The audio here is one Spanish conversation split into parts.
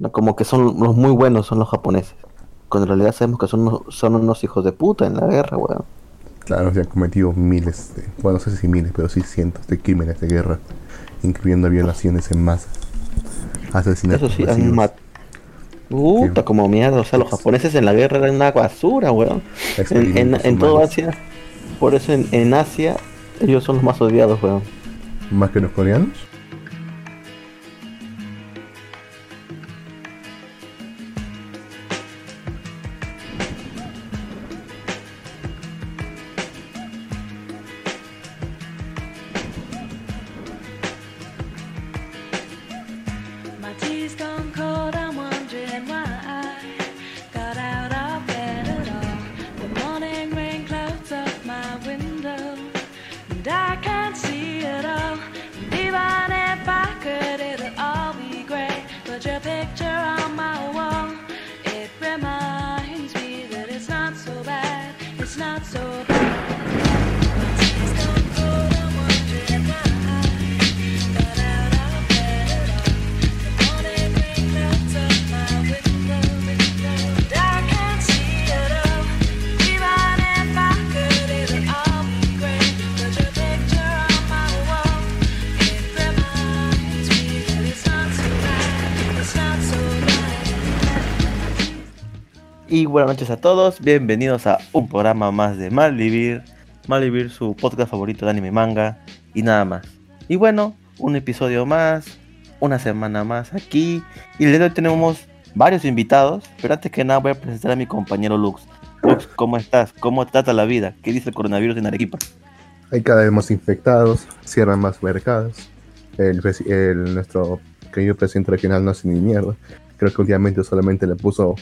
No, como que son los muy buenos, son los japoneses. Cuando en realidad sabemos que son unos, son unos hijos de puta en la guerra, weón. Claro, se han cometido miles, de, bueno, no sé si miles, pero sí cientos de crímenes de guerra, incluyendo violaciones en masa, asesinatos Eso sí, han Puta, como mierda, o sea, los japoneses en la guerra eran una basura, weón. En, en, todo. Asia, por eso en, en Asia, ellos son los más odiados, weón. ¿Más que los coreanos? A todos, bienvenidos a un programa más de Malvivir. Malvivir, su podcast favorito de anime y manga y nada más. Y bueno, un episodio más, una semana más aquí. Y el día de hoy tenemos varios invitados, pero antes que nada voy a presentar a mi compañero Lux. Lux, ¿cómo estás? ¿Cómo trata la vida? ¿Qué dice el coronavirus en Arequipa? Hay cada vez más infectados, cierran más mercados. El, el- nuestro querido presidente regional no hace ni mierda. Creo que últimamente solamente le puso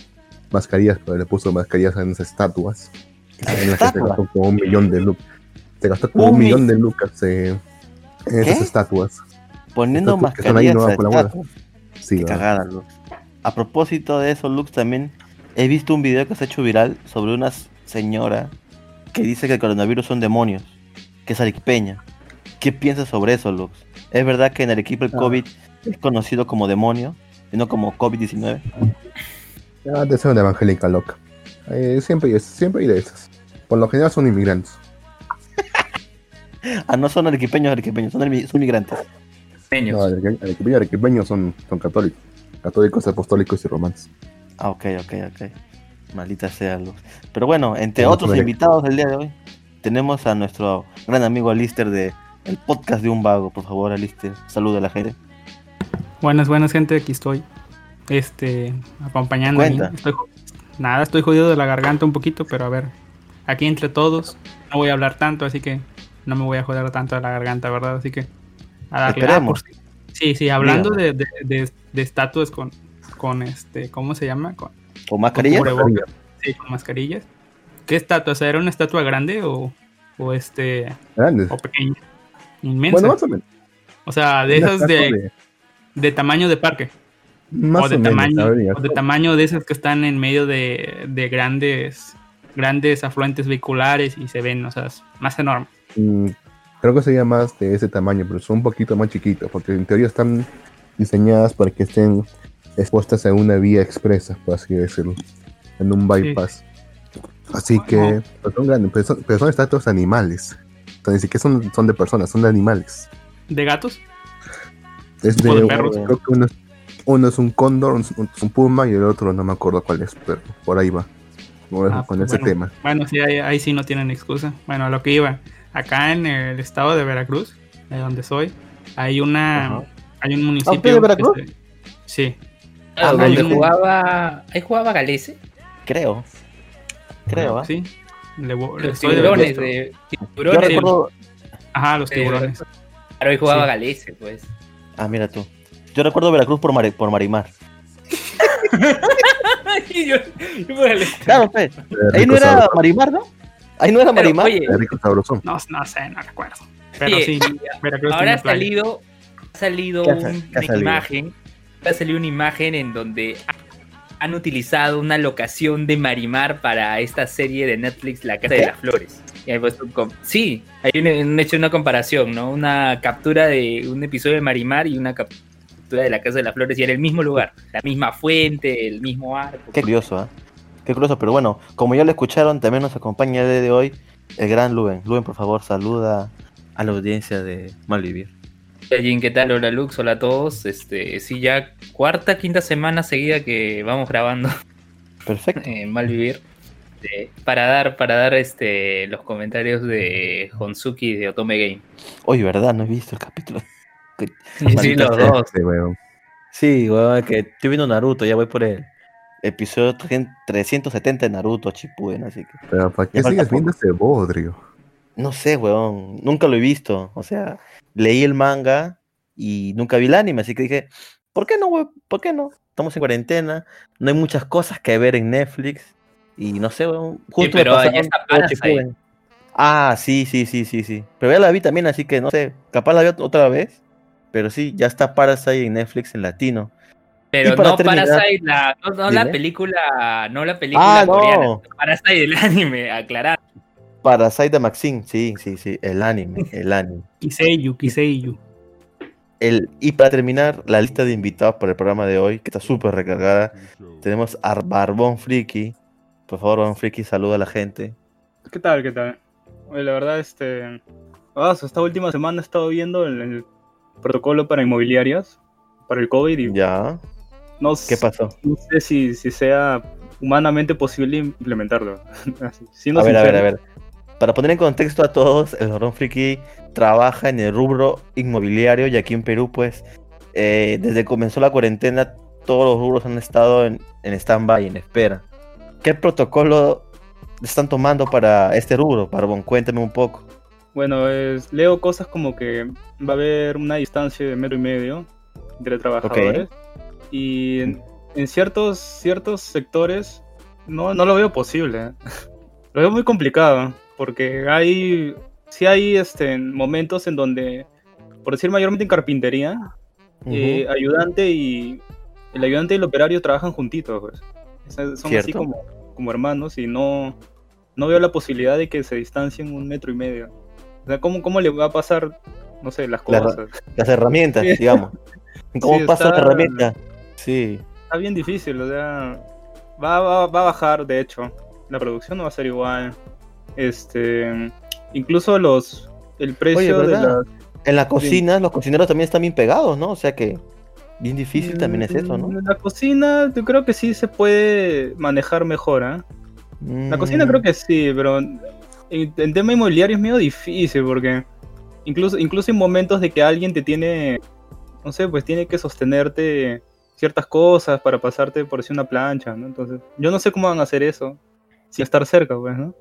mascarillas, pero le puso mascarillas en las estatuas. En las que se gastó como un millón de lucas. Se gastó como un, Un mi- millón de lucas eh, en esas estatuas. Poniendo Estatu- que están ahí, mascarillas a estatuas. Sí, Qué ¿no? cagada, Lux. A propósito de eso, Lux, también he visto un video que se ha hecho viral sobre una señora que dice que el coronavirus son demonios, que es arequipeña. ¿Qué piensas sobre eso, Lux? ¿Es verdad que en Arequipa el Ah. COVID es conocido como demonio y no como COVID-19? Ah, de ser una evangélica loca. Eh, siempre, hay- siempre hay de esas. Por lo general son inmigrantes. Ah, no son arequipeños, arequipeños, son, son migrantes. No, areque- arequipeños arequipeños son, son católicos. Católicos, apostólicos y romanos. Ah, ok, ok, ok. Maldita sea, Lux. Pero bueno, entre Vamos otros invitados del día de hoy, tenemos a nuestro gran amigo Alister de el podcast de un vago. Por favor, Alister, saluda a la gente. Buenas, buenas gente, aquí estoy. Este, acompañando. Estoy, nada, estoy jodido de la garganta un poquito, pero a ver, aquí entre todos, no voy a hablar tanto, así que no me voy a joder tanto de la garganta, ¿verdad? Así que a darle. Ah, por- sí, sí, hablando de, de, de- de estatuas con, con este, ¿cómo se llama? Con, ¿Con mascarilla? con cubrebocas, sí, con mascarillas. ¿Qué estatua? O sea, ¿era una estatua grande o, o este, Grandes. o pequeña? Inmensa. Bueno, más o menos. o sea, de Una esas de, de tamaño de parque. Más o de o menos, tamaño, sabría. o de tamaño de esas que están en medio de, de grandes grandes afluentes vehiculares y se ven, o sea, más enorme. Mm, creo que sería más de ese tamaño, pero son un poquito más chiquitos, porque en teoría están diseñadas para que estén expuestas a una vía expresa, por así decirlo, en un bypass. Así que Wow. pues son grandes, pero son, pero son estatuas animales. Sea, ni siquiera son, son de personas, son de animales. ¿De gatos? Es O de, de perros. creo que uno es un cóndor, un, un puma y el otro no me acuerdo cuál es, pero por ahí va. Con, Ah, con pues ese bueno. tema. Bueno, sí, ahí, ahí sí no tienen excusa. Bueno, a lo que iba. Acá en el estado de Veracruz, de donde soy, hay una Ajá. hay un ¿Ah, municipio. de Veracruz? este, sí. Ah, Ah, donde hay un- jugaba. Ahí jugaba Galese. Creo. Creo, ¿ah? Sí. Le Los de tiburones Veracruz. de. Yo Tiburones. recuerdo. Ajá, los tiburones. Claro, ahí jugaba Sí. Galese, pues. Ah, mira tú. Yo recuerdo Veracruz por, Mari- por Marimar. yo, yo por el- Claro, fe. Eh, Ahí no era Marimar, ¿no? Ahí no era Pero, Marimar. oye. No, no sé, no recuerdo. Pero oye, sí, Veracruz ahora tiene ha salido, ha salido ¿Qué ha sa- un- qué ha una salido? imagen. Ha salido una imagen en donde ha- han utilizado una locación de Marimar para esta serie de Netflix, La Casa ¿Qué? de las Flores. Y com- sí, hay un, han hecho una comparación, ¿no? Una captura de un episodio de Marimar y una cap- de la Casa de las Flores y era el mismo lugar, la misma fuente, el mismo arco. Qué curioso, ¿ah? Qué curioso, pero bueno, como ya lo escucharon, también nos acompaña el día de hoy el gran Luben. Luben, por favor, saluda a la audiencia de Malvivir. Hola Jin, ¿qué tal? Hola Lux, hola a todos. Este, sí, ya cuarta, quinta semana seguida que vamos grabando Perfecto. en Malvivir. Este, para dar, para dar este los comentarios de Honsuki de Otome Game. Hoy, ¿verdad? No he visto el capítulo. Sí, sí, los dos. Sí, weón. Sí, weón, que estoy viendo Naruto, ya voy por el episodio 370 de Naruto Shippuden, así que... Pero ¿para qué Ya sigues viendo ese bodrio? No sé, weón, nunca lo he visto. O sea, leí el manga y nunca vi el anime, así que dije, ¿por qué no, weón? ¿Por qué no? Estamos en cuarentena, no hay muchas cosas que ver en Netflix y no sé, weón. Justo me pero ya pasaron está. Shippuden. Ah, sí, sí, sí, sí, sí. Pero ya la vi también, así que no sé, capaz la veo otra vez. Pero sí, ya está Parasite en Netflix en latino. Pero no terminar- Parasite, la, no, no la película, no la película Ah, no. coreana, Parasite el anime, aclarar. Parasite de Maxine, sí, sí, sí, el anime, el anime. Kiseiyu, Kiseiyu. El, y para terminar, la lista de invitados para el programa de hoy, que está súper recargada, tenemos a Barbón Friki. Por favor, Barbón Friki, saluda a la gente. ¿Qué tal? ¿Qué tal? Oye, la verdad, este. ah, esta última semana he estado viendo el, el protocolo para inmobiliarias, para el COVID, y Ya, no, ¿qué pasó? no sé si, si sea humanamente posible implementarlo. Siendo A ver, a ver, a ver. Para poner en contexto a todos, el Barbón Friki trabaja en el rubro inmobiliario y aquí en Perú, pues, eh, desde que comenzó la cuarentena, todos los rubros han estado en, en stand-by, en espera. ¿Qué protocolo están tomando para este rubro, Barbón? Cuéntame un poco. Bueno, es- leo cosas como que va a haber una distancia de metro y medio entre trabajadores. Y en, en ciertos, ciertos sectores no, no lo veo posible. Lo veo muy complicado. Porque hay. Sí hay este, momentos en donde, por decir mayormente en carpintería, eh, ayudante y. El ayudante y el operario trabajan juntitos, pues. Son así como, como hermanos y no, no veo la posibilidad de que se distancien un metro y medio. O sea, ¿cómo, cómo le va a pasar, no sé, las La- cosas? Las herramientas, Sí. digamos. ¿Cómo Sí, pasa la está- herramienta? Sí. Está bien difícil, o sea, va, va, va a bajar, de hecho. La producción no va a ser igual. Este, incluso los, el precio de ¿verdad? las... En la cocina, los cocineros también están bien pegados, ¿no? O sea que bien difícil también es eso, ¿no? Mm, La cocina, yo creo que sí se puede manejar mejor, ¿ah? La cocina Mm, creo que sí, pero en, en tema inmobiliario es medio difícil porque incluso, incluso en momentos de que alguien te tiene, no sé, pues tiene que sostenerte ciertas cosas para pasarte por si una plancha, ¿no? Entonces, yo no sé cómo van a hacer eso sin estar cerca, pues, ¿no?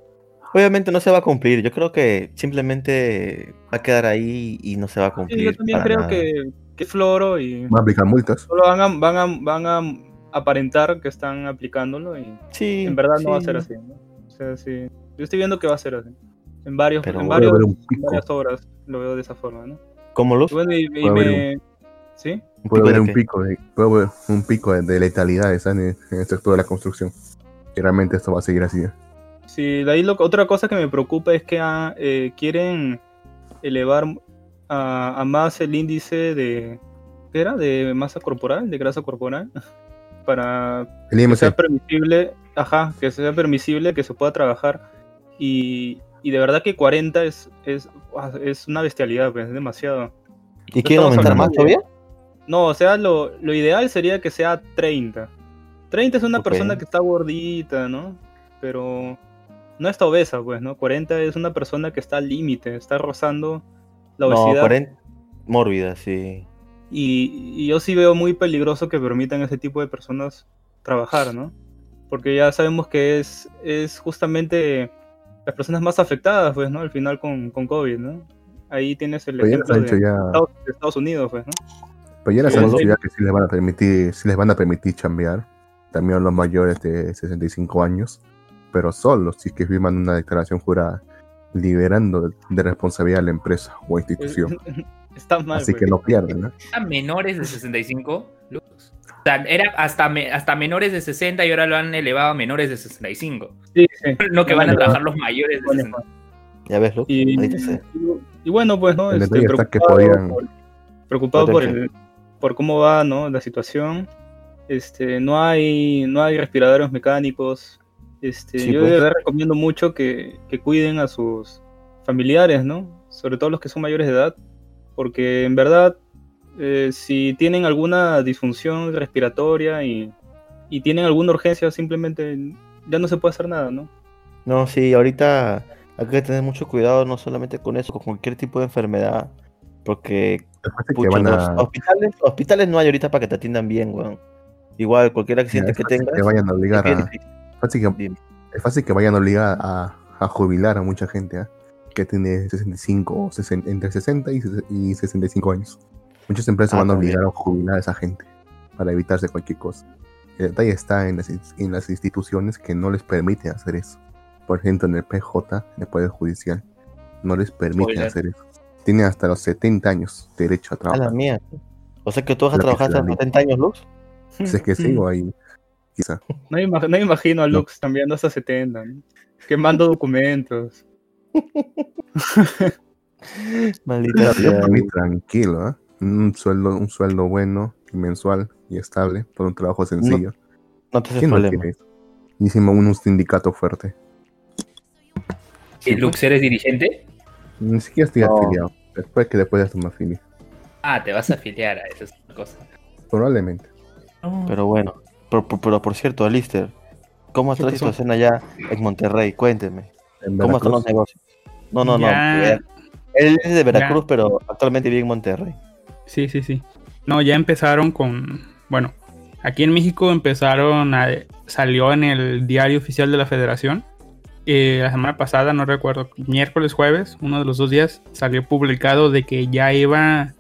Obviamente no se va a cumplir. Yo creo que simplemente va a quedar ahí y no se va a Sí, cumplir. yo también creo nada. que, que floro y Van a aplicar multas. solo van a, van, a, van a aparentar que están aplicándolo y Sí, en verdad no va a sí. ser así, ¿no? O sea, sí. Yo estoy viendo que va a ser así. En varios, Pero en varios, en varias obras lo veo de esa forma, ¿no? ¿Cómo los? Y bueno, y, y Puede haber me... ¿Sí? Puede ¿Pico de haber un pico, de, puede haber un pico de, de en, en el sector de la construcción. Y realmente esto va a seguir así. ¿eh? Sí, de ahí lo- otra cosa que me preocupa es que ah, eh, quieren elevar a, a más el índice de... ¿Qué era? De masa corporal, de grasa corporal, para El que sea permisible, ajá, que sea permisible, que se pueda trabajar. Y, y de verdad que 40 es, es, es una bestialidad, pues, es demasiado. ¿Y quieren estamos aumentar más todavía? No, o sea, lo, lo ideal sería que sea 30. 30 es una persona que está gordita, ¿no? Pero no está obesa, pues, ¿no? 40 es una persona que está al límite, está rozando la No, obesidad. 40. Mórbida, sí. Y, y yo sí veo muy peligroso que permitan a ese tipo de personas trabajar, ¿no? Porque ya sabemos que es, es justamente las personas más afectadas, pues, ¿no? Al final con, con COVID, ¿no? Ahí tienes el pero les ejemplo han de ya, Estados, de Estados Unidos, pues, ¿no? pero ya les han Sí. dicho ya que sí les van a permitir, sí les van a permitir chambear. También a los mayores de 65 años. Pero solo si es que firman una declaración jurada liberando de, responsabilidad a la empresa o institución. Está mal. Así pues. que no pierden, ¿no? ¿A menores de 65? Luz? Sea, era hasta, me- hasta menores de 60 y ahora lo han elevado a menores de 65. Sí, sí. No que van a trabajar los mayores de bueno, 60. Ya ves, Luke. Y, y- y bueno, pues, ¿no? El Este, preocupado podrían- por, preocupado por el, por cómo va, ¿no? La situación. Este, no hay, no hay respiradores mecánicos. Este, Sí, yo pues. de verdad recomiendo mucho que, que cuiden a sus familiares, ¿no? Sobre todo los que son mayores de edad, porque en verdad, eh, si tienen alguna disfunción respiratoria y, y tienen alguna urgencia, simplemente ya no se puede hacer nada, ¿no? No, sí, ahorita hay que tener mucho cuidado, no solamente con eso, con cualquier tipo de enfermedad. Porque los hospitales, hospitales no hay ahorita para que te atiendan bien, weón. Igual, cualquier accidente que tengas. que vayan a obligar es a, fácil que- Dime. es fácil que vayan a obligar a, a jubilar a mucha gente ¿ah? que tiene 65 o 60 entre 60 y, y 65 años. Muchas empresas Ah, van a también. obligar a jubilar a esa gente para evitarse cualquier cosa. El detalle está en las, en las instituciones que no les permiten hacer eso. Por ejemplo, en el PJ, en el Poder Judicial, no les permiten hacer eso. Tienen hasta los 70 años derecho a A la trabajar. mía. O sea que tú vas a trabajar hasta los 70 años, Luz. Si es que sigo ahí, quizá. No me, imag- no imagino a No. Lux cambiando hasta 70, ¿no? quemando documentos. Maldita sea. tranquilo, ¿ah? Un sueldo, un sueldo bueno, mensual y estable, por un trabajo sencillo. No te haces ¿Quién no problema. quiere eso? Y encima un, sindicato fuerte. ¿Y Lux eres dirigente? Ni siquiera estoy No. afiliado. Después que después de me afilie. Ah, te vas a afiliar a esa es otra cosa. Probablemente. Pero bueno, pero, pero- pero por cierto, Alister, ¿cómo está la situación allá en Monterrey? Cuénteme. En ¿Cómo están los negocios? No, no, no. Ya. Él es de Veracruz, Ya. pero actualmente vive en Monterrey. Sí, sí, sí. No, ya empezaron con. Bueno, aquí en México empezaron a. Salió en el diario oficial de la Federación. eh, la semana pasada, no recuerdo, miércoles, jueves, uno de los dos días, salió publicado de que ya iba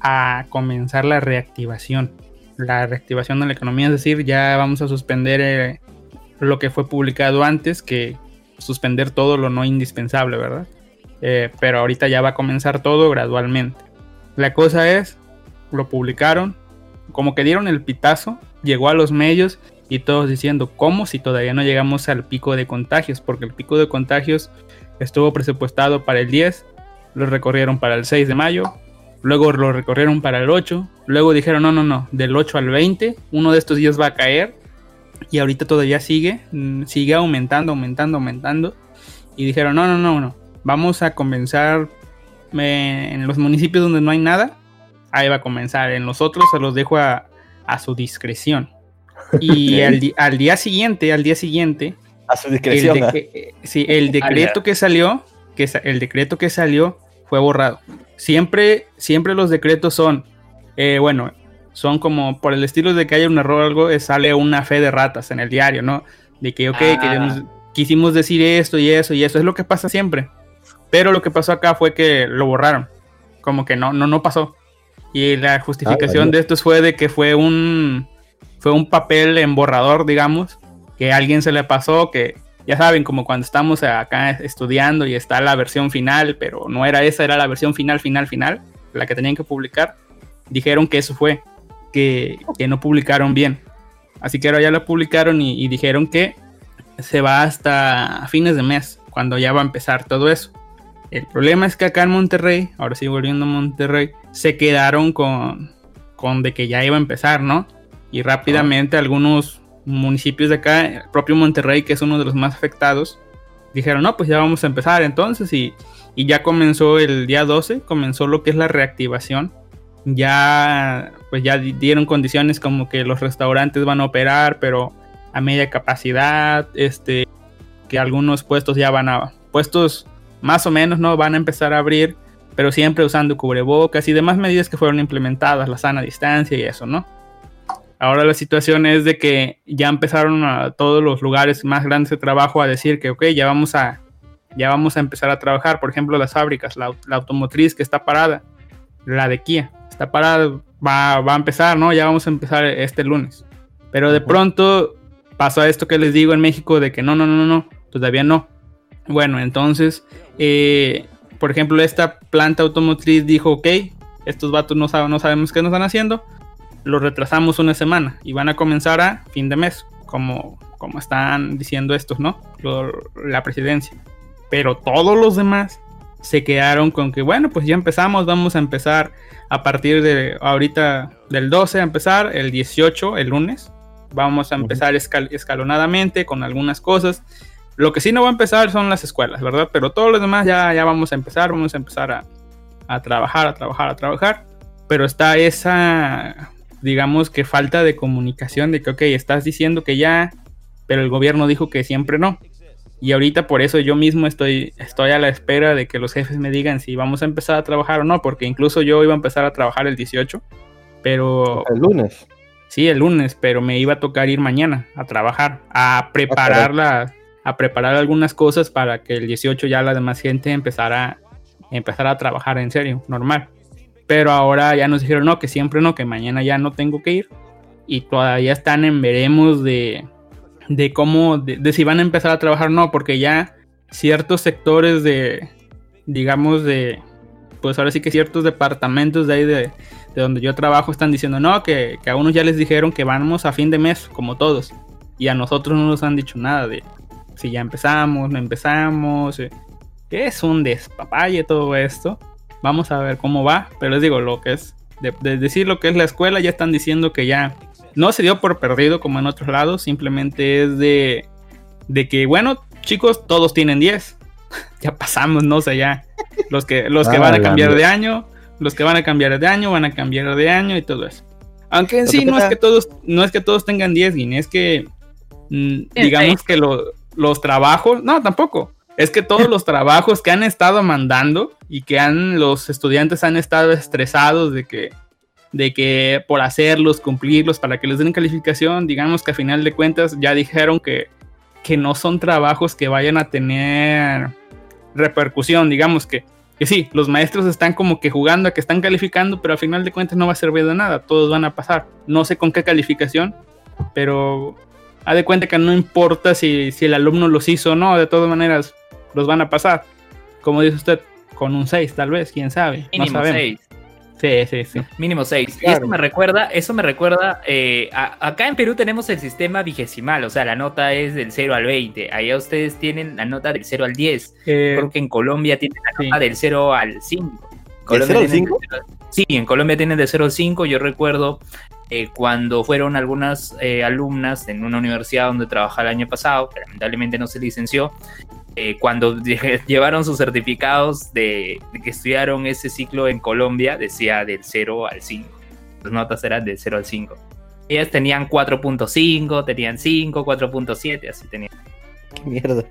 a comenzar la reactivación. La reactivación de la economía, es decir, ya vamos a suspender eh, lo que fue publicado antes, que suspender todo lo no indispensable, ¿verdad? Eh, pero ahorita ya va a comenzar todo gradualmente. La cosa es, lo publicaron, como que dieron el pitazo, llegó a los medios y todos diciendo, ¿cómo si todavía no llegamos al pico de contagios? Porque el pico de contagios estuvo presupuestado para el 10, lo recorrieron para el 6 de mayo, luego lo recorrieron para el 8, luego dijeron, no, no, no, del 8 al 20, uno de estos días va a caer y ahorita todavía sigue, mm, sigue aumentando, aumentando, aumentando. Y dijeron, no, no, no, no, vamos a comenzar en los municipios donde no hay nada, ahí va a comenzar. En los otros se los dejo a, a su discreción. Y al, al día siguiente, al día siguiente, A su el, discreción. de- ¿ah? eh, sí, el decreto que salió, que el decreto que salió fue borrado. Siempre, siempre los decretos son, eh, bueno, son como por el estilo de que haya un error o algo, eh, sale una fe de ratas en el diario, ¿no? De que, ok, Ah. queremos- quisimos decir esto y eso y eso, es lo que pasa siempre. Pero lo que pasó acá fue que lo borraron, como que no, no, no pasó. Y la justificación vaya. de esto fue de que fue un, fue un papel en borrador, digamos, que a alguien se le pasó, que ya saben, como cuando estamos acá estudiando y está la versión final, pero no era esa, era la versión final, final, final, la que tenían que publicar. Dijeron que eso fue, que, que no publicaron bien. Así que ahora ya la publicaron y, y dijeron que se va hasta fines de mes, cuando ya va a empezar todo eso. El problema es que acá en Monterrey, ahora sí volviendo a Monterrey, se quedaron con, con de que ya iba a empezar, ¿no? Y rápidamente algunos municipios de acá, el propio Monterrey, que es uno de los más afectados, dijeron, no, pues ya vamos a empezar entonces y, y ya comenzó el día 12, comenzó lo que es la reactivación. Ya, pues ya di- dieron condiciones como que los restaurantes van a operar, pero a media capacidad, este, que algunos puestos ya van a, puestos más o menos, ¿no? Van a empezar a abrir, pero siempre usando cubrebocas y demás medidas que fueron implementadas, la sana distancia y eso, ¿no? Ahora la situación es de que ya empezaron a todos los lugares más grandes de trabajo a decir que, ok, ya vamos a, ya vamos a empezar a trabajar. Por ejemplo, las fábricas, la, la automotriz que está parada, la de Kia, está parada, va, va a empezar, ¿no? Ya vamos a empezar este lunes. Pero de pronto pasó esto que les digo en México de que no, no, no, no, todavía no. Bueno, entonces, eh, por ejemplo, esta planta automotriz dijo, ok, estos vatos no, saben, no sabemos qué nos están haciendo, lo retrasamos una semana y van a comenzar a fin de mes, como, como están diciendo estos, ¿no? Lo- la presidencia. Pero todos los demás se quedaron con que, bueno, pues ya empezamos, vamos a empezar a partir de ahorita del 12 a empezar, el 18, el lunes. Vamos a empezar escal- escalonadamente con algunas cosas. Lo que sí no va a empezar son las escuelas, ¿verdad? Pero todos los demás ya, ya vamos a empezar, vamos a empezar a, a trabajar, a trabajar, a trabajar. Pero está esa, digamos que falta de comunicación de que, ok, estás diciendo que ya, pero el gobierno dijo que siempre no. Y ahorita por eso yo mismo estoy, estoy a la espera de que los jefes me digan si vamos a empezar a trabajar o no, porque incluso yo iba a empezar a trabajar el 18, pero El lunes. sí, el lunes, pero me iba a tocar ir mañana a trabajar, a preparar a preparar algunas cosas para que el 18 ya la demás gente empezara, empezara a trabajar en serio, normal. Pero ahora ya nos dijeron no, que siempre no, que mañana ya no tengo que ir. Y todavía están en veremos de, de cómo, de, si van a empezar a trabajar o no, porque ya ciertos sectores de, digamos, de, pues ahora sí que ciertos departamentos de ahí de, de donde yo trabajo están diciendo, no, que, que a unos ya les dijeron que vamos a fin de mes, como todos. Y a nosotros no nos han dicho nada de si ya empezamos, no empezamos. eh, que es un despapalle todo esto. Vamos a ver cómo va. Pero les digo, lo que es, de, de decir lo que es la escuela, ya están diciendo que ya no se dio por perdido como en otros lados. Simplemente es de, de que, bueno, chicos, todos tienen 10. ya pasamos, no sé, ya. Los que, los que Ah, van a cambiar de año, los que van a cambiar de año, van a cambiar de año y todo eso. Aunque en sí no es que todos, no es que todos tengan 10, Guine, es que mm, digamos que lo- los trabajos, no, tampoco. Es que todos los trabajos que han estado mandando y que han los estudiantes han estado estresados de que de que por hacerlos, cumplirlos para que les den calificación, digamos que a final de cuentas ya dijeron que que no son trabajos que vayan a tener repercusión, digamos que que sí, los maestros están como que jugando a que están calificando, pero a final de cuentas no va a servir de nada, todos van a pasar. No sé con qué calificación, pero ha de cuenta que no importa si, si el alumno los hizo o no, de todas maneras los van a pasar. Como dice usted, con un 6 tal vez, quién sabe. no Mínimo sabemos. 6. Sí, sí, sí. Mínimo 6. Claro. Eso me recuerda, eso me recuerda, eh, a- acá en Perú tenemos el sistema vigesimal, o sea, la nota es del 0 al 20. Allá ustedes tienen la nota del 0 al 10. Eh, Creo que en Colombia tienen la sí. nota del 0 al 5. Colombia 0 al tienen 5? del 0 al- Sí, en Colombia tienen del 0 al 5. Yo recuerdo eh, cuando fueron algunas eh, alumnas en una universidad donde trabajaba el año pasado, que lamentablemente no se licenció, eh, cuando lle- llevaron sus certificados de, de que estudiaron ese ciclo en Colombia, decía del 0 al 5. Las notas eran del 0 al 5. Ellas tenían 4.5, tenían 5, 4.7, así tenían. Qué mierda.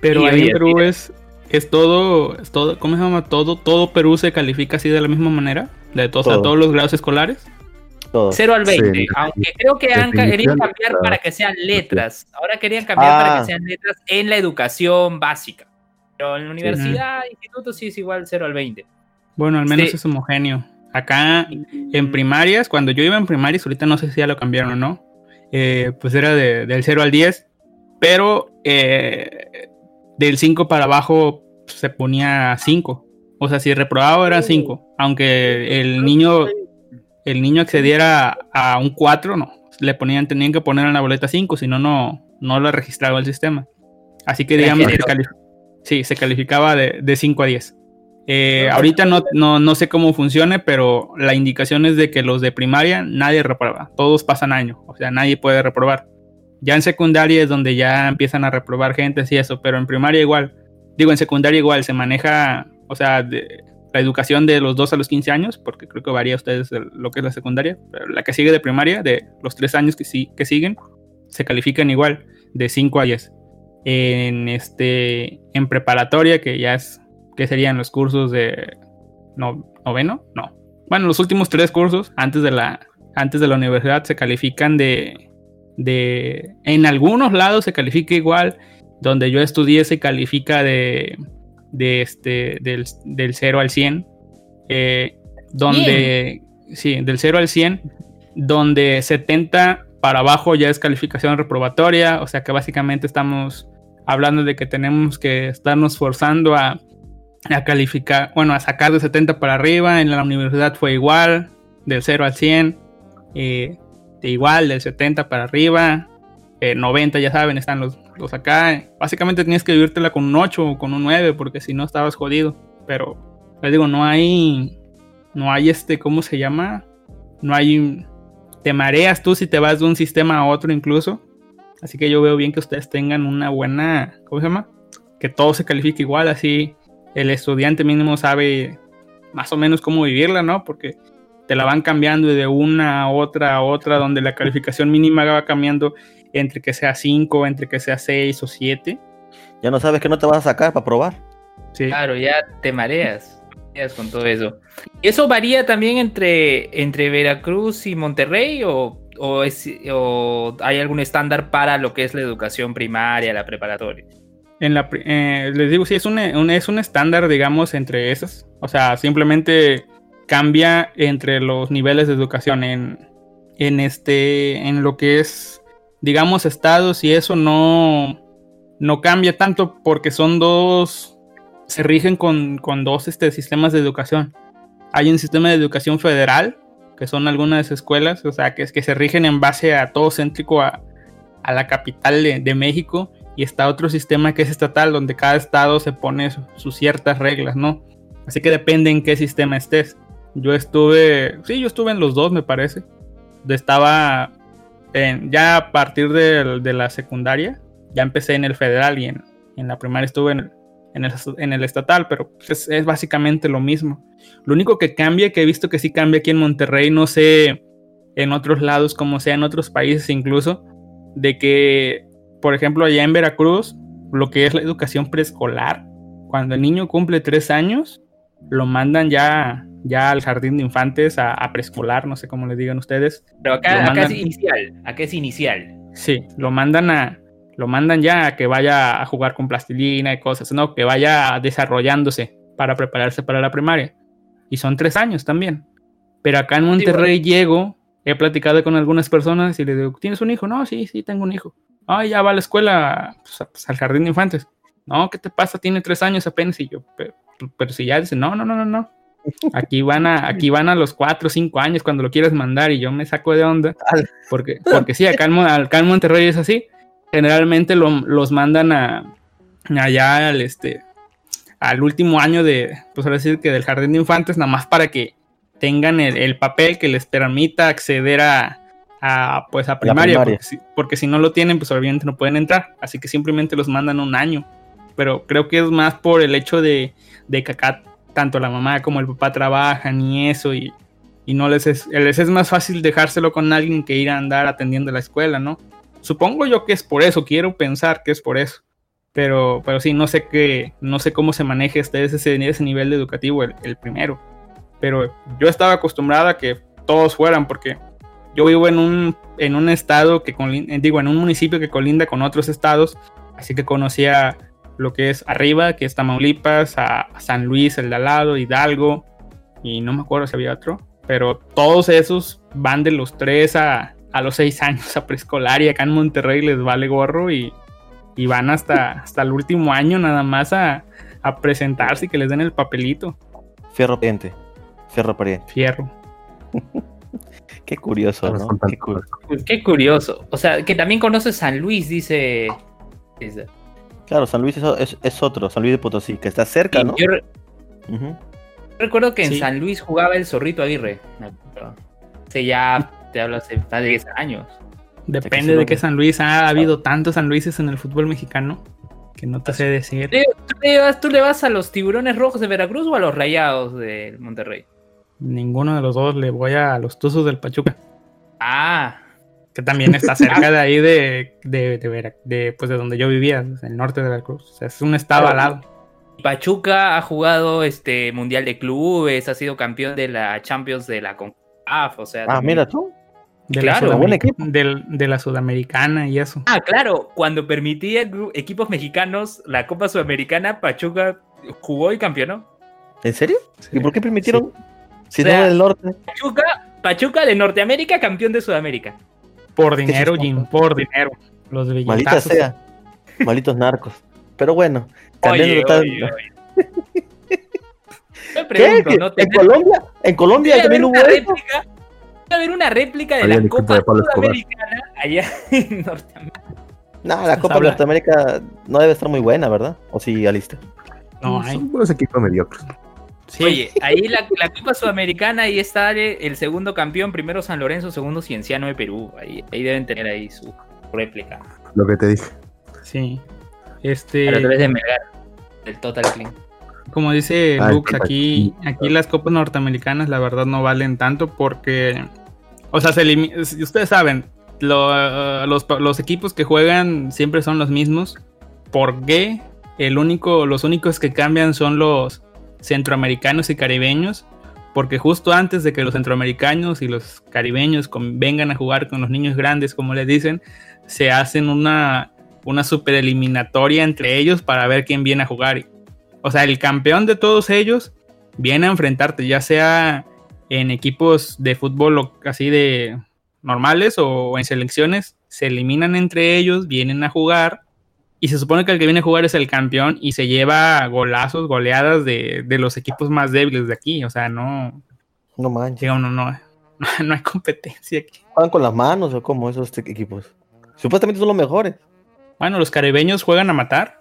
pero y ahí en Perú es, es todo, es todo, ¿cómo se llama? Todo, todo Perú se califica así de la misma manera, de to- o sea, Todo. todos los grados escolares. Todo. 0 al 20, Sí, aunque creo que han querido cambiar para que sean letras. Ahora querían cambiar para Ah. que sean letras en la educación básica. Pero en la universidad, instituto sí es igual 0 al 20. Bueno, al menos Sí. es homogéneo. Acá en primarias, cuando yo iba en primarias, ahorita no sé si ya lo cambiaron o no, eh, pues era de- del 0 al 10, pero eh, del 5 para abajo se ponía 5. O sea, si reprobaba era 5, aunque el niño, el niño accediera a un 4, no, le ponían, tenían que poner en la boleta 5, si no, no, no lo registraba el sistema. Así que digamos que sí, se calificaba de, de 5 a 10. Eh, ahorita no, no, no sé cómo funcione, pero la indicación es de que los de primaria nadie reprueba, todos pasan año, o sea, nadie puede reprobar. Ya en secundaria es donde ya empiezan a reprobar gente y eso, pero en primaria igual, digo, en secundaria igual se maneja, o sea, de- la educación de los 2 a los 15 años, porque creo que varía a ustedes lo que es la secundaria, pero la que sigue de primaria, de los 3 años que, sí, que siguen, se califican igual, de 5 a 10. En, este, en preparatoria, que ya es que serían los cursos de no- noveno, no. Bueno, los últimos tres cursos antes de la antes de la universidad se califican de de en algunos lados se califica igual, donde yo estudié se califica de de este del, del 0 al 100 eh, donde sí, del 0 al 100 donde 70 para abajo ya es calificación reprobatoria, o sea que básicamente estamos hablando de que tenemos que estarnos forzando a, a calificar, bueno, a sacar de 70 para arriba, en la universidad fue igual, del 0 al 100, eh, de igual, del 70 para arriba, eh, 90, ya saben, están los, los acá. Básicamente tenías que vivírtela con un 8 o con un 9, porque si no estabas jodido. Pero, les digo, no hay, no hay este, ¿cómo se llama? No hay, te mareas tú si te vas de un sistema a otro incluso. Así que yo veo bien que ustedes tengan una buena, ¿cómo se llama? Que todo se califique igual, así el estudiante mínimo sabe más o menos cómo vivirla, ¿no? Porque te la van cambiando de una a otra a otra, donde la calificación mínima va cambiando entre que sea 5, entre que sea 6 o 7. Ya no sabes que no te vas a sacar para probar. Sí. Claro, ya te mareas, mareas con todo eso. ¿Eso varía también entre, entre Veracruz y Monterrey o, o, es, o hay algún estándar para lo que es la educación primaria, la preparatoria? En la, eh, les digo, sí, es un, un- es un estándar, digamos, entre esas. O sea, simplemente cambia entre los niveles de educación en, en este, en lo que es, digamos, estados y eso no, no cambia tanto porque son dos, se rigen con, con dos este, sistemas de educación. Hay un sistema de educación federal, que son algunas escuelas, o sea, que, que se rigen en base a todo céntrico a, a la capital de, México y está otro sistema que es estatal, donde cada estado se pone su- sus ciertas reglas, ¿no? Así que depende en qué sistema estés. Yo estuve, sí, yo estuve en los dos, me parece. Estaba en- ya a partir de, la secundaria, ya empecé en el federal y en, la primaria estuve en el, en el, estatal, pero es, es básicamente lo mismo. Lo único que cambia, que he visto que sí cambia aquí en Monterrey, no sé en otros lados, como sea en otros países incluso, de que, por ejemplo, allá en Veracruz, lo que es la educación preescolar, cuando el niño cumple tres años, lo mandan ya, ya al jardín de infantes a, a preescolar, no sé cómo le digan ustedes. Pero acá, es inicial, acá es inicial. Sí, lo mandan a, lo mandan ya a que vaya a jugar con plastilina y cosas, no, que vaya desarrollándose para prepararse para la primaria. Y son tres años también. Pero acá en Monterrey llego, he platicado con algunas personas y les digo, ¿tienes un hijo? No, sí, sí, tengo un hijo. Ah, ya va a la escuela, pues, pues, al jardín de infantes. No, ¿qué te pasa? Tiene tres años apenas. Y yo, pero, pero si ya dicen, no, no, no, no, no. Aquí van a, aquí van a los cuatro o cinco años cuando lo quieras mandar y yo me saco de onda. Porque, porque sí, acá en, acá en Monterrey es así. Generalmente lo- los mandan a allá al este al último año de, pues ahora decir que del jardín de infantes, nada más para que tengan el, el papel que les permita acceder a, a, pues a primaria, primaria. Porque, si, porque si no lo tienen, pues obviamente no pueden entrar, así que simplemente los mandan un año, pero creo que es más por el hecho de, de que acá tanto la mamá como el papá trabajan y eso, y, y no les es, les es más fácil dejárselo con alguien que ir a andar atendiendo la escuela, ¿no? Supongo yo que es por eso, quiero pensar que es por eso. Pero, pero sí, no sé qué, no sé cómo se maneja este, ese, ese nivel educativo, el, el primero. Pero yo estaba acostumbrado a que todos fueran, porque yo vivo en un, en un estado que eh, digo, en un municipio que colinda con otros estados, así que conocía lo que es arriba, que es Tamaulipas, a, a San Luis, el de al lado, Hidalgo, y no me acuerdo si había otro, pero todos esos van de los 3 a, a los 6 años a preescolar y acá en Monterrey les vale gorro y, y van hasta, hasta el último año nada más a, a presentarse y que les den el papelito, Fierro pariente. Fierro pariente. fierro. Qué curioso, ¿no? Qué cu- Qué curioso. O sea, que también conoce San Luis, dice. Claro, San Luis es, es- es otro, San Luis de Potosí, que está cerca, Y ¿no? Yo re- recuerdo que en Sí. San Luis jugaba el Zorrito Aguirre. me acuerdo. Hace ya, te hablo hace más de 10 años. Depende de que San Luis ha habido tantos San Luises en el fútbol mexicano que no te sé decir. ¿Tú le, vas, ¿Tú le vas a los tiburones rojos de Veracruz o a los rayados de Monterrey? Ninguno de los dos le voy a los Tuzos del Pachuca, Ah, que también está cerca de ahí de, de, de, Vera- de, pues de donde yo vivía, el norte de Veracruz. O sea, es un estado al lado. Pachuca ha jugado este Mundial de Clubes, ha sido campeón de la Champions de la CONCACAF, o sea... Ah, también- mira tú. De, Claro, la buen equipo. del- de la Sudamericana y eso. Ah, claro, cuando permitía equipos mexicanos la Copa Sudamericana, Pachuca jugó y campeonó. ¿En serio? ¿Y por qué permitieron? Si O sea, no del norte. Pachuca, Pachuca de Norteamérica, campeón de Sudamérica. Por dinero. Jim, por dinero. Los Maldita sea. Malditos narcos. Pero bueno, Oye, total- oye, oye. Me ¿Qué? pregunto, ¿Que ¿no? ¿En Colombia? ¿En Colombia también hubo réplica, debe haber una réplica de Había la Copa de. Sudamericana allá en Norteamérica. Nah, la Copa habla- Norteamérica no debe estar muy buena, ¿verdad? ¿O sí, Alista? No hay. Son buenos equipos mediocres. Sí. Oye, ahí la, la Copa Sudamericana, ahí está el, el segundo campeón, primero San Lorenzo, segundo Cienciano de Perú. Ahí, ahí deben tener ahí su réplica. Lo que te dije. Sí. A Este, través de Melgar, del Total Clean. como dice Ay, Lux, qué aquí, aquí las copas norteamericanas la verdad no valen tanto porque, o sea, se ustedes saben, lo- los, los equipos que juegan siempre son los mismos. ¿Por qué? El único, los únicos que cambian son los centroamericanos y caribeños. Porque justo antes de que los centroamericanos y los caribeños vengan a jugar con los niños grandes, como les dicen, se hacen una, una super eliminatoria entre ellos para ver quién viene a jugar. O sea, el campeón de todos ellos viene a enfrentarte, ya sea en equipos de fútbol así de normales o en selecciones, se eliminan entre ellos, vienen a jugar y se supone que el que viene a jugar es el campeón y se lleva golazos, goleadas de, de los equipos más débiles de aquí. O sea, no, No manches. digamos, no, no, no hay competencia aquí. ¿Juegan con las manos o cómo esos equipos? Supuestamente son los mejores. Bueno, los caribeños juegan a matar,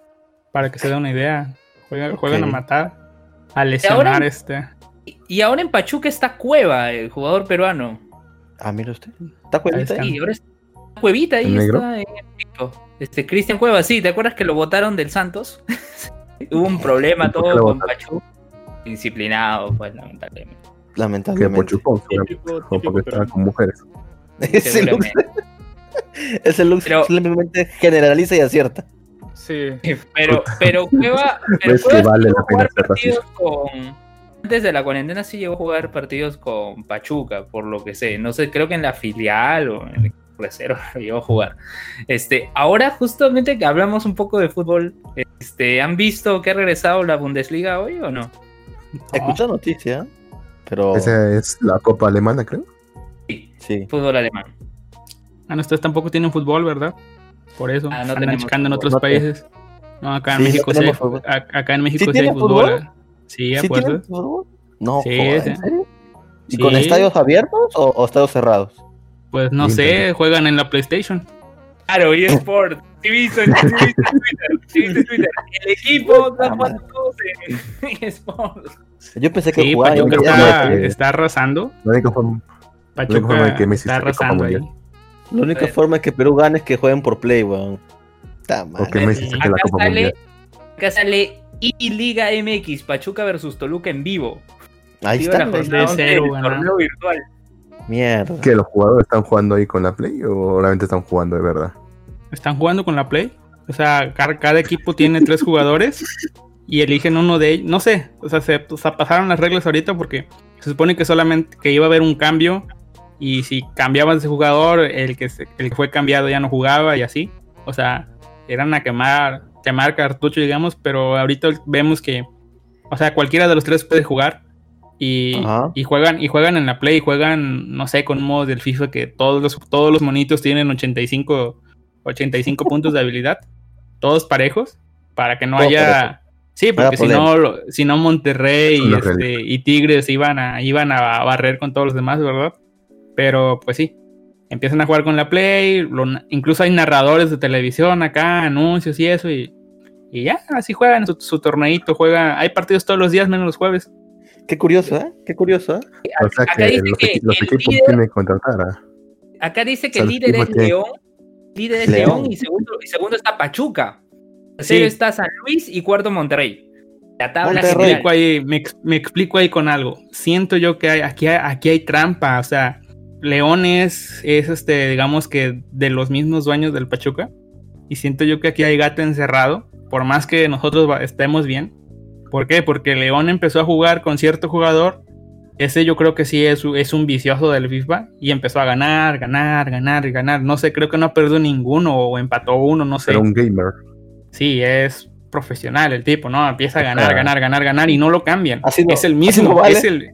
para que se dé una idea. Juegan, juegan a matar, a lesionar ahora- este. Y- ahora en Pachuca está Cueva, el jugador peruano. Ah, mire usted. ¿Está cuevita Ahí ahí? Y ahora está Cuevita ahí ¿El negro? está en Este Cristian Cueva, sí, ¿te acuerdas que lo votaron del Santos? Hubo un problema ¿Y por qué todo con? Pachuca. Disciplinado, pues, lamentablemente. Lamentablemente. Típico- típico porque estaba con mujeres. Ese Seguramente. ese Lux Pero- simplemente generaliza y acierta. Sí. Pero, pero Cueva, pero Cueva vale la a jugar pena ser partidos con. Antes de la cuarentena sí llegó a jugar partidos con Pachuca, por lo que sé. No sé, creo que en la filial o en el reserva llegó a jugar. Este, ahora justamente que hablamos un poco de fútbol, este, ¿han visto que ha regresado la Bundesliga hoy o no? Escucha noticia, pero Esa es la Copa Alemana, creo. sí. Fútbol alemán. Ah, no, ustedes tampoco tienen fútbol, ¿verdad? Por eso. Ah, no andan tenemos checando en otros No países. No, acá en Sí, México sí hay, fútbol. acá en México ¿Sí sí hay fútbol. fútbol? Sí, ¿Sí fútbol? No, Sí, joder, sí. ¿en serio? ¿Y Sí. con estadios abiertos o, o estadios cerrados? Pues no sé, juegan en la PlayStation. Claro, eSport. Visto en Twitter. El equipo está jugando todos en eSport. Yo pensé que Sí, jugaban Pachuca está, está arrasando. La única forma, Pachuca forma de que Messi está arrasando ahí. La única forma de que Perú gane es que jueguen por Play, weón. Está mal. o que Messi saque la Acá Copa sale, Mundial. acá sale I Liga MX, Pachuca versus Toluca en vivo. Ahí está. ganar. torneo virtual. Mierda. ¿Que los jugadores están jugando ahí con la Play o realmente están jugando de verdad? Están jugando con la Play. O sea, cada, cada equipo tiene tres jugadores y eligen uno de ellos. No sé, o sea, se o sea, pasaron las reglas ahorita porque se supone que solamente que iba a haber un cambio y si cambiaban ese jugador, el que, se- el que fue cambiado ya no jugaba y así. O sea, eran a quemar, quemar cartucho, digamos, pero ahorita vemos que, o sea, cualquiera de los tres puede jugar. Y, juegan y juegan en la Play, juegan, no sé, con un modo del FIFA que todos los, todos los monitos tienen 85, 85 puntos de habilidad, todos parejos, para que no Todo haya... Sí, porque si no, si no Monterrey y, este, y Tigres iban a, iban a barrer con todos los demás, ¿verdad? Pero pues sí, empiezan a jugar con la Play, lo- incluso hay narradores de televisión acá, anuncios y eso, y, y ya, así juegan su, su torneito, juega, hay partidos todos los días menos los jueves. Qué curioso, ¿eh? Qué curioso, ¿eh? O sea Acá que dice los, que los equipos líder- tienen que contratar a... Acá dice que O sea, el líder es León. Líder es León. León y segundo, y segundo está Pachuca. Tercero Sí. está San Luis y cuarto Monterrey. La tabla Monterrey. Me explico, ahí, me, ex- me explico ahí con algo. Siento yo que hay, aquí, hay, aquí hay trampa. O sea, León es, es este, digamos que de los mismos dueños del Pachuca. Y siento yo que aquí hay gato encerrado. Por más que nosotros estemos bien. ¿Por qué? Porque León empezó a jugar con cierto jugador. Ese yo creo que sí es, es un vicioso del FIFA. Y empezó a ganar, ganar, ganar y ganar. No sé, creo que no ha perdido ninguno o empató uno, no sé. Ser un gamer. Sí, es profesional el tipo, ¿no? Empieza a ganar, Ah. ganar, ganar, ganar y no lo cambian. Así no- es el así mismo, no vale. es el,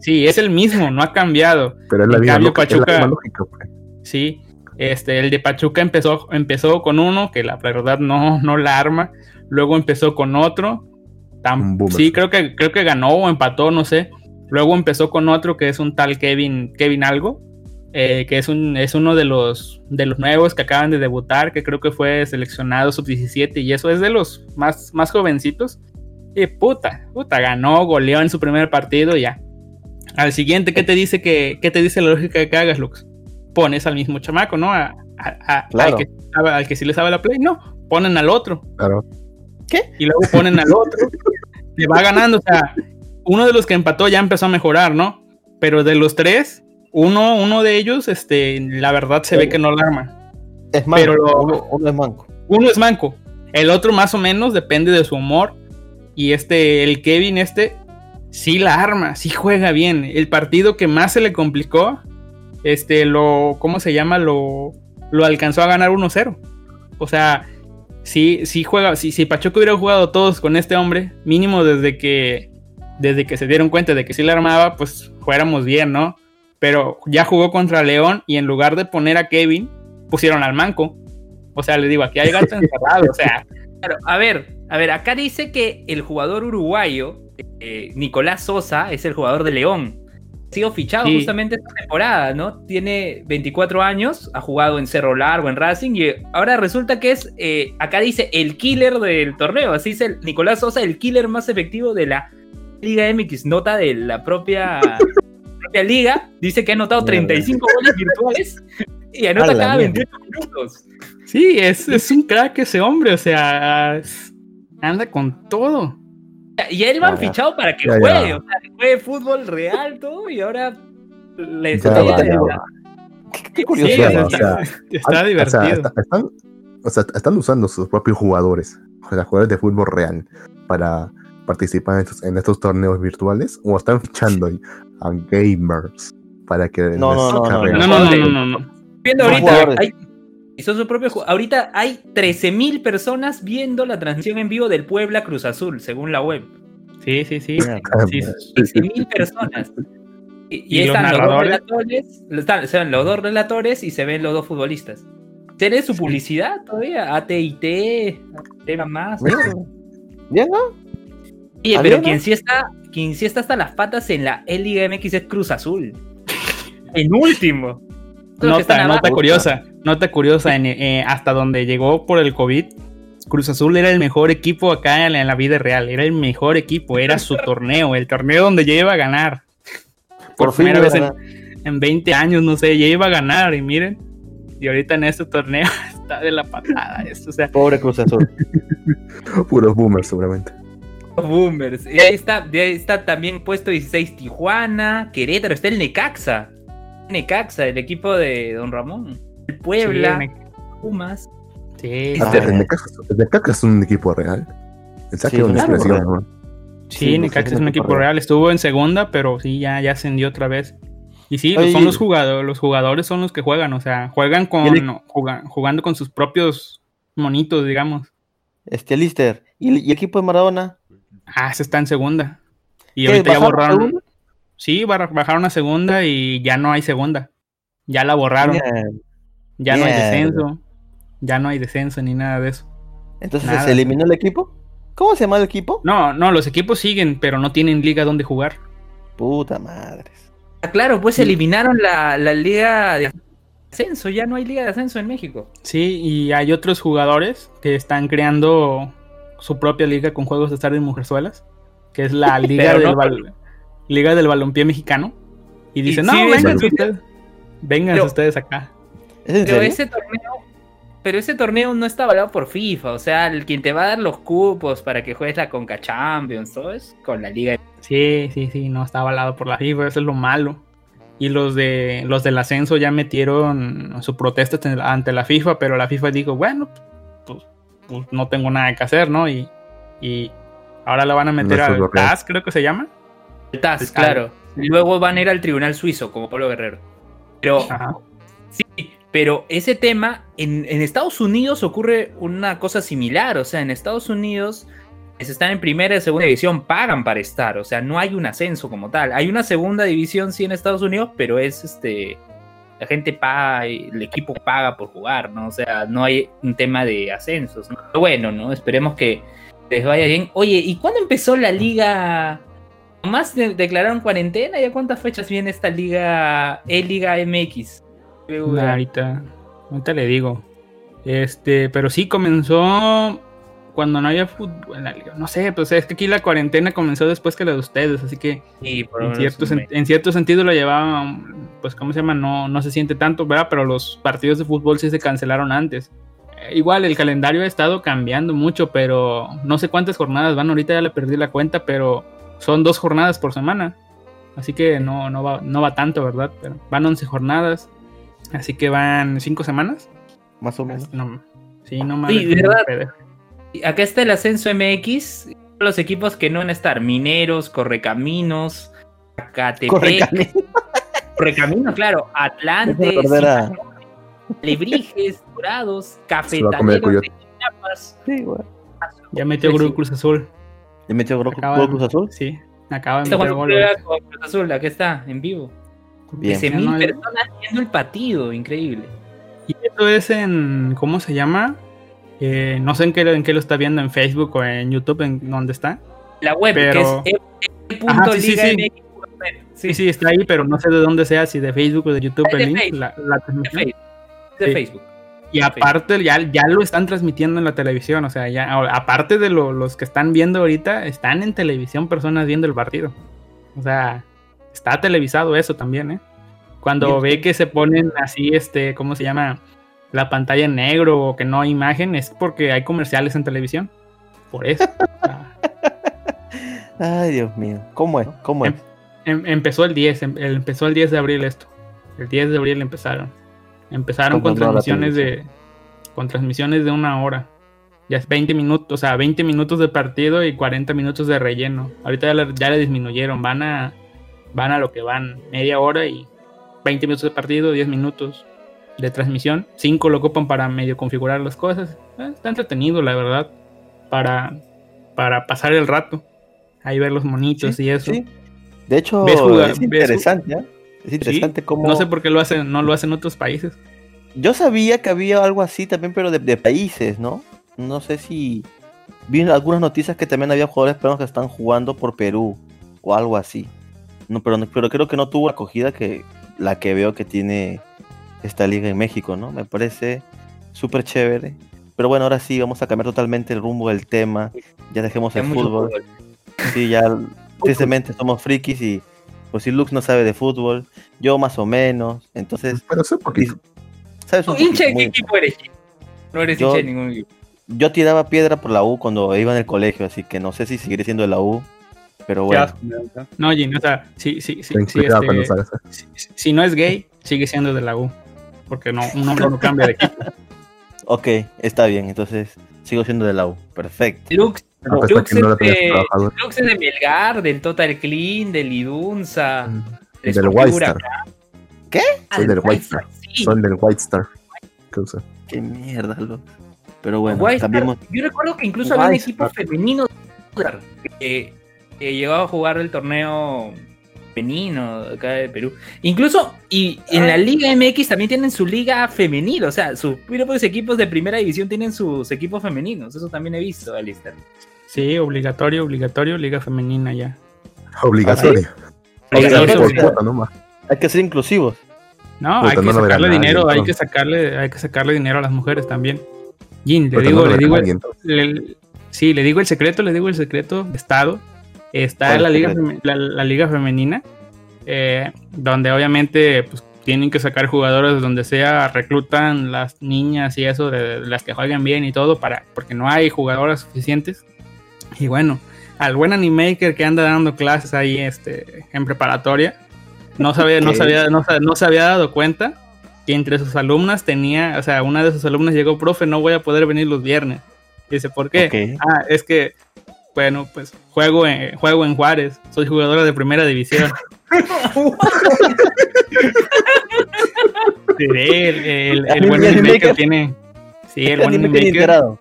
sí, es el mismo, no ha cambiado. Pero es la misma cambio, lógica, es la Pachuca- misma lógica, pues. Sí, este, el de Pachuca empezó, empezó con uno que la verdad no, no la arma. Luego empezó con otro. Tam- sí, creo que, creo que ganó o empató, no sé. Luego empezó con otro que es un tal Kevin, Kevin algo. eh, que es, un, es uno de los, de los nuevos que acaban de debutar, que creo que fue seleccionado sub-17 y eso es de los más, más jovencitos. Y puta, puta, ganó, goleó en su primer partido y ya. Al siguiente, ¿qué te dice que, qué te dice la lógica que hagas, Lux? Pones al mismo chamaco, ¿no? A- a- a- Claro. al, que, al que sí le sabe la play, no, ponen al otro Claro. Y luego ponen al otro, le va ganando, o sea, uno de los que empató ya empezó a mejorar, ¿no? Pero de los tres, uno, uno de ellos, este, la verdad se ve que no la arma. Es manco. Pero lo- uno, uno es manco. Uno es manco, el otro más o menos depende de su humor. Y este, el Kevin, este, sí la arma, sí juega bien. El partido que más se le complicó, este, lo, ¿cómo se llama? Lo, lo alcanzó a ganar 1-0. O sea, sí, sí juega, si, si Pachuco hubiera jugado todos con este hombre, mínimo desde que, desde que se dieron cuenta de que sí la armaba, pues fuéramos bien, ¿no? Pero ya jugó contra León y en lugar de poner a Kevin, pusieron al manco. O sea, le digo, aquí hay gato encerrado. O sea, Claro, a ver, a ver, acá dice que el jugador uruguayo, eh, Nicolás Sosa, es el jugador de León. Sido fichado Sí. justamente esta temporada, ¿no? Tiene 24 años, ha jugado en Cerro Largo, en Racing, y ahora resulta que es, eh, acá dice, el killer del torneo. Así dice el- Nicolás Sosa, el killer más efectivo de la Liga MX. Nota de la propia, propia liga. Dice que ha anotado Mierda. 35 goles virtuales y anota cada mierda. 28 minutos. sí, es, es un crack ese hombre. O sea, anda con todo. Y a él van Ya, ya. fichado para que Ya, ya. juegue, o sea, que juegue fútbol real, todo, y ahora le está-. Qué, curioso. o sea, o está, sea, está divertido. O sea, está- están, o sea, están usando sus propios jugadores, o sea, jugadores de fútbol real, para participar en estos, en estos torneos virtuales, o están fichando a gamers para que No, no, no, no, no, no, no, no, no, no. viendo Son ahorita, jugadores. hay, y son sus propios ahorita hay 13.000 personas viendo la transmisión en vivo del Puebla Cruz Azul, según la web. Sí, sí, sí. Mierda. Sí, 13.000 personas. Y, y ¿Y los están los, dos relatores, están, están los dos relatores y se ven los dos futbolistas. ¿Tiene su publicidad todavía? AT&T, tema más. ¿Bien, no? Oye, ¿Está pero quien sí está, quien sí está hasta las patas en la Liga MX es Cruz Azul. En último. Nota, nota curiosa, nota curiosa, en, eh, hasta donde llegó por el COVID, Cruz Azul era el mejor equipo acá en la, en la vida real, era el mejor equipo, era su torneo, el torneo donde ya iba a ganar. Por, primera vez en, en 20 años, no sé, ya iba a ganar y miren, y ahorita en este torneo está de la patada esto, o sea, Pobre Cruz Azul. Puros boomers, seguramente. Boomers. Y ahí está, ahí está también puesto 16 Tijuana, Querétaro, está el Necaxa. Necaxa, el equipo de Don Ramón. El Puebla, sí, Pumas. sí, Ah, Este, el Necaxa el Necaxa es un equipo real. El saque Sí, es una. Sí, Sí, Necaxa pues, es un equipo real. Estuvo en segunda, pero sí, ya, ya ascendió otra vez. Y sí, Oye, son los jugadores, los jugadores son los que juegan, o sea, juegan con, Y el- no, jugan- jugando con sus propios monitos, digamos. Este, Lister. ¿Y, y el equipo de Maradona? Ah, se está en segunda. Y ¿Qué, ahorita ya borraron. segunda? Sí, bajaron a segunda y ya no hay segunda. Ya la borraron. Bien. Ya no hay descenso. Ya no hay descenso ni nada de eso. Entonces, Nada. ¿se eliminó el equipo? ¿Cómo se llama el equipo? No, no, los equipos siguen, pero no tienen liga donde jugar. Puta madres. Ah, claro, pues eliminaron la, la liga de ascenso. Ya no hay liga de ascenso en México. Sí, y hay otros jugadores que están creando su propia liga con juegos de estar y mujerzuelas, que es la liga del no- bal- liga del balompié mexicano. Y dicen, sí, no, sí. ustedes, vengan Pero- ustedes acá. ¿Es en Pero ese torneo, pero ese torneo no está avalado por FIFA. O sea, el quien te va a dar los cupos para que juegues la Conca Champions, todo es con la liga. Sí, sí, sí, no está avalado por la FIFA, eso es lo malo. Y los de los del ascenso ya metieron su protesta ante la- FIFA, pero la FIFA dijo, bueno, pues, pues no tengo nada que hacer, ¿no? Y, y ahora la van a meter No al. TAS, creo que se llama. El TAS, El claro. Y luego van a ir al tribunal suizo, como Pablo Guerrero. Pero Ajá. Sí, pero ese tema, en, Estados Unidos ocurre una cosa similar, o sea, en Estados Unidos, están en primera y segunda división, pagan para estar, o sea, no hay un ascenso como tal. Hay una segunda división, sí, en Estados Unidos, pero es este, la gente paga, y el equipo paga por jugar, ¿no? O sea, no hay un tema de ascensos. ¿no? Pero bueno, ¿no? Esperemos que les vaya bien. Oye, ¿y cuándo empezó la liga? ¿Más de- declararon cuarentena? ¿Ya cuántas fechas viene esta liga, E-Liga MX? BBVA. Ahorita, ahorita le digo. Este, pero sí comenzó cuando no había fútbol. No sé, pues es que aquí la cuarentena comenzó después que la de ustedes, así que Sí, en cierto, en cierto sentido lo llevaban, pues, ¿cómo se llama? No, no se siente tanto, ¿verdad? Pero los partidos de fútbol sí se cancelaron antes. Eh, igual el calendario ha estado cambiando mucho, pero no sé cuántas jornadas van. Ahorita ya le perdí la cuenta, pero son dos jornadas por semana. Así que no, no, va, no va tanto, ¿verdad? Pero van 11 jornadas. Así que van 5 semanas. Más o menos. No, sí, no Sí, mames. ¿verdad? Acá está el ascenso MX. Los equipos que no van a estar: Mineros, Correcaminos, Acatepec. Correcaminos. Correcaminos, claro. Atlantes, Recordar a- Lebrijes, Dorados, Cafetaleros de. Chiapas. Sí, güey. Ya metió Grupo Cruz Azul. ¿Le metió Gol Cruz Azul? Sí, acaba de Está meter gol. Cruz Azul, aquí está, en vivo. Bien. 13.000 Ya no hay- personas viendo el partido, increíble. Y esto es en, ¿cómo se llama? Eh, no sé en qué, en qué lo está viendo, en Facebook o en YouTube, en dónde está. La web, Pero- que es Ajá, sí, sí, sí. e.ligamx.net. Sí, sí, está ahí, pero no sé de dónde sea, si de Facebook o de YouTube Es de el link, Facebook. la, la de transmisión. Facebook. De Sí. Facebook. Y aparte, ya, ya lo están transmitiendo en la televisión, o sea, ya, aparte de lo- los que están viendo ahorita, están en televisión personas viendo el partido. O sea, está televisado eso también, ¿eh? Cuando ve que se ponen así, este, ¿cómo se llama? La pantalla en negro o que no hay imagen, es porque hay comerciales en televisión. Por eso. Ay, Dios mío. ¿Cómo es? ¿Cómo es? Em- empezó el 10, em- el- empezó el 10 de abril esto. El 10 de abril empezaron. Empezaron con transmisiones de con transmisiones de una hora. Ya es 20 minutos, o sea, 20 minutos de partido y 40 minutos de relleno. Ahorita ya le, ya le disminuyeron, van a van a lo que van, media hora y 20 minutos de partido, 10 minutos de transmisión. 5 lo ocupan para medio configurar las cosas. Eh, está entretenido, la verdad, para para pasar el rato. Ahí ver los monitos y eso. Sí. De hecho, ¿Ves jugar- es interesante, ¿eh? Es Sí, interesante cómo... No sé por qué lo hacen, no lo hacen otros países. Yo sabía que había algo así también, pero de, de países, ¿no? No sé si... Vi algunas noticias que también había jugadores peruanos que están jugando por Perú o algo así. No, pero, pero creo que no tuvo la acogida que la que veo que tiene esta liga en México, ¿no? Me parece súper chévere. Pero bueno, ahora sí, vamos a cambiar totalmente el rumbo del tema. Ya dejemos el fútbol. fútbol. Sí, ya tristemente somos frikis y pues si Lux no sabe de fútbol, yo más o menos. Entonces, Pero sé poquito. ¿sabes? Un ¿Tú hincha de qué equipo eres? No eres Yo- hincha de ningún equipo. Yo tiraba piedra por la U cuando iba en el colegio, así que no sé si seguiré siendo de la U. Pero bueno. No, Gin, o sea, sí, sí, sí, este, si, si no es gay, sigue siendo de la U. Porque no, un hombre no cambia de equipo. ok, está bien, entonces sigo siendo de la U. Perfecto. Lux, Lux no es de- trabajador. Lux es de Melgar, del Total Clean, del Idunza. Del Scorpio White Star. ¿Qué? Soy del White Star. sí. Son del White Star. ¿Qué usa? Qué mierda, Lux. Pero bueno, White Star. Yo recuerdo que incluso había un White equipo Star. femenino que, que llegó a jugar el torneo femenino acá de Perú. Incluso, y en la Liga MX también tienen su liga femenil, o sea, sus propios equipos de primera división tienen sus equipos femeninos. Eso también he visto, Alistair. Sí, obligatorio, obligatorio, liga femenina ya. Obligatorio. Nomás. Hay que ser inclusivos. No, hay que no sacarle nadie, dinero, hay que sacarle, hay que sacarle dinero a las mujeres también. Gin, le Pero digo, le digo, nadie, entonces. le- sí, le digo el secreto, le digo el secreto de Estado. Está ¿Cuál la liga, la, la liga femenina, eh, donde obviamente pues, tienen que sacar jugadores de donde sea, reclutan las niñas y eso, de, de las que jueguen bien y todo, para, porque no hay jugadoras suficientes. Y bueno, al buen animaker que anda dando clases ahí este, en preparatoria, no, sabía, no, sabía, no, no se había dado cuenta que entre sus alumnas tenía, o sea, una de sus alumnas llegó, profe, no voy a poder venir los viernes. Dice, ¿por qué? Ah, es que, bueno, pues juego en, juego en Juárez, soy jugadora de primera división. Sí, el, el- el buen ¿El animaker Animaker? tiene... Sí, el buen enterado.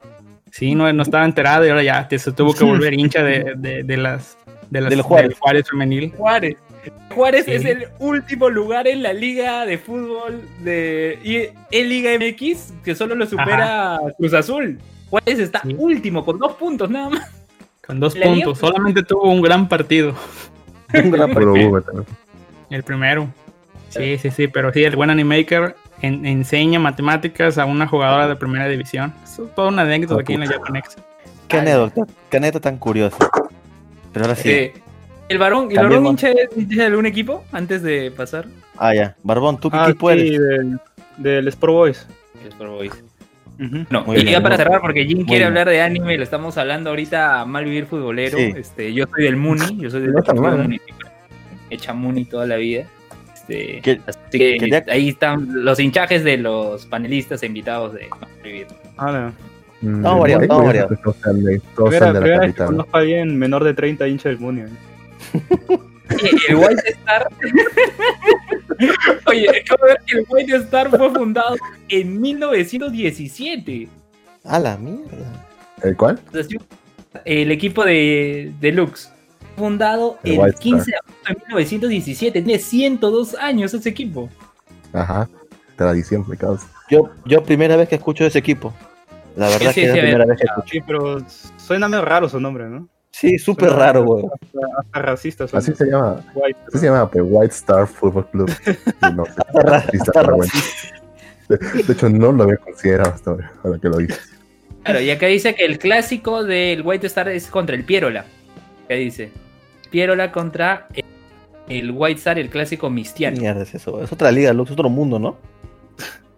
Sí, no, no estaba enterado y ahora ya te- se tuvo que volver hincha de, de, de las de las Del Juárez. femenil. Juárez. Juárez Sí. es el último lugar en la liga de fútbol de y en Liga MX que solo lo supera Cruz Azul. Juárez está Sí. último con dos puntos nada más. Con dos puntos. Solamente tuvo un gran partido. Un gran partido. El primero. Sí, sí, sí, pero sí, el buen Animaker en- enseña matemáticas a una jugadora de primera división. Es toda una anécdota aquí en la Japanex. Qué anécdota, qué anécdota tan curiosa. Pero ahora sí. Eh, el varón, ¿el varón hincha de, hincha de algún equipo antes de pasar? Ah, ya. Barbón, ¿tú qué Ah, equipo sí, eres? del, del Sport Boys. El Sport Boys. No, Muy y bien, ya para cerrar, porque Jim quiere bien. hablar de anime, lo estamos hablando ahorita a mal vivir futbolero. Sí. Este, yo soy del Muni, yo soy del No ¿eh? municipal. Hecha Muni toda la vida. Este, ¿Qué- así que quería- ahí están los hinchajes de los panelistas e invitados de Mal Vivir. Ah, no. Mm, muy estamos curioso variados. que todos sean de, la primera vez que capital. conozco a alguien menor de 30 hincha del Muni. ¿eh? Oye, el White Star. Oye, acabo de ver que el White Star fue fundado en 1917. A la mierda. ¿El cuál? El equipo de Deluxe. Fundado El el, White Star. 15 de agosto de 1917. Tiene 102 años ese equipo. Ajá. Tradición, me causa. Yo, yo primera vez que escucho ese equipo. La verdad Sí, que es sí, la ver, primera vez que escucho. Sí, pero suena medio raro su nombre, ¿no? Sí, súper raro, weón. Hasta, hasta racista. suena. Así se llama. White, Así se llama, pues, White Star Football Club. Y no. Hasta ra- Sí, está hasta racista. De, de hecho, no lo había considerado hasta ahora, ahora que lo dices. Claro, y acá dice que el clásico del White Star es contra el Pierola. ¿Qué dice? Pierola contra el, el White Star, el clásico ¿Qué mistiano. mierda es eso? Es otra liga, es otro mundo, ¿no?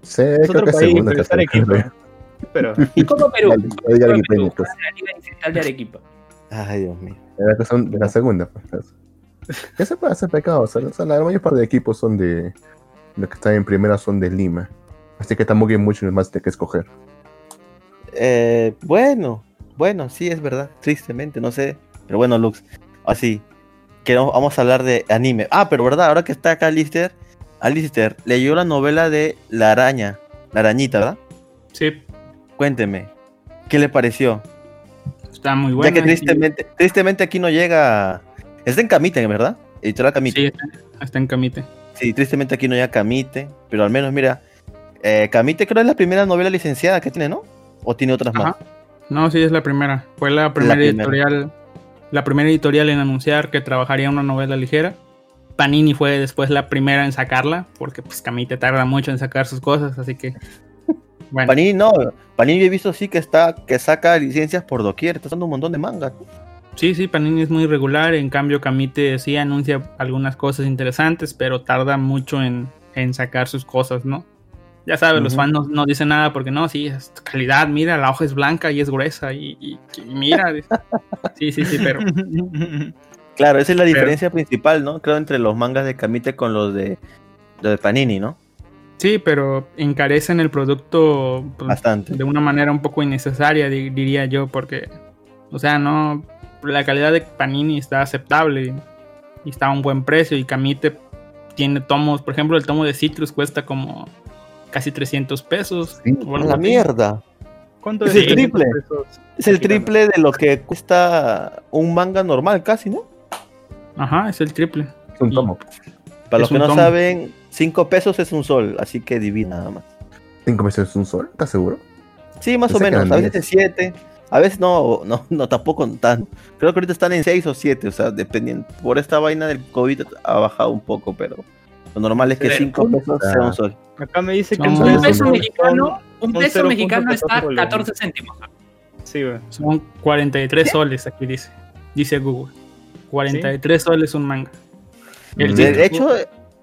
Sí, Es creo otro que es país, segundo, pero Arequipa. Pero Y como Perú. La, la la Liga Arequipa. Ay, Dios mío. Era que son de la segunda, pues. ¿Qué se puede hacer pecado? O sea, o sea, la mayor parte de equipos son de. Los que están en primera son de Lima. Así que tampoco hay mucho más de qué escoger. Eh, bueno, bueno, sí, es verdad. Tristemente, no sé. Pero bueno, Lux. Así. Que no- vamos a hablar de anime. Ah, pero verdad, ahora que está acá Lister. Alistair leyó la novela de La Araña. La Arañita, ¿verdad? Sí, Cuénteme. ¿Qué le pareció? Está muy bueno. ya que tristemente, tristemente aquí no llega. Está en Camite, ¿verdad? Editorial Camite. Sí, está, está en Camite. Sí, tristemente aquí no llega Camite, pero al menos mira, eh, Camite creo es la primera novela licenciada que tiene, ¿no? ¿O tiene otras más? No, sí, es la primera. Fue la primera primera. editorial. La primera editorial en anunciar que trabajaría una novela ligera. Panini fue después la primera en sacarla, porque pues Camite tarda mucho en sacar sus cosas, así que. Bueno, Panini no, Panini yo he visto sí que está, que saca licencias por doquier, está usando un montón de mangas. sí, sí, Panini es muy regular. En cambio, Camite sí anuncia algunas cosas interesantes, pero tarda mucho en, en sacar sus cosas, ¿no? Ya sabes, los fans no, no dicen nada porque no, sí, es calidad, mira, la hoja es blanca y es gruesa y, y- y mira. sí, sí, sí, pero Claro, esa es la Pero- diferencia principal, ¿no? Creo entre los mangas de Camite con los de, los de Panini, ¿no? Sí, pero encarecen el producto pues, Bastante. de una manera un poco innecesaria, di- diría yo, porque, o sea, no, la calidad de Panini está aceptable y, está a un buen precio y Camite tiene tomos, por ejemplo, el tomo de Citrus cuesta como casi 300 pesos. Sí, o A algo la mierda. ¿Cuánto Es es el triple. pesos? Es el triple de lo que cuesta un manga normal, casi, ¿no? Ajá, es el triple. Es un Y- tomo. Para los que no tomo. saben, 5 pesos es un sol, así que divina nada más. ¿Cinco meses es un sol? ¿Estás seguro? Sí, más o Pensé menos. A veces 10. es 7. A veces no, no, no, tampoco tan. Creo que ahorita están en 6 o 7. O sea, dependiendo. Por esta vaina del COVID ha bajado un poco, pero lo normal es que Pero, 5 pesos ah. sea un sol. Acá me dice que un peso mexicano, un peso mexicano 0.14 está a soles. 14 céntimos. Sí, güey. Son 43 soles, aquí dice. Dice Google. 43 soles un manga. El Mm. De hecho,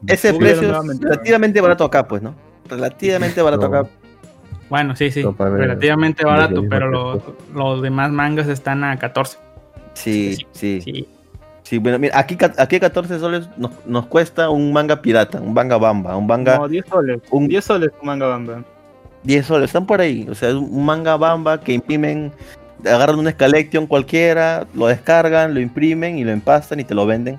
ese precio es relativamente barato acá, pues, ¿no? Relativamente barato No. acá. Bueno, sí, sí, relativamente barato, pero los, los demás mangas están a 14. Sí, sí. Sí, Sí, bueno, mira, aquí, aquí 14 soles nos, nos cuesta un manga pirata, un manga bamba, un manga No, 10 soles. un- 10 soles un manga bamba. 10 soles, están por ahí. O sea, es un manga bamba que imprimen, agarran una escalection cualquiera, lo descargan, lo imprimen y lo empastan y te lo venden.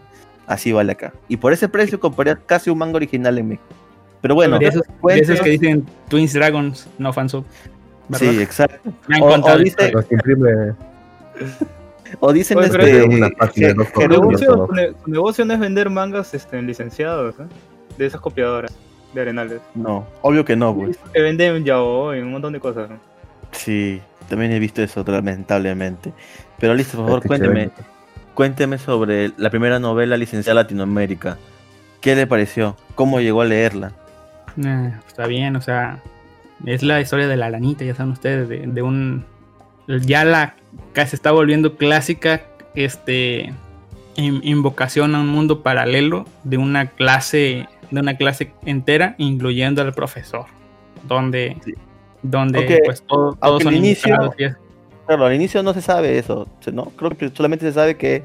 Así vale acá. Y por ese precio comprarías casi un manga original en México. Pero bueno, de, esos, de cuente- esos que dicen Twins Dragons, no fansub. sí, exacto. Me han o- o dice- O dicen Oye, este, es una página Su negocio, no. su ne- su negocio no es vender mangas este, licenciados, ¿eh? De esas copiadoras de Arenales. No, obvio que no, güey. Que venden Yao y un montón de cosas. ¿no? Sí, también he visto eso lamentablemente. Pero listo, por favor, Este, cuénteme, chévere. Cuénteme sobre la primera novela licenciada en Latinoamérica. ¿Qué le pareció? ¿Cómo llegó a leerla? Eh, está bien, o sea, es la historia de la arañita, ya saben ustedes, de, de un... Ya la casi está volviendo clásica, este... in- invocación a un mundo paralelo de una clase de una clase entera incluyendo al profesor donde Sí. donde Aunque- pues todo- todos aunque son al inicio- Claro, al inicio no se sabe eso, ¿no? Creo que solamente se sabe que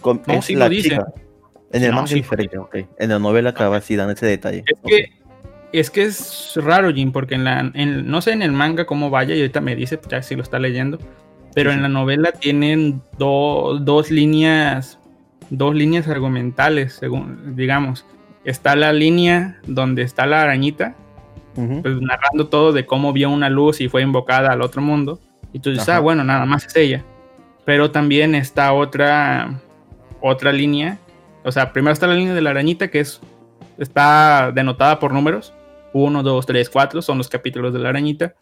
con, No, es sí la lo chica. En el No, manga sí es diferente, ok. En la novela acaba así, dan ese detalle. Es ok. que es que es raro, Jim, porque en la en- no sé en el manga cómo vaya y ahorita me dice pues, ya si lo está leyendo, pero Sí, en la novela tienen do- dos líneas dos líneas argumentales, según digamos. Está la línea donde está la arañita, Ujú. pues, narrando todo de cómo vio una luz y fue invocada al otro mundo. Y tú dices, Ajá. ah, bueno, nada más es ella. Pero también está otra, otra línea. O sea, primero está la línea de la arañita que es, está denotada por números. 1, 2, 3, 4 son los capítulos de la arañita.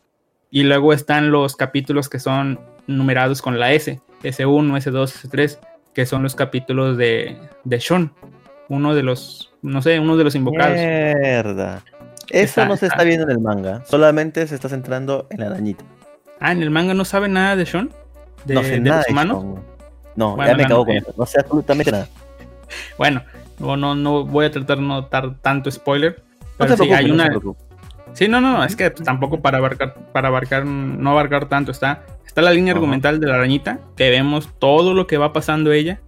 Y luego están los capítulos que son numerados con la S. S1, S2, S3, que son los capítulos de, de Sean. Uno de los, no sé, uno de los invocados. Mierda. Eso Está- no se está está- viendo en el manga, solamente se está centrando en la arañita. Ah, en el manga no sabe nada de Sean. De, no sé de nada los humanos. No, Bueno, ya me cago con novela. eso. No sé absolutamente nada. Bueno, no, no, no voy a tratar de no dar tanto spoiler. No Pero sí, hay no una. preocupe. Sí, no, no, es que tampoco para abarcar, para abarcar, no abarcar tanto está. Está la línea argumental de la arañita, que vemos todo lo que va pasando ella.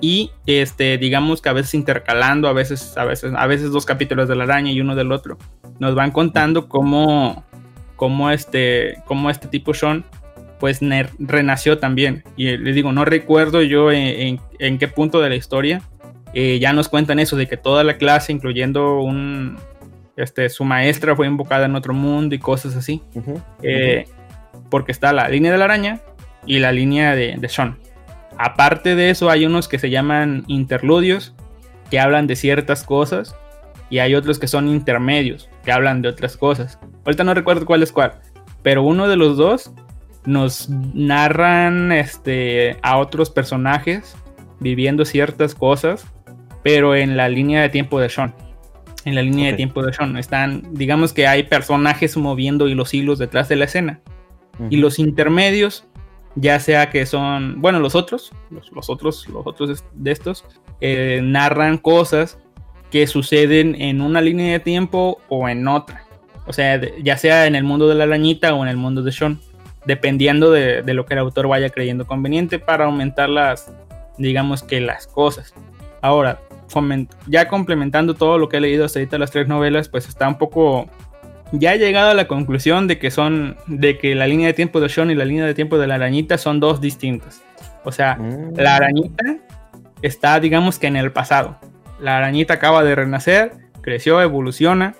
Y este, digamos que a veces intercalando, a veces, a veces, a veces dos capítulos de la araña y uno del otro. Nos van contando cómo, cómo este, cómo este tipo Sean, pues renació también. Y eh, les digo, no recuerdo yo en, en- en qué punto de la historia. eh, ya nos cuentan eso de que toda la clase, incluyendo un, este, su maestra fue invocada en otro mundo y cosas así. Eh, porque está la línea de la araña y la línea de, de Sean. Aparte de eso, hay unos que se llaman interludios, que hablan de ciertas cosas, y hay otros que son intermedios, que hablan de otras cosas. Ahorita no recuerdo cuál es cuál, pero uno de los dos nos narran este, a otros personajes viviendo ciertas cosas, pero en la línea de tiempo de Sean. En la línea de tiempo de Sean. Están, digamos que hay personajes moviendo y los hilos detrás de la escena. Y los intermedios, ya sea que son, bueno, los otros, los, los otros, los otros de estos, eh, narran cosas que suceden en una línea de tiempo o en otra. O sea, ya sea en el mundo de la arañita o en el mundo de Sean, dependiendo de, de lo que el autor vaya creyendo conveniente para aumentar las, digamos que las cosas. Ahora, ya complementando todo lo que he leído hasta ahorita las tres novelas, pues está un poco ya he llegado a la conclusión de que son de que la línea de tiempo de Sean y la línea de tiempo de la arañita son dos distintas. O sea, Mm. la arañita está, digamos que en el pasado. La arañita acaba de renacer, creció, evoluciona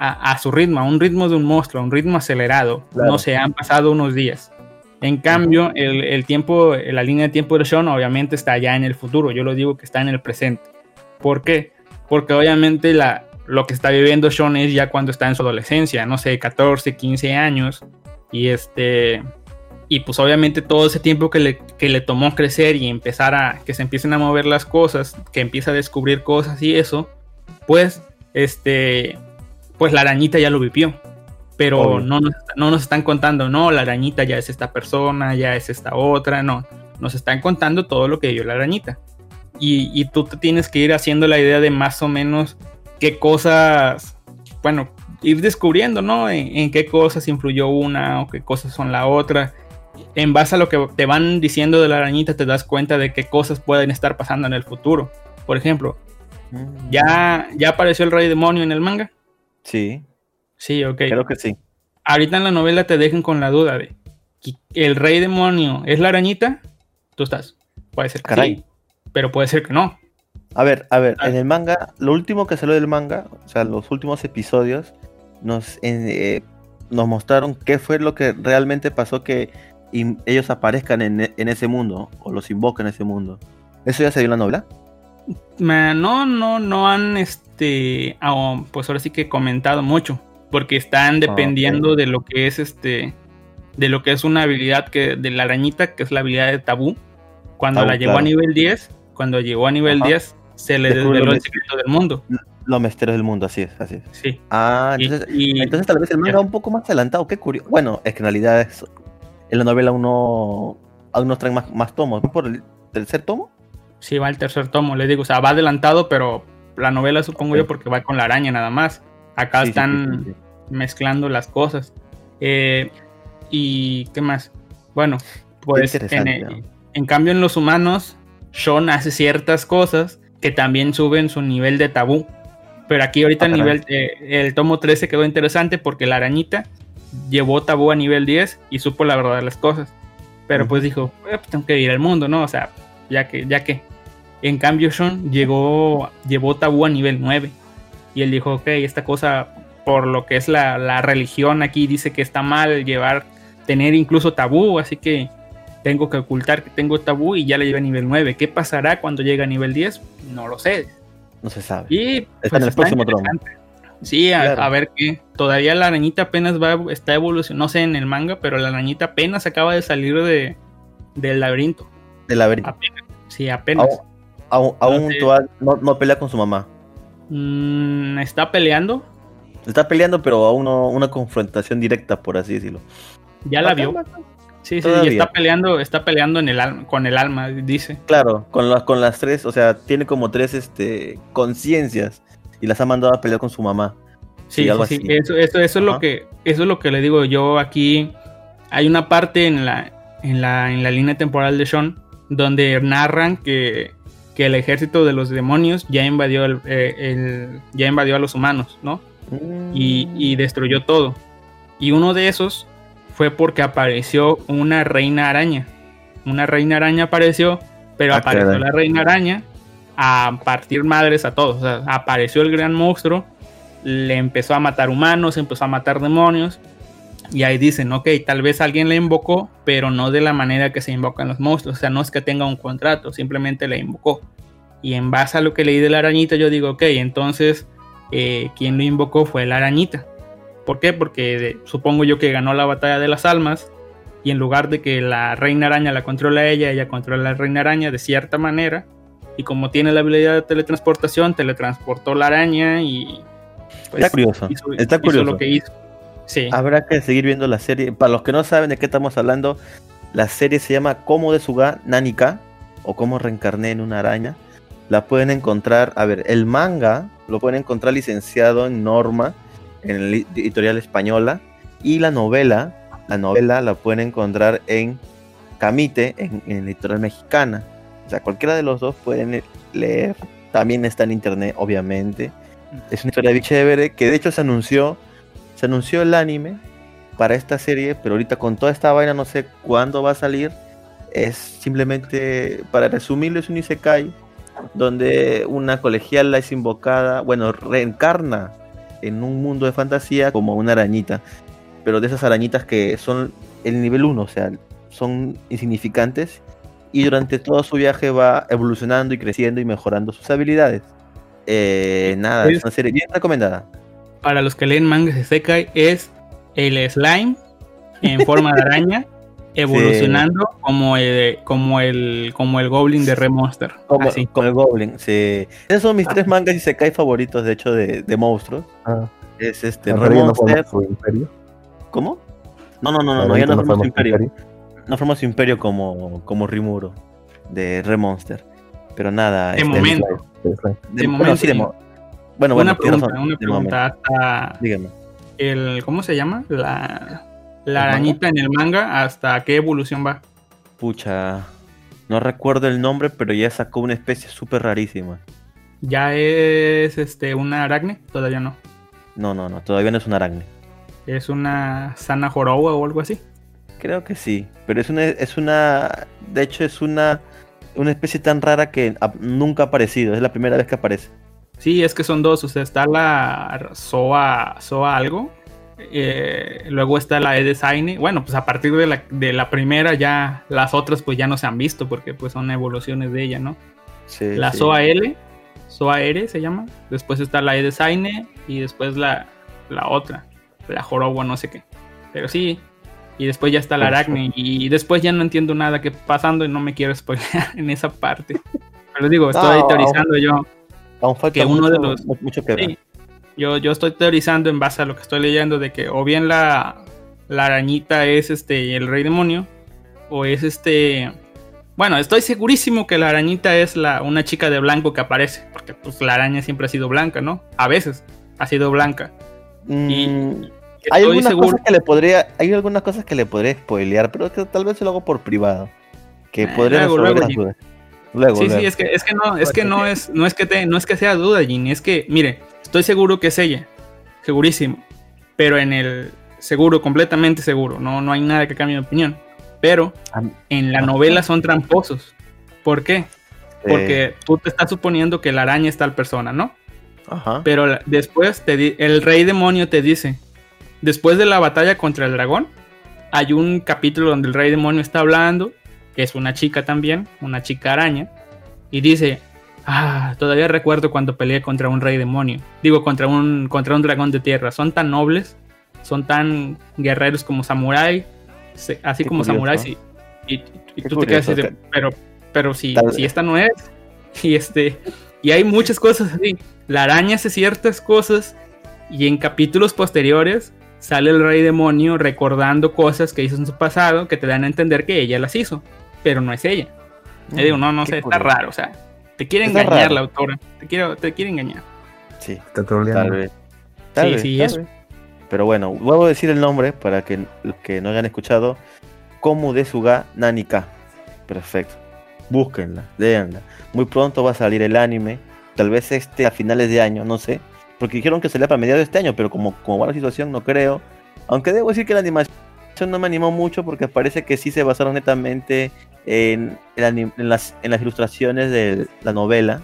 a, a su ritmo, a un ritmo de un monstruo, a un ritmo acelerado. Claro. No se han pasado unos días. En cambio, el, el tiempo, la línea de tiempo de Sean obviamente está ya en el futuro. Yo lo digo que está en el presente. ¿Por qué? Porque obviamente la, lo que está viviendo Sean es ya cuando está en su adolescencia, no sé, 14, 15 años. Y este. Y pues obviamente todo ese tiempo que le, que le tomó crecer y empezar a. que se empiecen a mover las cosas, que empieza a descubrir cosas y eso, pues, este. Pues la arañita ya lo vivió. Pero no nos, no nos están contando, no, la arañita ya es esta persona, ya es esta otra, no. Nos están contando todo lo que vivió la arañita. Y, y tú te tienes que ir haciendo la idea de más o menos qué cosas, bueno, ir descubriendo, ¿no? En, en qué cosas influyó una o qué cosas son la otra. En base a lo que te van diciendo de la arañita, te das cuenta de qué cosas pueden estar pasando en el futuro. Por ejemplo, Mm. ¿ya, ya apareció el rey demonio en el manga? Sí, Sí, ok. creo que sí. Ahorita en la novela te dejan con la duda de ¿qui- ¿el rey demonio es la arañita? Tú estás. Puede ser que Caray. sí, pero puede ser que no. A ver, a ver, Ah. en el manga, lo último que salió del manga, o sea, los últimos episodios, nos, eh, nos mostraron qué fue lo que realmente pasó que im- ellos aparezcan en, en ese mundo, o los invocan en ese mundo. ¿Eso ya se vio en la novela? No, no, no han, este, ah, pues ahora sí que comentado mucho, porque están dependiendo de lo que es, este, de lo que es una habilidad que de la arañita, que es la habilidad de tabú. Cuando Tabú, la llevó a nivel 10, cuando llegó a nivel Ajá. 10, se le Descubre desveló el secreto del mundo. Los misterios del mundo, así es, así es. Sí. Ah, Y- entonces, y- entonces tal vez el manga ya. un poco más adelantado, qué curioso. Bueno, es que en realidad es, en la novela uno aún nos traen más, más tomos. ¿No por el tercer tomo? Sí, va el tercer tomo, les digo, o sea, va adelantado, pero la novela supongo yo porque va con la araña nada más. Acá Sí, están sí, sí, sí. mezclando las cosas. Eh, y qué más. Bueno, pues en, en cambio en los humanos, Sean hace ciertas cosas que también suben su nivel de tabú. Pero aquí ahorita Ah, el caray. nivel, eh, el tomo 13 quedó interesante porque la arañita llevó tabú a nivel 10 y supo la verdad de las cosas. Pero pues dijo, "Eh, pues tengo que ir al mundo, ¿no? O sea, ya que, ya que. En cambio, Sean llegó, llevó tabú a nivel 9. Y él dijo, ok, esta cosa, por lo que es la, la religión aquí, dice que está mal llevar, tener incluso tabú, así que tengo que ocultar que tengo tabú y ya le llevé a nivel 9. ¿Qué pasará cuando llegue a nivel 10? No lo sé. No se sabe. Y Está en el próximo tomo. Sí, a, Claro. a ver qué. Todavía la arañita apenas va, está evolucionando, no sé en el manga, pero la arañita apenas acaba de salir de, del laberinto. Del laberinto. Apenas. Sí, apenas. Aún, aún, aún sé. todavía no, no pelea con su mamá. Mm, está peleando, Está peleando, pero aún no una confrontación directa, por así decirlo. ya la vio. Sí, sí, Todavía. y está peleando, está peleando en el alma, con el alma, dice. Claro, con las, con las tres, o sea, tiene como tres este, conciencias y las ha mandado a pelear con su mamá. Sí, Sí, algo sí, sí, así. Eso, eso, eso es lo que, eso es lo que le digo yo aquí. Hay una parte en la, en la, en la línea temporal de Sean donde narran que, que el ejército de los demonios ya invadió el, eh, el- ya invadió a los humanos, ¿no? y, y destruyó todo. Y uno de esos fue porque apareció una reina araña. Una reina araña apareció, pero Ah, apareció caray. la reina araña a partir madres a todos. Apareció el gran monstruo, le empezó a matar humanos, empezó a matar demonios. Y ahí dicen, ok, tal vez alguien le invocó, pero no de la manera que se invocan los monstruos. O sea, no es que tenga un contrato, simplemente le invocó. Y en base a lo que leí de la arañita, yo digo, ok, entonces eh, quien lo invocó fue la arañita. ¿Por qué? Porque de- supongo yo que ganó la batalla de las almas y en lugar de que la reina araña la controla ella, ella controla a la reina araña de cierta manera. Y como tiene la habilidad de teletransportación, teletransportó la araña y... pues, Está curioso. hizo- está hizo curioso. lo que hizo. Sí. Habrá que seguir viendo la serie. Para los que no saben de qué estamos hablando, la serie se llama Cómo de Suga Nanika o Cómo reencarné en una araña. La pueden encontrar, a ver, el manga lo pueden encontrar licenciado en Norma, en la editorial española, y la novela, la novela la pueden encontrar en Camite, en, en la editorial mexicana. O sea, cualquiera de los dos pueden leer. También está en internet, obviamente. Es una historia bien chévere que de hecho se anunció, se anunció el anime para esta serie, pero ahorita con toda esta vaina no sé cuándo va a salir. Es simplemente, para resumirlo, es un isekai donde una colegiala es invocada, bueno, reencarna en un mundo de fantasía como una arañita, pero de esas arañitas que son el nivel 1, o sea, son insignificantes y durante todo su viaje va evolucionando y creciendo y mejorando sus habilidades. Eh, nada, es Es- una serie bien recomendada. Para los que leen mangas de Sekai es el slime en forma de araña evolucionando como el como el como el goblin de Remonster. Como, Así. como el Goblin, sí. Esos son mis tres mangas y Sekai favoritos, de hecho, de, de monstruos. Ah, Es este, ya no Remonster. ¿Cómo? No, no, no, no, no, ya no forma su imperio. No forma su imperio como, como Rimuro de Remonster. Pero nada. De este, momento. De- momento, de sí. mo- bueno, bueno, una pregunta, una pregunta. Hasta momento. Dígame. el ¿cómo se llama? La la ¿El arañita en el manga, ¿hasta qué evolución va? Pucha. No recuerdo el nombre, pero ya sacó una especie súper rarísima. ¿Ya es este una aracne? Todavía no. No, no, no, todavía no es un aragne. ¿Es una sana joroba o algo así? Creo que sí, pero es una, es una, de hecho es una, una especie tan rara que nunca ha aparecido, es la primera vez que aparece. Sí, es que son dos. O sea, está la Soa, Soa algo. eh, luego está la E-Design. Bueno, pues a partir de la, de la primera ya las otras pues ya no se han visto porque pues son evoluciones de ella, ¿no? Sí, La sí. Soa L, Soa R se llama. Después está la E-Design y después la, la otra, la Joroba, no sé qué. Pero sí. Y después ya está la Perfecto. Aracne. Y después ya no entiendo nada que pasando y no me quiero spoilear en esa parte. Pero digo, estoy No. teorizando yo. Aún falta Que uno mucho, de los- mu- mucho que ver. Sí. Yo, yo estoy teorizando en base a lo que estoy leyendo de que o bien la, la arañita es este el rey demonio o es este bueno estoy segurísimo que la arañita es la una chica de blanco que aparece porque pues la araña siempre ha sido blanca no a veces ha sido blanca Mm, y hay algunas seguro cosas que le podría, hay algunas cosas que le podría spoilear, pero que tal vez se lo hago por privado. Que Eh, podría luego, resolver luego, las Jim. dudas. Luego, sí luego. sí es que es que no es que no es no es que te, no es que sea duda Ginny es que mire estoy seguro que es ella segurísimo pero en el seguro completamente seguro no no hay nada que cambie mi opinión pero Am- en la novela son tramposos ¿por qué? Eh, Porque tú te estás suponiendo que la araña es tal persona, ¿no? ajá. Pero después te di- el rey demonio te dice, después de la batalla contra el dragón, hay un capítulo donde el rey demonio está hablando, que es una chica también, una chica araña, y dice, ah, todavía recuerdo cuando peleé contra un rey demonio, digo, contra un, contra un dragón de tierra, son tan nobles, son tan guerreros como samurái, así Qué como samuráis, y, y- tú te quedas así de, pero, pero si, si esta no es, y este, y hay muchas cosas así. La araña hace ciertas cosas y en capítulos posteriores sale el rey demonio recordando cosas que hizo en su pasado que te dan a entender que ella las hizo, pero no es ella. Yo digo, no, no Mm, sé, está curioso. raro, o sea, te quiere Está engañar raro. la autora, te quiere, te quiere engañar. Sí, Está troleando. tal vez. Tal Sí, vez, sí, tal eso. vez. Pero bueno, vuelvo a decir el nombre para que los que no hayan escuchado. Komu de Suga Nanika. Perfecto. Búsquenla, léanla. Muy pronto va a salir el anime. Tal vez este a finales de año, no sé. Porque dijeron que salía para mediados de este año, pero como, como va la situación, no creo. Aunque debo decir que la animación no me animó mucho porque parece que sí se basaron netamente en, las, en las ilustraciones de la novela.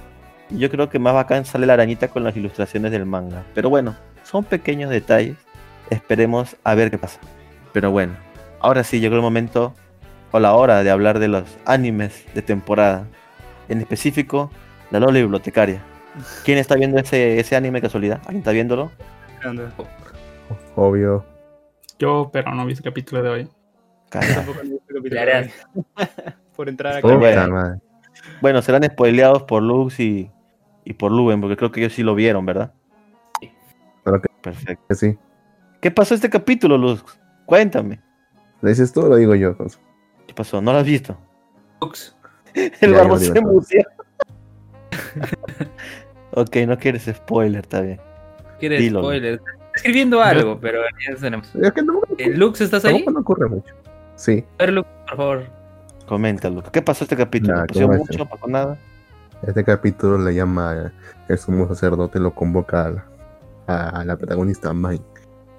Yo creo que más bacán sale la arañita con las ilustraciones del manga. Pero bueno, son pequeños detalles. Esperemos a ver qué pasa. Pero bueno, ahora sí llegó el momento o la hora de hablar de los animes de temporada. En específico, la Lola Bibliotecaria. ¿Quién está viendo ese, ese anime casualidad? ¿Alguien está viéndolo? Obvio. Yo, pero no vi ese capítulo de hoy. Tampoco capítulo de hoy. Por entrar acá. Bueno. madre. Bueno, serán spoileados por Lux y, y por Luben, porque creo que ellos sí lo vieron, ¿verdad? Que- Perfecto. Que sí. ¿Qué pasó este capítulo, Lux? Cuéntame. ¿Le dices tú o lo digo yo? Consu? ¿Qué pasó? ¿No lo has visto? Lux. El barbo se muteó. ok, no quieres spoiler, está bien. ¿Quieres Dilo. spoiler? Estoy escribiendo algo, pero ya tenemos. Es que no, Eh, Lux, ¿estás ahí? no ocurre mucho. Sí. A ver, Lux, por favor. Comenta, Lux. ¿Qué pasó este capítulo? Nah, ¿Pasó ¿cómo es? mucho? ¿Pasó nada? Este capítulo le llama el sumo sacerdote, lo convoca a la, a la protagonista Mai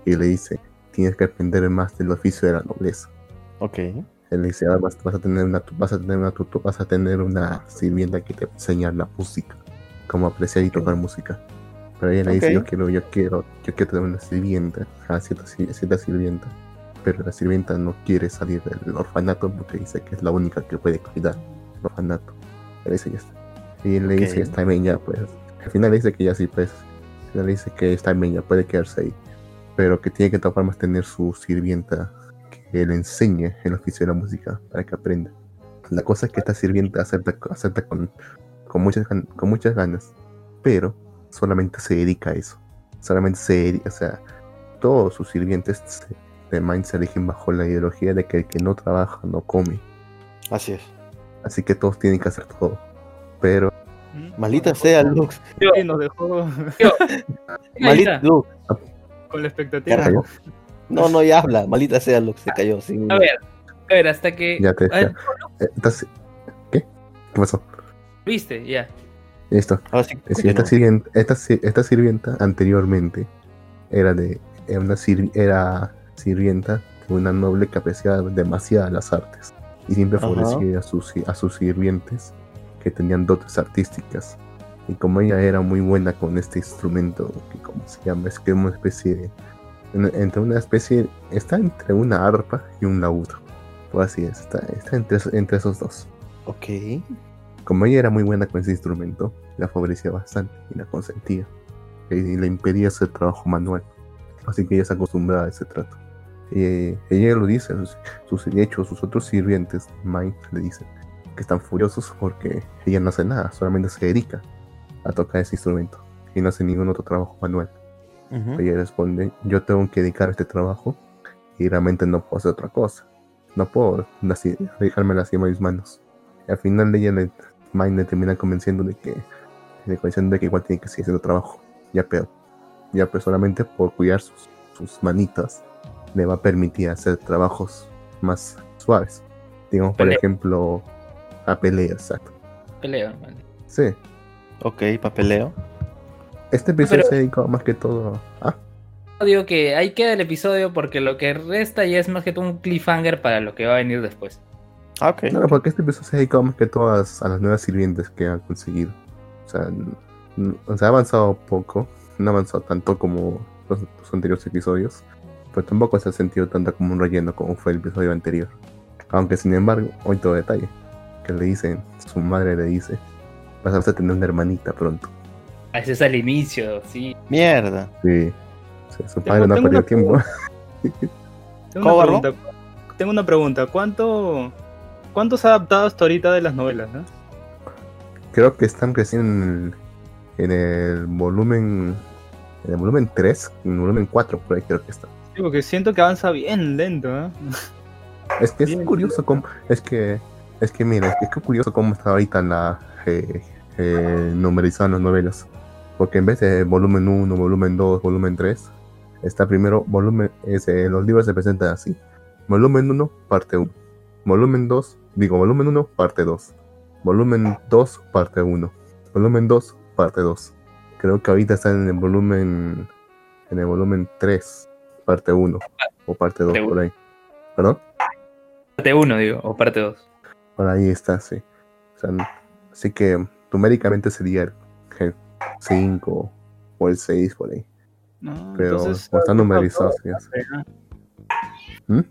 y le dice: Tienes que aprender más del oficio de la nobleza. Ok. Él le dice: "Ahora vas, vas a tener una, vas a tener una, vas a tener una sirvienta que te va a enseñar la música, cómo apreciar y tocar música. Pero ella le dice: Ok. Yo quiero, yo quiero, yo quiero tener una sirvienta, a cierta, si- cierta sirvienta. Pero la sirvienta no quiere salir del orfanato porque dice que es la única que puede cuidar el orfanato. Él dice: Ya está. Y él le Ok. dice: Está bien, ya pues. Al final le dice que ya sí, pues. Al final le dice que está bien, ya puede quedarse ahí. Pero que tiene que todas formas tener su sirvienta que le enseñe el oficio de la música para que aprenda. La cosa es que esta sirvienta acepta, acepta con, con, muchas, con muchas ganas, pero solamente se dedica a eso. Solamente se dedica, o sea, todos sus sirvientes se- de Mind se eligen bajo la ideología de que el que no trabaja no come. Así es. Así que todos tienen que hacer todo. Pero ¿Mm? Maldita Nos sea, Lux. Sí, nos dejó está. Lux. con la expectativa. Carajo. No, no, ya habla. Maldita sea, Lux. Se cayó. sí. A ver, a ver, hasta que. ya te. Ver. Eh, entonces- ¿Qué? ¿Qué pasó? ¿Viste? Ya. Listo. Ahora sí. Es que esta, sirvienta, esta, esta sirvienta anteriormente era de era una sir- era sirvienta de una noble que apreciaba demasiado las artes y siempre favorecía a sus, a sus sirvientes que tenían dotes artísticas y como ella era muy buena con este instrumento que como se llama es que es una especie de entre una especie está entre una arpa y un laúd pues así es está, está entre, entre esos dos Ok. Como ella era muy buena con ese instrumento, la favorecía bastante y la consentía. Y le impedía hacer trabajo manual. Así que ella se acostumbraba a ese trato. Eh, ella lo dice, sus, sus- de hecho sus otros sirvientes, Mike, le dicen que están furiosos porque ella no hace nada, solamente se dedica a tocar ese instrumento y no hace ningún otro trabajo manual. Ujú. Ella responde, yo tengo que dedicar este trabajo y realmente no puedo hacer otra cosa. No puedo dejarme lastimar mis manos. Y al final ella le, Mine le termina convenciendo de que, de, convenciendo de que igual tiene que seguir haciendo trabajo. Ya pero, ya pero solamente por cuidar sus, sus manitas le va a permitir hacer trabajos más suaves. Digamos, por Pelea. ejemplo, a pelea, exacto. Peleo, vale. Sí, Ok, papeleo. este episodio Pero- se dedica más que todo a... Digo que ahí queda el episodio porque lo que resta ya es más que todo un cliffhanger para lo que va a venir después. Ah, ok. No, porque este episodio se ha dedicado más que todo a, las nuevas sirvientes que han conseguido. O sea, o ha avanzado poco, no ha avanzado tanto como los, los anteriores episodios, pero tampoco se ha sentido tanto como un relleno como fue el episodio anterior. Aunque sin embargo, hoy todo detalle, que le dicen, su madre le dice, vas a tener una hermanita pronto. Ah, Ese es al inicio, sí. Mierda. Sí, su Tengo- padre no ha perdido tiempo. Tengo ¿Cómo, una, pregunta, tengo una pregunta. ¿Cuánto, ¿Cuánto se ha adaptado hasta ahorita de las novelas? eh? Creo que están creciendo en el, en el volumen, en el volumen 3, en el volumen 4 por ahí creo que está. Sí, porque siento que avanza bien lento. ¿eh? Es que es Bien, curioso cómo. Es que. Es que mira, es que es curioso cómo está ahorita la. Eh, eh, numerizada las novelas. Porque en vez de volumen 1, volumen 2, volumen 3, está primero volumen. Es, eh, los libros se presentan así: volumen 1, parte 1. Volumen 2, digo, volumen 1, parte 2. Volumen 2, parte 1. Volumen 2, parte 2. Creo que ahorita están en el volumen. En el volumen 3, parte 1. O parte 2, Parte por ahí. ¿Perdón? Parte 1, digo, o parte 2. Por ahí está, sí. O sea, así que numéricamente sería el 5 o el 6 por ahí. No, Pero entonces, como están se ha numerizados, adaptado bastante, ¿Mm? ¿eh?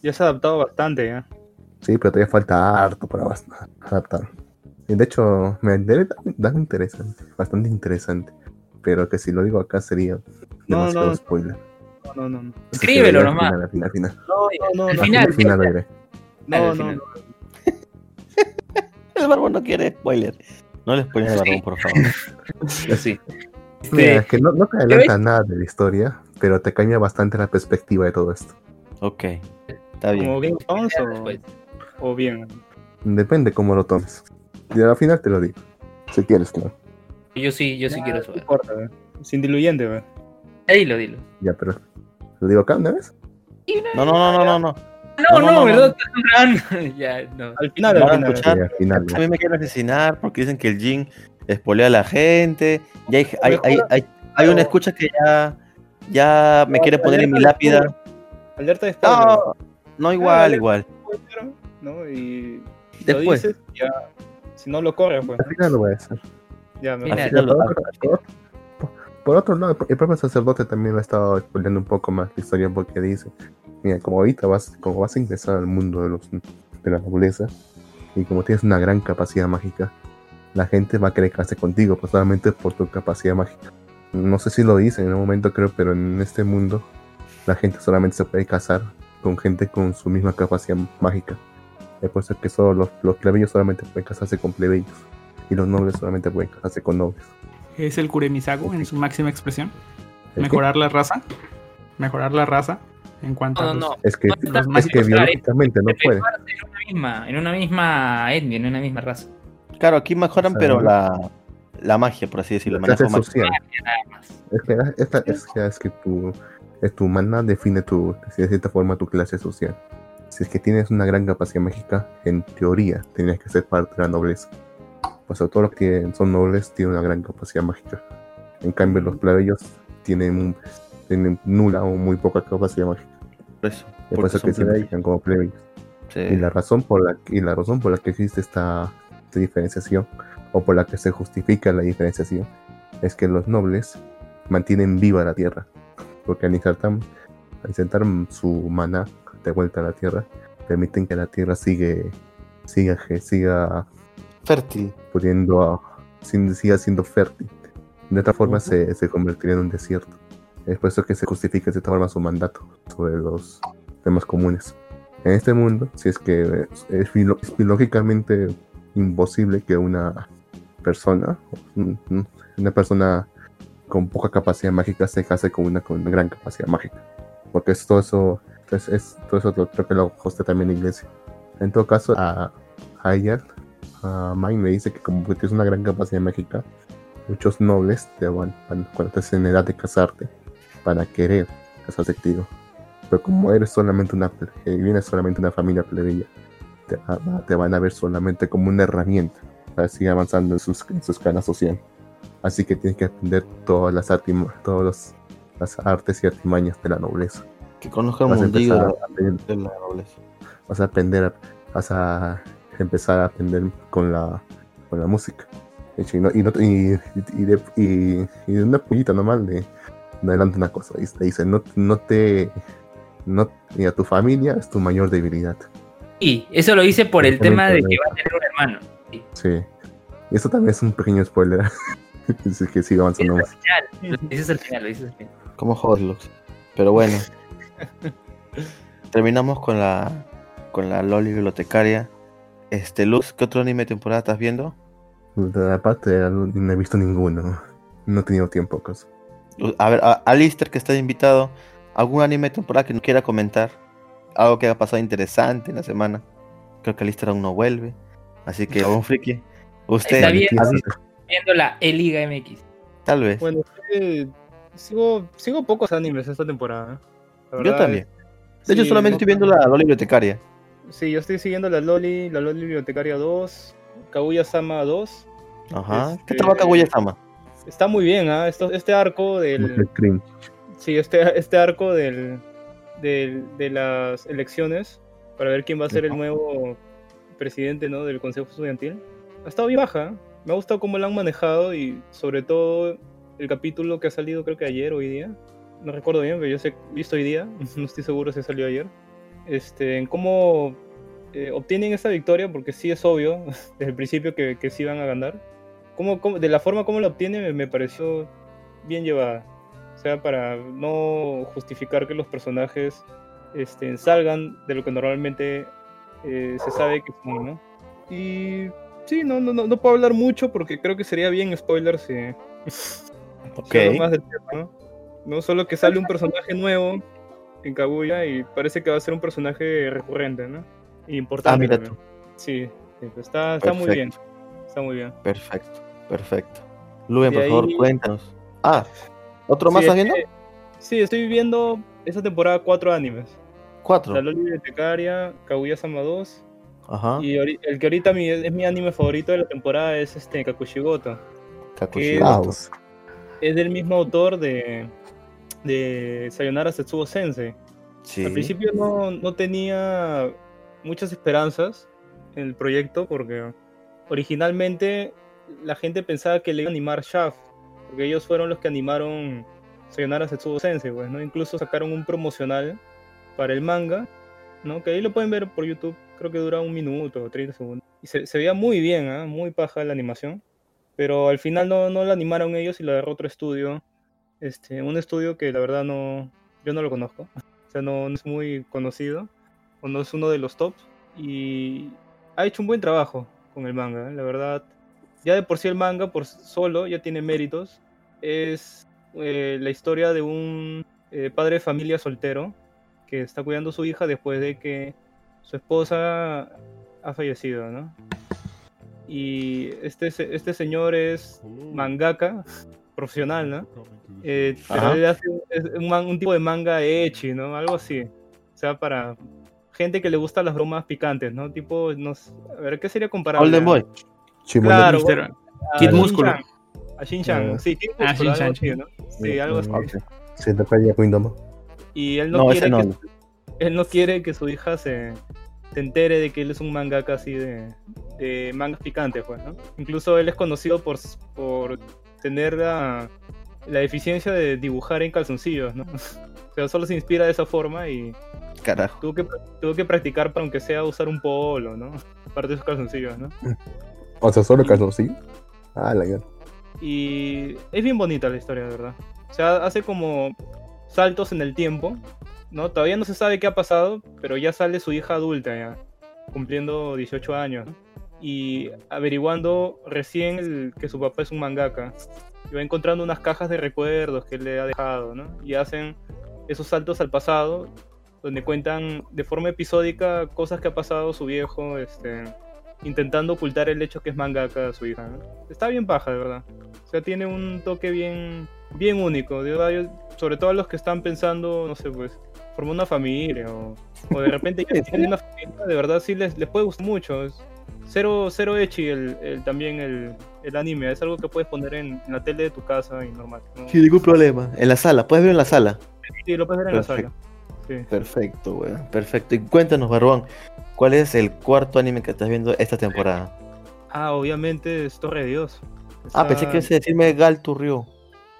Ya se ha adaptado bastante. ¿eh? Sí, pero todavía falta harto para adaptar. Y de hecho, me debe dar dar interesante, bastante interesante. Pero que si lo digo acá sería No, demasiado no. spoiler. No, no, no. No, Escríbelo al nomás. Final, al final, al final. no, Al no. final, al final lo diré. No, Al no, final. no. El barbón no quiere spoiler. No le spoilen al barbón, por favor. Sí. Mira, es que no, no te adelanta nada de la historia, pero te cambia bastante la perspectiva de todo esto. Ok. Está bien. ¿Como Game of Thrones o, después. O bien? Depende cómo lo tomes. Y al final te lo digo. Si quieres, claro. Yo sí, yo sí Nah, quiero no saber. importa, ¿eh? Sin diluyente, ¿eh? Dilo, dilo. Ya, pero. ¿Lo digo acá una vez? No, no, no, no, no, no. No, No, no, no, no, ¿verdad? ya, no. Al final, al final. escuchar. Sí, al final. A mí me quieren asesinar porque dicen que el Jin espolea a la gente. Y hay, hay, hay, hay, hay una escucha que ya, ya me quiere poner en mi lápida. Alerta de spoiler. No, no igual, igual. ¿No? Y Después. lo dices, ya. Si no lo corres, pues. Al final lo voy a decir. Ya, me Final. Al final lo- Por otro- por- Por otro lado, el propio sacerdote también ha estado exponiendo un poco más la historia porque dice, mira, como ahorita vas, como vas a ingresar al mundo de, los, de la nobleza y como tienes una gran capacidad mágica, la gente va a querer casarse contigo, pues solamente por tu capacidad mágica. No sé si lo dicen en un momento creo, pero en este mundo la gente solamente se puede casar con gente con su misma capacidad mágica. Es por eso que solo los, los plebeyos solamente pueden casarse con plebeyos y los nobles solamente pueden casarse con nobles. Es el Kuremisago en su máxima expresión. Mejorar la raza. Mejorar la raza en cuanto No, a no, los- no. Es que, No, es que biológicamente no puede. En una misma, en una misma etnia, en una misma raza. Claro, aquí mejoran, O sea, pero la, la magia, por así decirlo. La social. Es que, esta- es, que- es que tu, es tu mana define tu, de cierta forma tu clase social. Si es que tienes una gran capacidad mágica, en teoría tendrías que ser parte de la nobleza. Pues todos los que son nobles tienen una gran capacidad mágica. En cambio, los plebeyos tienen, tienen nula o muy poca capacidad mágica. Eso. Es por eso que se dedican como plebeyos. Sí. Y la razón por la y la razón por la que existe esta, esta diferenciación o por la que se justifica la diferenciación es que los nobles mantienen viva la tierra porque al insertar, al insertar su maná de vuelta a la tierra permiten que la tierra sigue siga siga Fértil. pudiendo a- sin- siga siendo fértil de otra forma Ujú. se, se convertiría en un desierto es por eso que se justifica de cierta forma su mandato sobre los temas comunes en este mundo, si es que es, es es biológicamente imposible que una persona, un- un- una persona con poca capacidad mágica se case con una con gran capacidad mágica. Porque es todo eso, es, es- todo eso lo- creo que lo hostea también la iglesia. En todo caso, a, ella, a Mike me dice que como tienes una gran capacidad mágica, muchos nobles te van, cuando estás en edad de casarte, para querer casarse contigo. Pero como eres solamente una, eh, vienes solamente una familia plebeya, te, va- te van a ver solamente como una herramienta para seguir avanzando en sus, en escala social. Así que tienes que aprender todas las, artima- todos los- las artes y artimañas de la nobleza. Que conozca el Vas a mundillo de de la nobleza. vas a aprender, a- vas a empezar a aprender con la, con la música. De hecho, Y, no- y, no- y- y de, y- y de una puñita de, de adelante una cosa. Y te dice, no, no te... No, y a tu familia es tu mayor debilidad. Y eso lo hice por el tema de que va a tener un hermano. Sí. Eso también es un pequeño spoiler. Así que sigo avanzando más. lo dices al final, lo dices al final. Como Horlocks. Pero bueno. Terminamos con la con la Loli bibliotecaria. Este, Luz, ¿qué otro anime de temporada estás viendo? De Aparte, no he visto ninguno. No he tenido tiempo. Cosa. Luz- A ver, a, Alister, que está invitado, ¿algún anime de temporada que no quiera comentar? Algo que haya pasado interesante en la semana. Creo que Alister aún no vuelve. Así que, un friki. Usted, Está. Viendo la E-Liga MX. tal vez. Bueno, eh, sigo, sigo pocos animes esta temporada. ¿Eh? La Yo también. De hecho, sí, solamente estoy viendo la Loli bibliotecaria. Sí, yo estoy siguiendo la Loli, la Loli Bibliotecaria 2, Kaguya Sama 2. Ajá. ¿Qué Este- tal va Kaguya-sama? Está muy bien, ¿ah? Esto- Este arco del. Sí, este, este arco del, del- de las elecciones para ver quién va a ser el nuevo presidente ¿no? del Consejo Estudiantil. Ha estado bien baja. ¿eh? Me ha gustado cómo lo han manejado y sobre todo el capítulo que ha salido creo que ayer hoy día. No recuerdo bien, pero yo sé, visto hoy día. No estoy seguro si salió ayer. Este, en cómo eh, obtienen esta victoria, porque sí es obvio desde el principio que, que sí van a ganar. Cómo, cómo- de la forma como la obtienen me, me pareció bien llevada. O sea, para no justificar que los personajes este, salgan de lo que normalmente eh, se sabe que son, ¿no? Y sí, no, no, no, no puedo hablar mucho porque creo que sería bien spoiler si, Ok. más del tema, ¿no? No solo que sale un personaje nuevo en Kaguya y parece que va a ser un personaje recurrente, ¿no? Y importante. Ah, mira también. Sí, sí, pues está, está muy bien. Está muy bien. Perfecto, perfecto. Luven, por favor, cuéntanos. Ah, ¿otro más Sí, estás es viendo? que- Sí, estoy viendo esta temporada cuatro animes. Cuatro. La Loli Bibliotecaria, Kaguya Sama 2. Ajá. Y el que ahorita mi- es mi anime favorito de la temporada es este Kakushigoto. Kakushigoto. Wow. Es del mismo autor de, de Sayonara Setsubo Sensei. Sí. Al principio no, no tenía muchas esperanzas en el proyecto porque originalmente la gente pensaba que le iba a animar Shaft, porque ellos fueron los que animaron Sayonara Setsubo Sensei, pues, ¿no? Incluso sacaron un promocional para el manga, ¿no? Que ahí lo pueden ver por YouTube, creo que dura un minuto o 30 segundos. Y se, se veía muy bien, ¿ah? muy paja la animación, pero al final no, no la animaron ellos y la agarró otro estudio, este, un estudio que la verdad no, yo no lo conozco. O sea, no, no es muy conocido, o no es uno de los tops. Y ha hecho un buen trabajo con el manga, ¿eh? la verdad. Ya de por sí el manga, por solo, ya tiene méritos. Es eh, la historia de un eh, padre de familia soltero que está cuidando a su hija después de que su esposa ha fallecido, ¿no? Y este, este señor es mangaka profesional, ¿no? Eh, pero él hace un, tipo de manga ecchi, ¿no? Algo así. O sea, para gente que le gustan las bromas picantes, ¿no? Tipo, no sé, a ver, ¿qué sería comparable? Golden Boy. Claro, Mister- bueno, a Kid. Músculo. A Shin-Chan, Ah. sí, Kid Músculo, algo Shin-chan. así, ¿no? Sí, algo así. Ok. Se te falla Kingdom. Y él no, No, quiere ese no. que, él no quiere que su hija se, se entere de que él es un mangaka así de, de mangas picantes, pues, ¿no? Incluso él es conocido por, por tener la, la eficiencia de dibujar en calzoncillos, ¿no? O sea, solo se inspira de esa forma y Carajo. tuvo que, tuvo que practicar para aunque sea usar un polo, ¿no? Aparte de sus calzoncillos, ¿no? O sea, solo calzoncillo. Ah, la guerra. Y es bien bonita la historia, de verdad. O sea, hace como saltos en el tiempo, ¿no? Todavía no se sabe qué ha pasado, pero ya sale su hija adulta ya, cumpliendo 18 años. Y averiguando recién el- que su papá es un mangaka. Y va encontrando unas cajas de recuerdos que él le ha dejado, ¿no? Y hacen esos saltos al pasado, donde cuentan de forma episódica cosas que ha pasado su viejo, este, intentando ocultar el hecho que es mangaka a su hija. ¿no? Está bien paja, de verdad. O sea, tiene un toque bien, bien único. De verdad, yo- sobre todo a los que están pensando, no sé, pues, formar una familia o, o de repente ya tienen una familia, de verdad sí les, les puede gustar mucho. Es cero, cero echi el, el- también el, el anime. Es algo que puedes poner en, en la tele de tu casa y normal. ¿no? Sin ningún problema. En la sala, puedes ver en la sala. Sí, lo puedes ver en la sala. Sí. Perfecto, weón. Perfecto. Y cuéntanos, Barbón, ¿cuál es el cuarto anime que estás viendo esta temporada? Ah, obviamente es Torre de Dios. Ah, pensé que ibas a decirme Gal Turrió.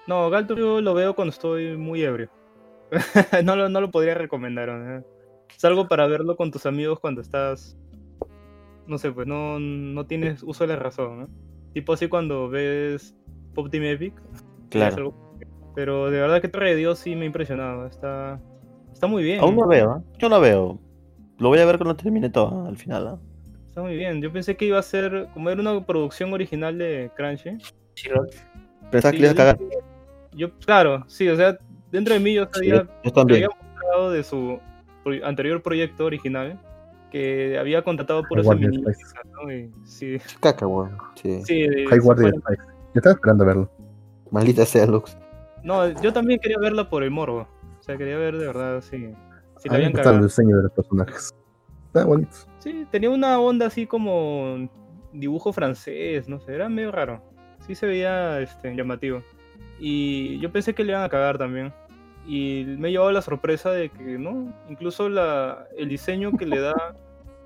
No, Galturio lo veo cuando estoy muy ebrio. no, lo, no lo podría recomendar. ¿no? Es algo para verlo con tus amigos cuando estás. No sé, pues no, no tienes uso de la razón. ¿no? Tipo así cuando ves Pop Team Epic. Claro. algo- Pero de verdad que Torre de Dios sí me ha impresionado. Está, está muy bien. Aún no veo, ¿eh? Yo no veo. Lo voy a ver cuando termine todo, al final. ¿eh? Está muy bien. Yo pensé que iba a ser. Como era una producción original de Crunchy. Sí, que le a cagar. Yo, claro, sí, o sea, dentro de mí yo Sí, sabía. yo también. había mostrado de su anterior proyecto original que había contratado puros feministas, ¿no? Y sí, Caca, weón. Sí. sí, High sí, Guardian Spice. Yo estaba esperando verlo. Maldita sea Lux. No, yo también quería verla por el morbo. O sea, quería ver de verdad si, si la habían gusta el cagado. diseño de los personajes. Está bonito. Sí, tenía una onda así como dibujo francés, no sé, era medio raro. Sí se veía este, llamativo. Y yo pensé que le iban a cagar también. Y me ha llevado la sorpresa de que, ¿no? Incluso la, el diseño que le da,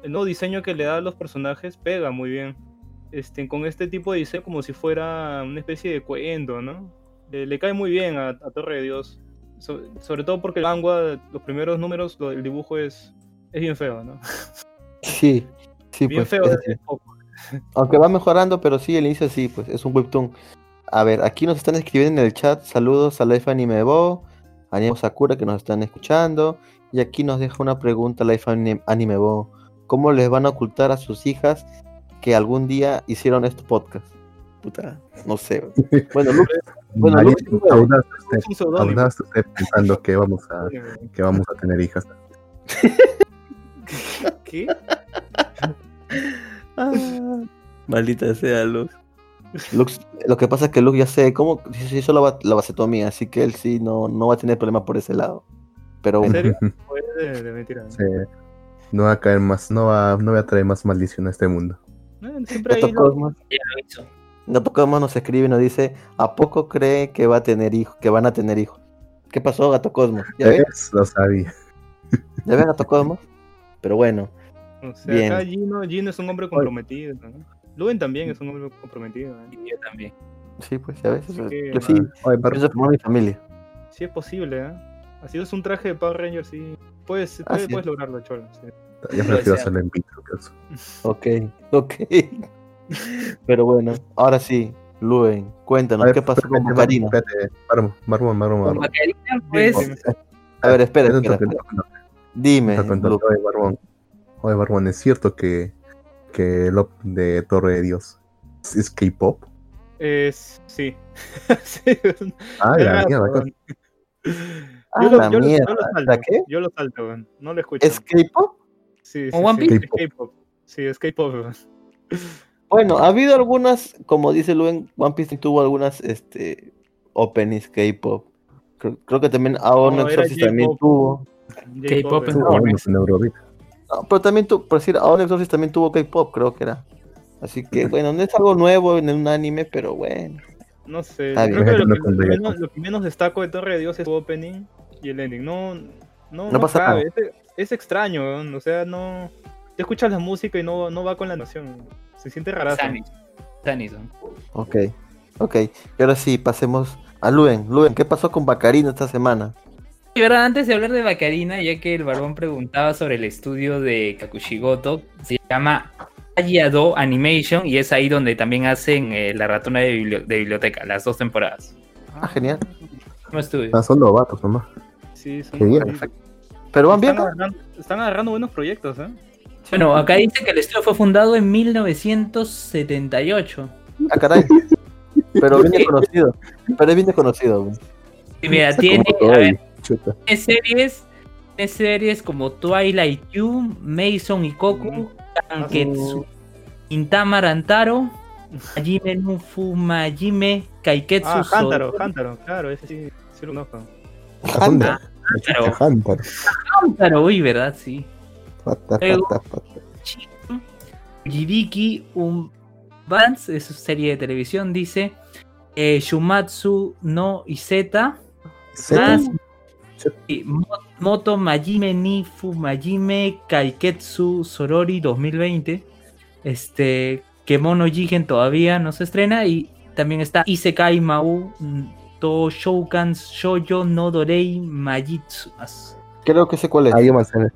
el nuevo diseño que le da a los personajes pega muy bien. Este, con este tipo de diseño como si fuera una especie de cuento, ¿no? Le, le cae muy bien a, a Torre de Dios. So- sobre todo porque el manga, los primeros números, el dibujo es, es bien feo, ¿no? Sí, sí, Bien pues. feo es desde poco. Aunque va mejorando, pero sí, el inicio sí, pues es un webtoon. A ver, aquí nos están escribiendo en el chat. Saludos a Life Anime Bo, a Niemo Sakura que nos están escuchando. Y aquí nos deja una pregunta Life Anime, Anime Bo. ¿Cómo les van a ocultar a sus hijas que algún día hicieron este podcast? Puta, no sé. Bueno, Lux, Bueno, Lux- audaz usted- audaz usted pensando que vamos a que vamos a tener hijas. ¿Qué? Ah, Maldita sea Lux. Lux. Lo que pasa es que Lux ya sé cómo se hizo la, va- la vasectomía, así que él sí no, no va a tener problema por ese lado. Pero ¿En serio? De, de mentira. Sí. No va a caer más, no va, no va a traer más maldición a este mundo. No, siempre Cosmos. Gato Cosmos nos escribe y nos dice, ¿a poco cree que va a tener hijos, que van a tener hijos? ¿Qué pasó, Gato Cosmos? ¿Ya ves? ¿Ves? Lo sabía. ¿Ya ves, Gato Cosmos? Pero bueno, O sea, Bien. acá Gino, Gino es un hombre comprometido. ¿no? Luen también es un hombre comprometido. ¿no? Y yo también. sí, pues ya ves. Así eso- que, yo sí, Oye, formar mi familia. Sí es posible, ¿eh? Así es un traje de Power Ranger, sí. Puedes, Ah, puedes, sí. puedes lograrlo, Cholo. sí. yo prefiero hacerlo en vitro eso. Ok, ok. Pero bueno, ahora sí, Luen, cuéntanos, A ver, ¿qué pasó con Macarina? espérate, Marmo, Marmo, Marmo, Con Marmo. Macarina, pues. A ver, espera, Eso espera, Dime, Oye, Barbón. Oye, Barbón, ¿es cierto que, que el op de Torre de Dios es, es K-pop? Es, sí. sí. Ah, la mierda. Ah, Yo lo, la yo lo- yo mierda, lo salto. ¿la qué? Yo lo salto, weón. No lo escucho. ¿Es K-pop? Sí, sí, ¿Como One sí, Piece? es K-pop. Sí, es K-pop. Bueno, ha habido algunas, como dice Luen, One Piece tuvo algunas este, openings K-pop. Creo, creo que también Aon No, también tuvo. K-pop en. No, pero también tu, por decir, Aon Exorcist también tuvo K-pop, creo que era. Así que bueno, no es algo nuevo en un anime, pero bueno. No sé, Está creo bien. que lo, No que, lo que menos, lo que menos destaco de Torre de Dios es su opening y el ending. No, no, No pasa cabe, Es, es extraño, weón. o sea, no. Te escuchas la música y no, no va con la noción. Se siente rarazo. Sanis. Sanison. Ok, ok. Y ahora sí, pasemos a Luen. Luen, ¿qué pasó con Bacarino esta semana? Y verdad, antes de hablar de Bacarina, ya que el barbón preguntaba sobre el estudio de Kakushigoto, se llama Ayado Animation y es ahí donde también hacen eh, La Ratona de, Bibli- de Biblioteca, las dos temporadas. Ah, genial. No estudio. Ah, son vatos nomás. Sí, son Qué bien. ahí- Perfecto. Pero van bien, están, agarrando, están agarrando buenos proyectos, ¿eh? Bueno, acá dice que el estudio fue fundado en 1978. Ah, caray. Pero bien desconocido. Pero es bien desconocido. güey. Y mira, tiene, a ver, chuta. series, tiene series como Twilight You, Mason y Koku, Kanketsu, Intama Rantaro, Hajime no Fumajime, Kaiketsu Ah, Hantaro, Hantaro, claro, ese sí, sí lo conozco. Hunter. Claro. Hunter. Hantaro, uy, ¿verdad? Sí. Pata, Luego- pata, pata. Jibiki un Vance, es su serie de televisión, dice eh, Shumatsu no Izeta, Zeta. más Moto Majime ni Fumajime Kaiketsu Sorori 2020. Este, Kemono Jigen todavía no se estrena. Y también está Isekai Mau mm, To Shoukan Shoujo no Dorei Majitsu. Creo que sé cuál es. Ahí va a ser.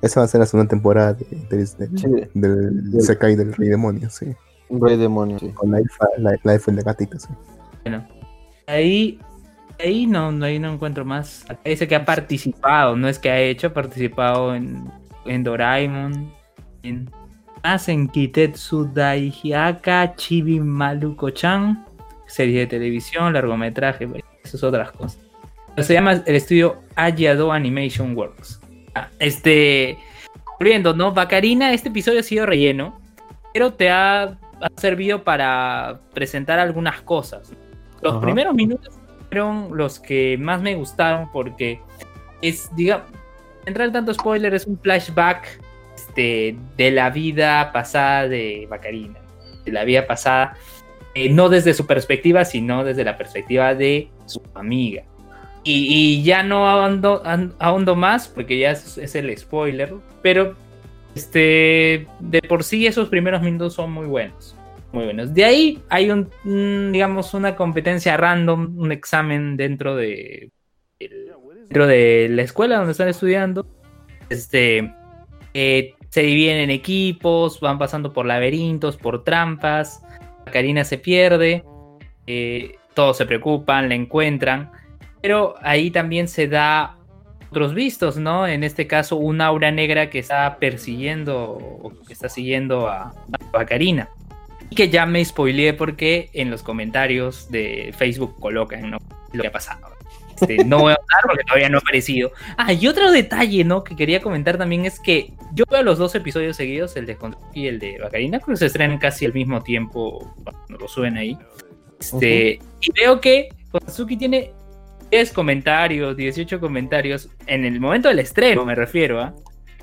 Esa va a ser la segunda temporada de, de- de- Sí, del Sekai del Rey Demonio, sí. rey demonio, sí. Con Life, Life, Life de gatito, sí. Bueno, ahí, ahí no, no, ahí no encuentro más. Dice que ha participado, no es que ha hecho, ha participado en, en Doraemon, en, más en Kitetsu Daihyaka, Chibi Maluko-chan, serie de televisión, largometraje, esas otras cosas. Se llama el estudio Ayado Animation Works. Ah, Este, ¿no? Bacarina, este episodio ha sido relleno, pero te ha, ha servido para presentar algunas cosas. Los Ajá. primeros minutos fueron los que más me gustaron porque es, digamos, entrar en tanto spoiler, es un flashback este, de la vida pasada de Bacarina, de la vida pasada, eh, no desde su perspectiva, sino desde la perspectiva de su amiga. Y, ya no ahondo más porque ya es, es el spoiler, pero este, de por sí esos primeros minutos son muy buenos. Muy buenos. De ahí hay un, digamos, una competencia random, un examen dentro de, dentro de la escuela donde están estudiando. Este, eh, se dividen en equipos, van pasando por laberintos, por trampas. Karina se pierde, eh, todos se preocupan, la encuentran, pero ahí también se da otros vistos, ¿no? En este caso, un aura negra que está persiguiendo o que está siguiendo a, a Karina. Que ya me spoileé porque en los comentarios de Facebook colocan ¿no? lo que ha pasado. Este, no voy a hablar porque todavía no ha aparecido. Ah, y otro detalle, ¿no? Que quería comentar también es que yo veo los dos episodios seguidos, el de Kontsuki y el de Bacarina, que se estrenan casi al mismo tiempo cuando lo suben ahí. Este, Y veo que Kontsuki tiene 10 comentarios, 18 comentarios en el momento del estreno, me refiero a.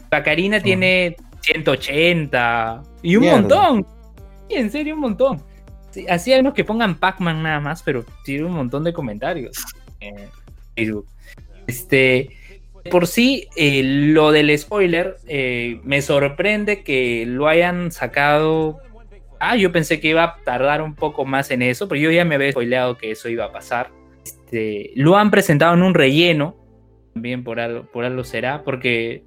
Bacarina tiene 180 y un Mierda. montón. En serio, un montón. Sí, así hay unos que pongan Pac-Man nada más, pero tiene un montón de comentarios en Facebook. Este, por sí, eh, lo del spoiler eh, me sorprende que lo hayan sacado. Ah, yo pensé que iba a tardar un poco más en eso, pero yo ya me había spoileado que eso iba a pasar. Este, lo han presentado en un relleno, también por algo, por algo será, porque,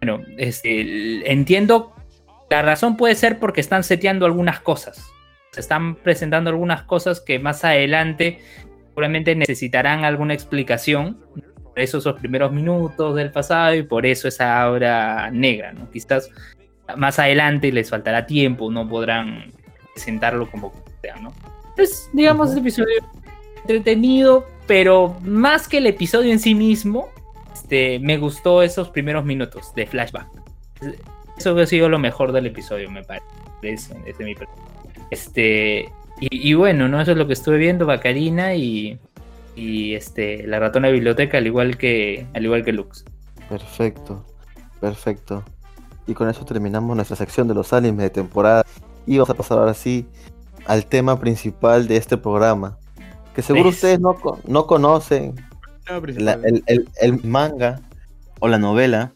bueno, este, entiendo, la razón puede ser porque están seteando algunas cosas. Se están presentando algunas cosas que más adelante seguramente necesitarán alguna explicación. Por eso esos primeros minutos del pasado y por eso esa aura negra, ¿no? Quizás más adelante les faltará tiempo, no podrán presentarlo como sea, ¿no? Entonces, digamos, este episodio entretenido, pero más que el episodio en sí mismo, este, me gustó esos primeros minutos de flashback. Eso ha sido lo mejor del episodio, me parece. Desde, mi este y, y bueno, ¿no? Eso es lo que estuve viendo, Bacarina y, y este la ratona de biblioteca, al igual que al igual que Lux. Perfecto, perfecto. Y con eso terminamos nuestra sección de los animes de temporada. Y vamos a pasar ahora sí al tema principal de este programa. Que seguro ¿Ves? ustedes no, no conocen la- el, el- el manga o la novela.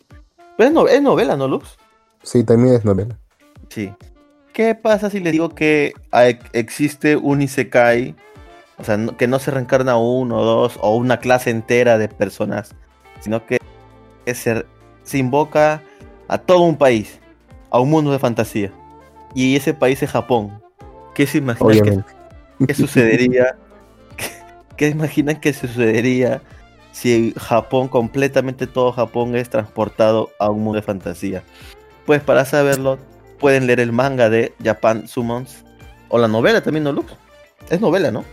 Pero es, no- es novela, ¿no, Lux? Sí, también es novela. Sí. ¿Qué pasa si les digo que existe un Isekai? O sea, que no se reencarna uno o dos o una clase entera de personas, sino que, que se, se invoca a todo un país, a un mundo de fantasía. Y ese país es Japón. ¿Qué se imaginan que, qué sucedería? ¿Qué, qué imaginan que sucedería si Japón, completamente todo Japón, es transportado a un mundo de fantasía? Pues para saberlo pueden leer el manga de Japan Summons o la novela también, ¿no, Lux? Es novela, ¿no?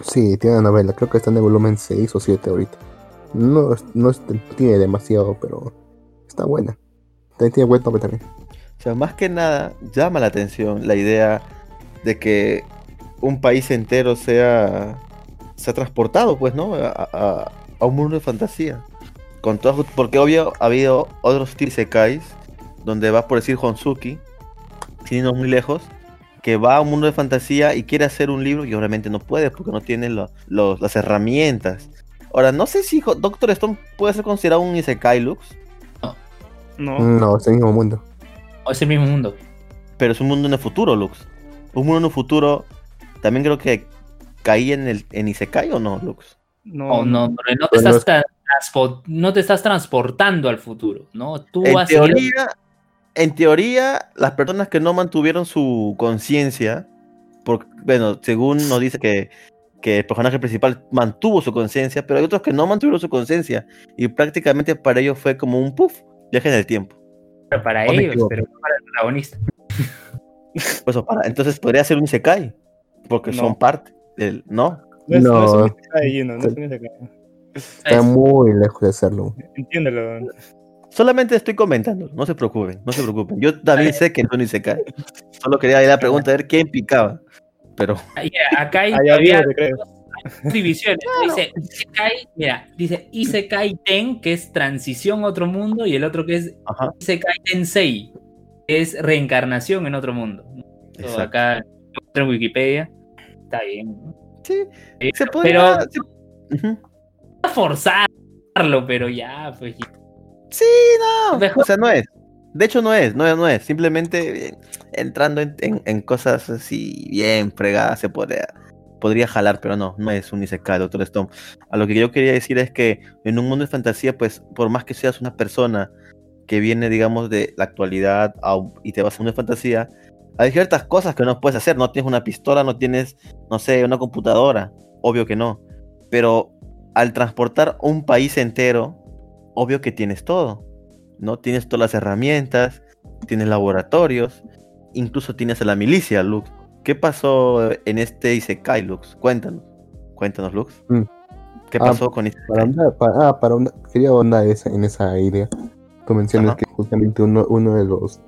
Sí, tiene una novela, creo que está en el volumen 6 o 7 ahorita. No, no tiene demasiado, pero está buena. También tiene buen nombre también. O sea, más que nada llama la atención la idea de que un país entero sea, sea transportado, pues, ¿no? A, a- a un mundo de fantasía. Con todas- porque obvio ha habido otros Isekais donde va por decir Honsuki, sin irnos muy lejos, que va a un mundo de fantasía y quiere hacer un libro y obviamente no puede porque no tiene lo- las herramientas. Ahora, no sé si Doctor Stone puede ser considerado un Isekai Lux, No, No, es el mismo mundo. O es el mismo mundo. pero es un mundo en el futuro, Lux. Un mundo en el futuro también creo que caía en el en Isekai o no, Lux. no, no, no, no te no estás no te estás transportando al futuro, ¿no? Tú En has teoría, en teoría, las personas que no mantuvieron su conciencia, bueno, según nos dice que, que el personaje principal mantuvo su conciencia, pero hay otros que no mantuvieron su conciencia y prácticamente para ellos fue como un puff, viaje en el tiempo. para o me ellos, pero no para el protagonista. Pues, para, entonces podría ser un Isekai, porque No. son parte del, ¿no? no es, no es No. un Isekai, Gino, no es un Isekai. Está Es- muy lejos de serlo. Entiéndelo. Solamente estoy comentando, no se preocupen, no se preocupen. Yo también sé que no es un Isekai. Solo quería ir a la pregunta a ver quién picaba. Pero Ahí, acá hay dos divisiones. Dice Isekai, mira, dice Isekai Ten, que es transición a otro mundo, y el otro que es ajá, Isekai Tensei, que es reencarnación en otro mundo. Todo exacto. acá en Wikipedia. Está bien. Sí, Eh, se podría. Pero. Ujú. a forzarlo, pero ya, pues. Sí, no. Mejor- O sea, no es. De hecho, no es, no es, no es. Simplemente eh, entrando en, en- en cosas así bien fregadas se podría, podría jalar, pero no, no es un Isekai, Doctor Stone. A lo que yo quería decir es que en un mundo de fantasía, pues, por más que seas una persona que viene, digamos, de la actualidad a y te vas a un mundo de fantasía, hay ciertas cosas que no puedes hacer. No tienes una pistola, no tienes, no sé, una computadora. Obvio que no. Pero al transportar un país entero, obvio que tienes todo. ¿no? Tienes todas las herramientas, tienes laboratorios, incluso tienes a la milicia, Lux. ¿Qué pasó en este Isekai, Lux? Cuéntanos. Cuéntanos, Lux. Mm. ¿Qué Ah, pasó con Para Isekai? ahondar, para, ah, para ahondar- quería ahondar esa- en esa idea. Tú mencionas que justamente uno, uno, de los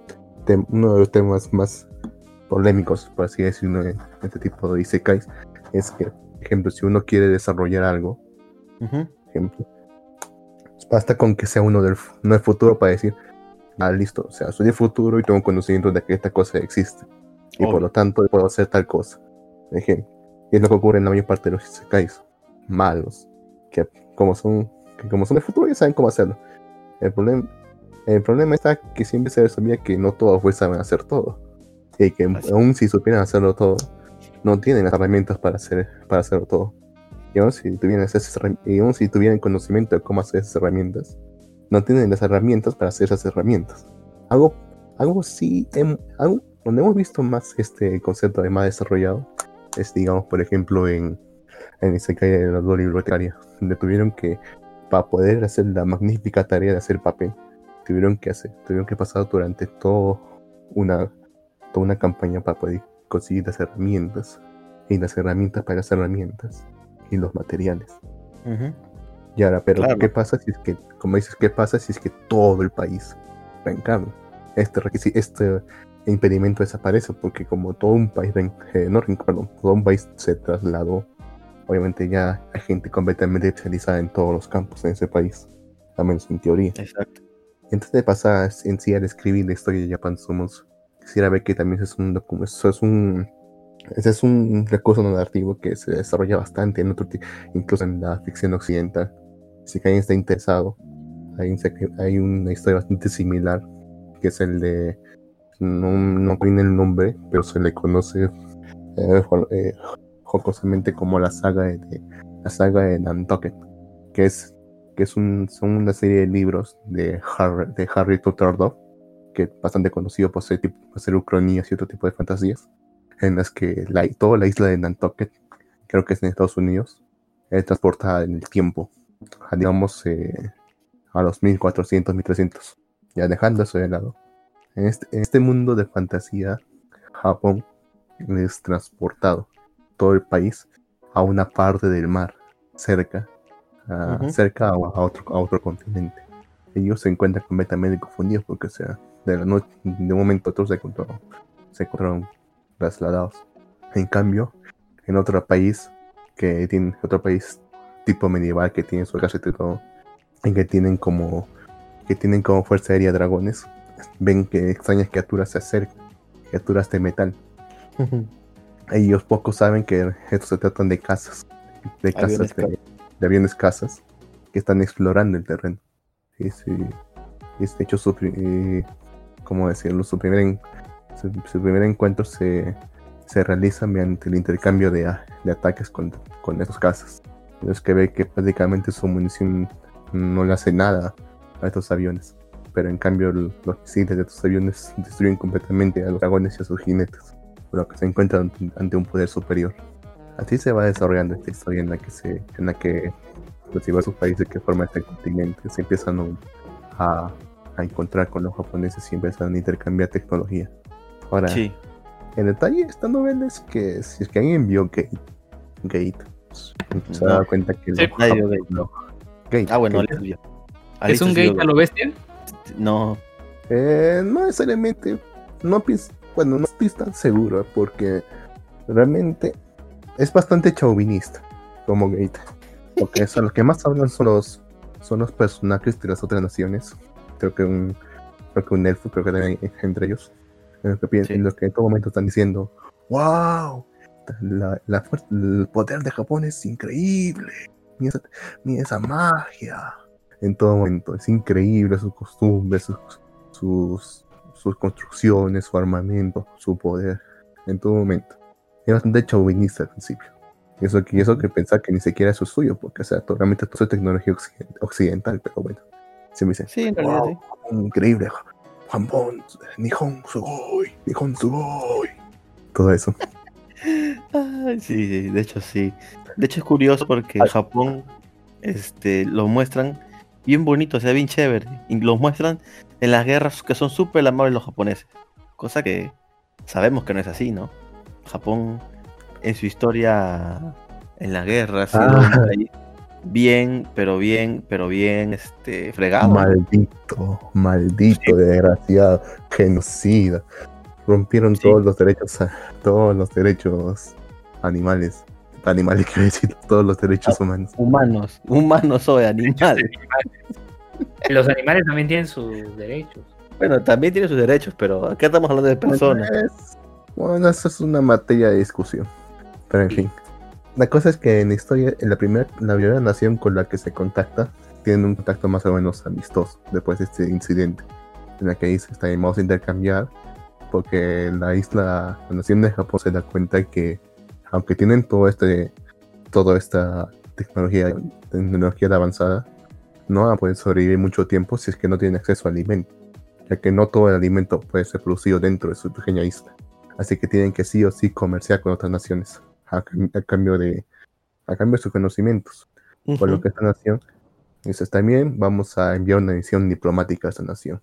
uno de los temas más polémicos, por así decirlo, en este tipo de isekais, es que, por ejemplo, si uno quiere desarrollar algo, Ejemplo, basta con que sea uno del, no del futuro para decir, ah, listo, o sea, soy del futuro y tengo conocimiento de que esta cosa existe. Y Obvio. por lo tanto puedo hacer tal cosa. Ejemplo, y es lo que ocurre en la mayor parte de los isekais malos, que como son, que como son del futuro ya saben cómo hacerlo. El problema, el problema está que siempre se sabía que no todos pues saben hacer todo. Y que Así. aún si supieran hacerlo todo, no tienen las herramientas para hacer para hacerlo todo. Y aún si tuvieran, esas y aún si tuvieran conocimiento de cómo hacer esas herramientas, no tienen las herramientas para hacer esas herramientas. Algo, algo sí, hem- algo, donde hemos visto más este concepto de más desarrollado, es digamos, por ejemplo, en, en Isekai de la bibliotecaria, donde tuvieron que, para poder hacer la magnífica tarea de hacer papel, tuvieron que hacer, tuvieron que pasar durante todo una, toda una campaña para poder conseguir las herramientas, y las herramientas para las herramientas, y los materiales. Ujú. Y ahora, pero Claro. ¿qué pasa si es que, como dices, qué pasa si es que todo el país reencarna? Este este impedimento desaparece porque como todo un país, eh, no reencarnó, todo un país se trasladó, obviamente ya hay gente completamente especializada en todos los campos en ese país, al menos en teoría. Exacto. Antes de pasar en sí al escribir la historia de Japan Summons, quisiera ver que también es un docu- eso es un ese es un recurso narrativo que se desarrolla bastante en otro incluso en la ficción occidental. Si alguien está interesado, hay, hay una historia bastante similar, que es el de no, no tiene el nombre, pero se le conoce eh, eh, jocosamente como la saga de, la saga de Nantucket, que es que es un, son una serie de libros de Harry, de Harry que es bastante conocido por tipo- por hacer ucronías y otro tipo de fantasías, en las que la, toda la isla de Nantucket, creo que es en Estados Unidos, es transportada en el tiempo, a, digamos, eh, a los 1400, 1300. ya dejando eso de lado, en este, en este mundo de fantasía, Japón es transportado todo el país a una parte del mar, cerca, a- Ujú. cerca a, a otro, a otro continente. Ellos se encuentran completamente confundidos porque, o sea, de la noche, de un momento a otro se encontraron, se encontraron trasladados. En cambio, en otro país que tiene otro país tipo medieval que tiene su ejército y todo, y que tienen como que tienen como fuerza aérea dragones, ven que extrañas criaturas se acercan, criaturas de metal. Ellos pocos saben que estos se tratan de casas, de Aviones casas de, de aviones casas que están explorando el terreno. Y sí, y de hecho, su, eh, ¿cómo decirlo? Su primer, en- su, su primer encuentro se, se realiza mediante el intercambio de, de ataques con, con esos casas. Es que ve que prácticamente su munición no le hace nada a estos aviones. Pero en cambio los misiles de estos aviones destruyen completamente a los dragones y a sus jinetes. Por lo que se encuentran ante, un poder superior. Así se va desarrollando esta historia en la que se, en la que los diversos países que forman este continente se empiezan a, a encontrar con los japoneses y empiezan a intercambiar tecnología. Ahora, Sí. el detalle de esta novela es que si es que alguien vio Gate, Gate se No. da cuenta que Sí. japo- Gate. no, Gate, Ah, bueno, Gate. ¿Es un gate a lo bestia? No, Eh, no necesariamente, no bueno, no estoy tan seguro porque realmente es bastante chauvinista como Gate. Porque eso, los que más hablan son los, son los personajes de las otras naciones. Creo que un, creo que un elfo, creo que también entre ellos. En lo que, Sí. en lo que en todo momento están diciendo, wow, la, la el poder de Japón es increíble. Mira esa, mira esa magia. En todo momento, es increíble sus costumbres, sus, sus, sus construcciones, su armamento, su poder, en todo momento. Es bastante chauvinista al principio. Y eso, que- y eso que pensar que ni siquiera eso es suyo, porque o sea, realmente todo es tecnología occiden- occidental, pero bueno. Se me dice, sí, en realidad wow, increíble, Japón, Nihon Sugoi, Nihon Sugoi. Todo eso. sí. Ay, sí, sí, de hecho sí. De hecho es curioso porque. Japón este, lo muestran bien bonito, o sea, bien chévere. Y los muestran en las guerras que son súper amables los japoneses. Cosa que sabemos que no es así, ¿no? Japón en su historia en la guerra ha sido Ah. Bien, pero bien, pero bien este, fregado. Maldito, maldito, desgraciado, genocida. Rompieron Sí. todos los derechos, a- todos los derechos animales. Animales, quiero decir, todos los derechos Ah. humanos. Humanos, humanos soy animales. Los animales también tienen sus derechos. Bueno, también tiene sus derechos, pero acá estamos hablando de personas. Es- bueno, eso es una materia de discusión. Pero en fin. La cosa es que en la historia, en la primera, la primera nación con la que se contacta, tienen un contacto más o menos amistoso después de este incidente. En la que dice, está vamos a intercambiar, porque la isla, la nación de Japón se da cuenta que, aunque tienen todo este, toda esta tecnología, tecnología avanzada, no van a poder sobrevivir mucho tiempo si es que no tienen acceso a alimento ya que no todo el alimento puede ser producido dentro de su pequeña isla. Así que tienen que sí o sí comerciar con otras naciones a, a cambio de a cambio de sus conocimientos. Por lo que esta nación dice, también vamos a enviar una misión diplomática a esta nación.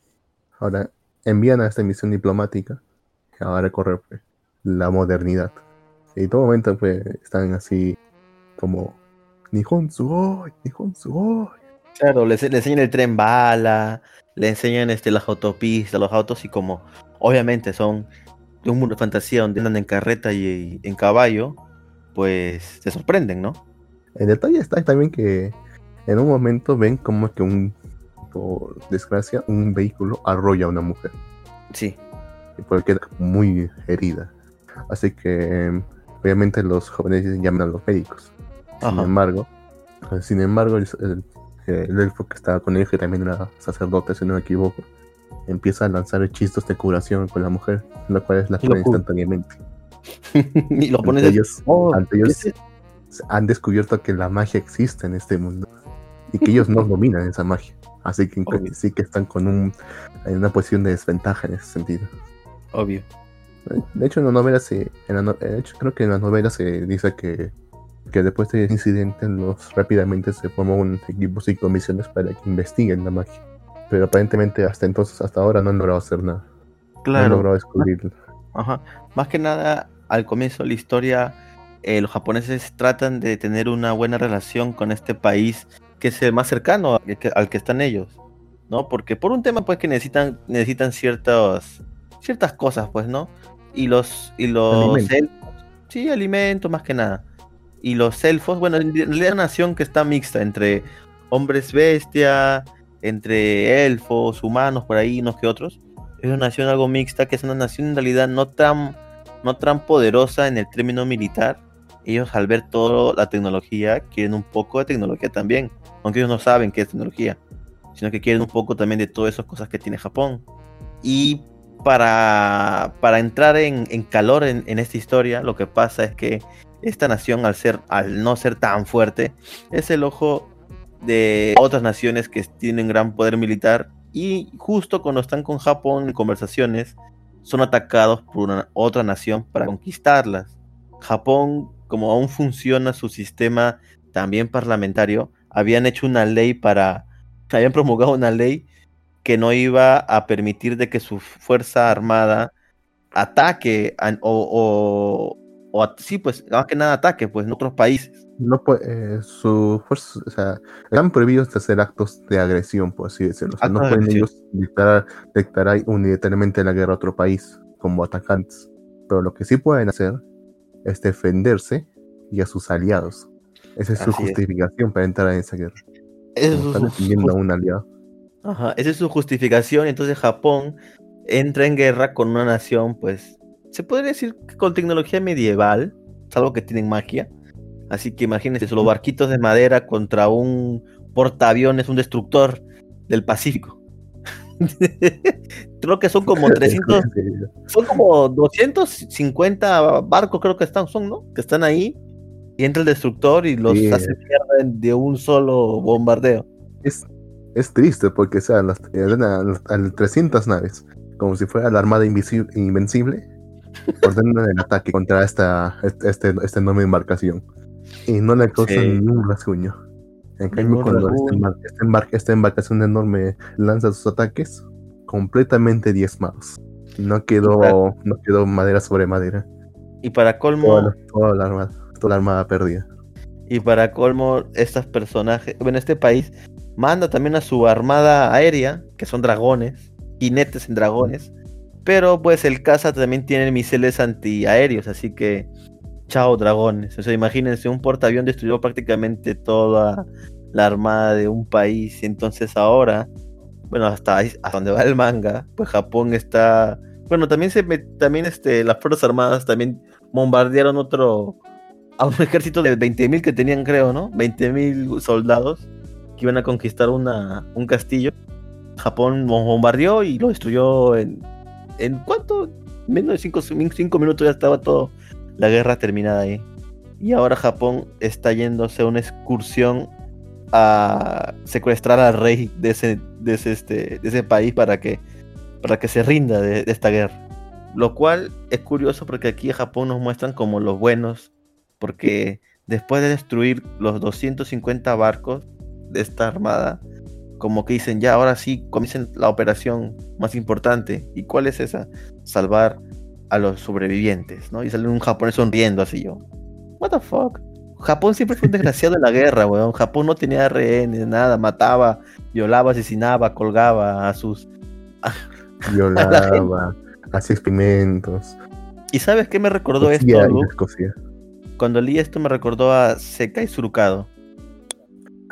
Ahora envían a esta misión diplomática y ahora corre pues, la modernidad. Y en todo momento pues están así como Nihon Sugoi, Nihon Sugoi. Claro, le, le enseñan el tren bala, le enseñan este, las autopistas, los autos y como obviamente son de un mundo de fantasía donde andan en carreta y, en caballo, pues se sorprenden, ¿no? El detalle está también que en un momento ven como que un, por desgracia, un vehículo arrolla a una mujer Sí. y por queda muy herida. Así que obviamente los jóvenes llaman a los médicos. Sin Ajá. embargo, sin embargo, el, el- el elfo que estaba con ellos, que también era sacerdote, si no me equivoco, empieza a lanzar hechizos de curación con la mujer, lo cual es la cura instantáneamente. y Ante pones ellos, oh, ante ¿qué ellos es han descubierto que la magia existe en este mundo y que ellos no dominan esa magia. Así que Obvio. sí que están con un, en una posición de desventaja en ese sentido. Obvio. De hecho, en la novela se, en la no- de hecho, creo que en la novela se dice que, que después de ese incidente los rápidamente se formó un equipo sin comisiones para que investiguen la magia. pero aparentemente hasta entonces, hasta ahora, no han logrado hacer nada. No han Claro. logrado descubrir. Ajá. Más que nada, al comienzo de la historia, eh, los japoneses tratan de tener una buena relación con este país que es el más cercano al que, al que están ellos, ¿no? Porque por un tema, pues, que necesitan, necesitan ciertas, ciertas cosas, pues, ¿no? Y los, y los Alimentos. elfos, sí, alimentos más que nada. Y los elfos, bueno, en realidad es una nación que está mixta entre hombres bestia, entre elfos, humanos, por ahí, unos que otros es una nación algo mixta, que es una nación en realidad no tan, no tan poderosa en el término militar. Ellos al ver toda la tecnología quieren un poco de tecnología también, aunque ellos no saben qué es tecnología, sino que quieren un poco también de todas esas cosas que tiene Japón. Y para, para entrar en, calor en, en esta historia, lo que pasa es que esta nación, al, ser, al no ser tan fuerte, es el ojo de otras naciones que tienen gran poder militar y justo cuando están con Japón en conversaciones son atacados por una, otra nación para conquistarlas. Japón, como aún funciona su sistema también parlamentario, habían hecho una ley para, habían promulgado una ley que no iba a permitir de que su fuerza armada ataque a- o, o, o sí, pues más que nada ataque pues en otros países. No puede, eh, su fuerza, o sea, están prohibidos de hacer actos de agresión, por así decirlo. O sea, no pueden agresión. ellos declarar, declarar unilateralmente la guerra a otro país como atacantes. Pero lo que sí pueden hacer es defenderse y a sus aliados. Esa es su es. justificación para entrar en esa guerra. Es su- defendiendo a un aliado. Ajá, esa es su justificación. Entonces Japón entra en guerra con una nación, pues, se podría decir que con tecnología medieval, salvo que tienen magia. Así que imagínense, solo barquitos de madera contra un portaaviones, un destructor del Pacífico. creo que son como 300, son como 250 barcos, creo que están, son, ¿no? Que están ahí. Y entra el destructor y los hace mierda de un solo bombardeo. Es, es triste porque, o sea, las, eran a, a 300 naves, como si fuera la armada invencible, ordenan el ataque contra esta, este, esta enorme embarcación. Y no le causan Sí. ningún rasguño. En cambio, cuando esta, rasguño. embar- esta embar- esta embarcación enorme lanza sus ataques, completamente diezmados. No quedó, no quedó madera sobre madera. Y para colmo, Toda la, toda la armada, toda la armada perdida. Y para colmo, estos personajes, bueno, este país manda también a su armada aérea, que son dragones, jinetes en dragones, pero pues el caza también tiene misiles antiaéreos, así que chao dragones. O sea, imagínense, un portaavión destruyó prácticamente toda la armada de un país, entonces ahora, bueno, hasta, ahí- hasta donde va el manga, pues Japón está, bueno, también se también este, las fuerzas armadas también bombardearon otro a un ejército de 20.000 que tenían, creo, ¿no? 20.000 soldados que iban a conquistar una, un castillo. Japón bombardeó y lo destruyó en. ¿En cuánto? Menos de 5 minutos ya estaba todo la guerra terminada ahí. Y ahora Japón está yéndose una excursión a secuestrar al rey de ese, de ese, este, de ese país para que, para que se rinda de, de esta guerra. Lo cual es curioso porque aquí en Japón nos muestran como los buenos porque después de destruir los 250 barcos de esta armada, como que dicen, ya, ahora sí, comiencen la operación más importante. ¿Y cuál es esa? Salvar a los sobrevivientes, ¿no? Y sale un japonés sonriendo así yo. What the fuck? Japón siempre fue un desgraciado en la guerra, weón. Japón no tenía rehenes, nada, mataba, violaba, asesinaba, colgaba a sus... Violaba, hacía experimentos. ¿Y sabes qué me recordó esto, y. Cuando leí esto me recordó a Sekai Surukado.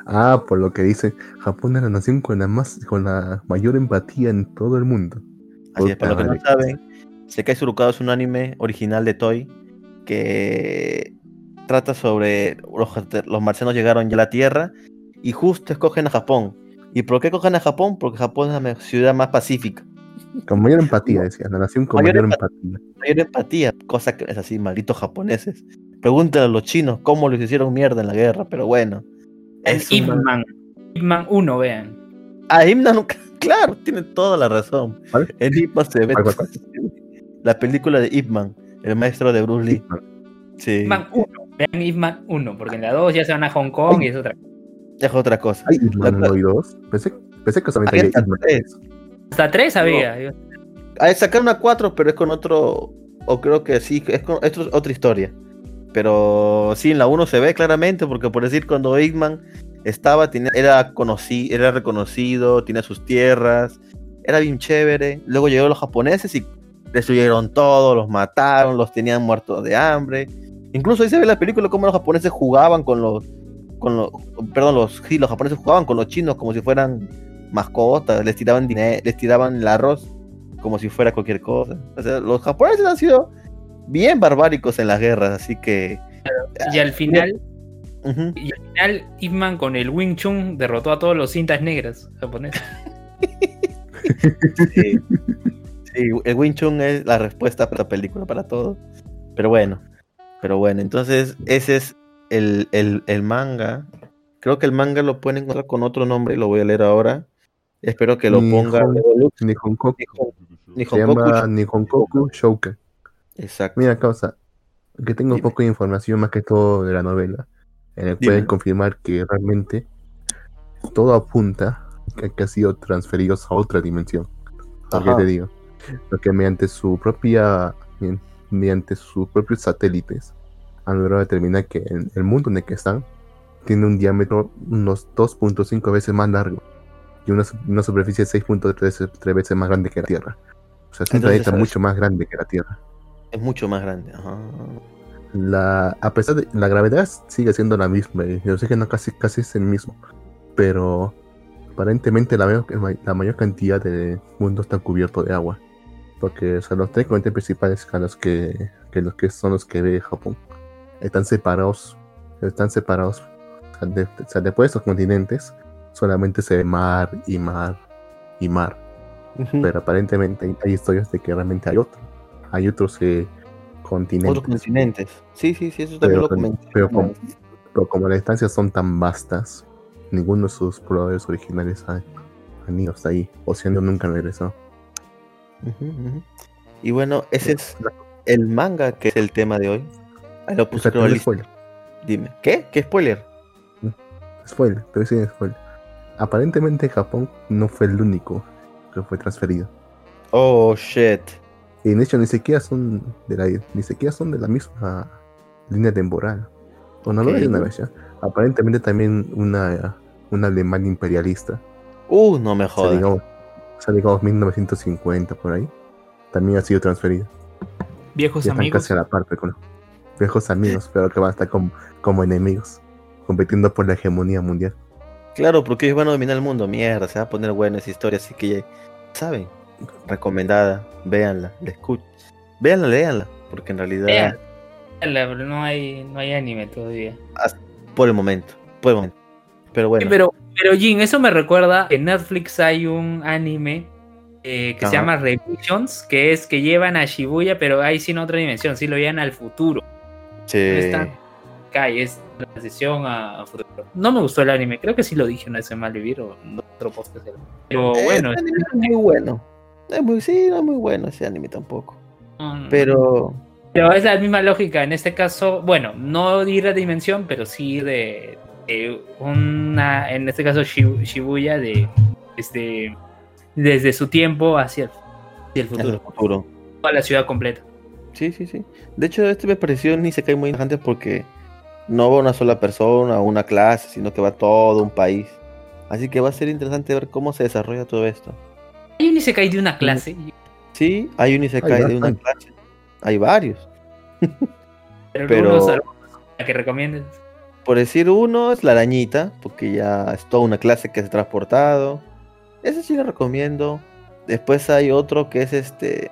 Ah, por lo que dice, Japón es la nación con la más, con la mayor empatía en todo el mundo. Así es, para los que no saben, Sekai Surukado es un anime original de Toy que trata sobre los, los marcianos llegaron ya a la Tierra y justo escogen a Japón. ¿Y por qué escogen a Japón? Porque Japón es la ciudad más pacífica. Con mayor empatía, decía, la nación con Mayor mayor, empat- empatía. Mayor empatía, cosa que es así, malditos japoneses. Pregúntale a los chinos cómo les hicieron mierda en la guerra, pero bueno. Es Ip un- Man. Ip Man 1, vean. Ah, nunca- Claro, tiene toda la razón. ¿Cuál? En Ip Man se ve. La película de Ip Man, el maestro de Bruce Lee. Sí. Ip Man 1. Vean Ip Man 1, porque en la 2 ya se van a Hong Kong y es otra. Es otra cosa. Ay, Hitman La- 1 y 2. Pensé, Pensé que solamente Había hasta Hitman. tres. Hasta tres había. Ah, sacaron una 4, pero es con otro. O creo que sí, es con esto es otra historia. Pero sí, en la 1 se ve claramente, porque por decir, cuando Eggman estaba, tenía- era, conocí, era reconocido, tenía sus tierras, era bien chévere. Luego llegaron los japoneses y destruyeron todo, los mataron, los tenían muertos de hambre. Incluso ahí se ve en la película cómo los japoneses jugaban con los. Con los perdón, los, sí, los japoneses jugaban con los chinos como si fueran mascotas, les tiraban dinero, les tiraban el arroz como si fuera cualquier cosa. O sea, los japoneses han sido bien barbáricos en las guerras, así que. Y al final, y al final, Ip Man con el Wing Chun derrotó a todos los cintas negras japoneses. Sí. Sí, el Wing Chun es la respuesta para la película, para todo. Pero bueno, pero bueno, entonces ese es el, el, el manga. Creo que el manga lo pueden encontrar con otro nombre y lo voy a leer ahora. Espero que lo ponga. Nihonkoku. Nihonkoku. Shouken. Exacto. Mira, causa, que tengo poco de información más que todo de la novela, en el Dime. pueden confirmar que realmente todo apunta a que ha sido transferidos a otra dimensión. Porque Ajá. te digo, porque mediante su propia, mediante sus propios satélites han logrado determinar que el, el mundo en el que están tiene un diámetro unos 2.5 veces más largo y una, una superficie 6.3 tres veces más grande que la Tierra. O sea, es un planeta mucho más grande que la Tierra. Es mucho más grande. Ajá. La, a pesar de la gravedad sigue siendo la misma, y yo sé que no casi, casi es el mismo, pero aparentemente la, mayor- la mayor cantidad de mundo está cubierto de agua, porque o sea, los tres continentes principales a los que, que los que son los que ve Japón están separados, están separados, o sea, de- o sea, después de estos continentes solamente se ve mar y mar y mar, pero aparentemente hay, hay historias de que realmente hay otro, hay otros eh, continentes. Otros continentes. Sí, sí, sí, eso también Pero lo comenté. pero con- Pero como las distancias son tan vastas, ninguno de sus pobladores originales ha- han ido hasta ahí. O si han Y bueno, ese es el manga que es el tema de hoy. Ahí lo puse no lista. spoiler. Dime, ¿qué? ¿Qué spoiler? Spoiler, te voy a decir spoiler. Aparentemente Japón no fue el único que fue transferido. Oh shit. Y de hecho ni siquiera son de la, ni siquiera son de la misma línea temporal. O no lo Ok. hay una vez ya. Aparentemente también una, una Alemania imperialista. Uh, no me O sea, jodas. digamos, o sea, digamos 1950 por ahí. También ha sido transferido. Viejos Ya están amigos. casi a la par, pero con viejos amigos, pero que van a estar como, como enemigos, compitiendo por la hegemonía mundial. Claro, porque ellos van a dominar el mundo. Mierda, se va a poner buena esa historia, así que ya saben. Recomendada, véanla, la escuchen. Véanla, léanla, porque en realidad, Vean. No hay, no hay anime todavía. por el momento, por el momento. Pero bueno, Pero, pero Jin, eso me recuerda que en Netflix hay un anime eh, que se llama Revisions, que es que llevan a Shibuya, pero ahí sí en otra dimensión, sí lo llevan al futuro. che, está. Y es transición a, a futuro. No me gustó el anime, creo que sí lo dije una vez en Malvivir o en otro podcast. Pero eh, bueno, ese anime es muy bueno. No es muy, sí, no es muy bueno ese anime tampoco. Pero, Pero es la misma lógica, en este caso, bueno, no ir a dimensión, pero sí de, de una, en este caso Shibu- Shibuya, de este, desde su tiempo hacia el, hacia el el futuro, toda la ciudad completa. Sí, sí, sí. De hecho, este me pareció ni se cae muy interesante porque no va una sola persona o una clase, sino que va todo un país. Así que va a ser interesante ver cómo se desarrolla todo esto. Hay un Isekai de una clase, Sí, hay un Isekai de una clase. Hay varios. pero, Pero- algunos, algunos a que recomiendes. Por decir uno es la arañita, porque ya es toda una clase que se ha transportado. Ese sí lo recomiendo. Después hay otro que es este.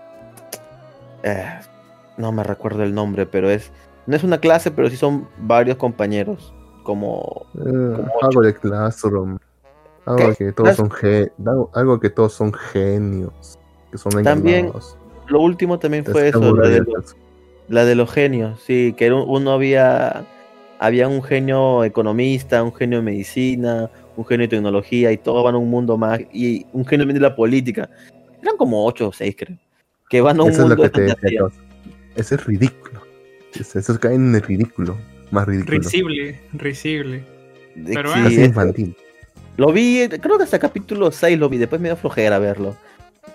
eh, no me recuerdo el nombre, pero es. No es una clase, pero sí son varios compañeros. Como. Eh, algo de Classroom. Algo que todos son algo, que todos son genios. Que son También engañados. Lo último también fue eso, la de, los, la de los genios. Sí, que uno había. Había un genio economista, un genio de medicina, un genio de tecnología, y todos van a un mundo más. Y un genio también de la política. Eran como ocho o seis, creo. Que van a un Eso es lo mundo que de te. Eso es ridículo. Eso, eso cae en el ridículo. Más ridículo. Risible, risible. De- Pero sí, es- infantil. Lo vi, creo que hasta capítulo 6 lo vi, después me dio flojera verlo.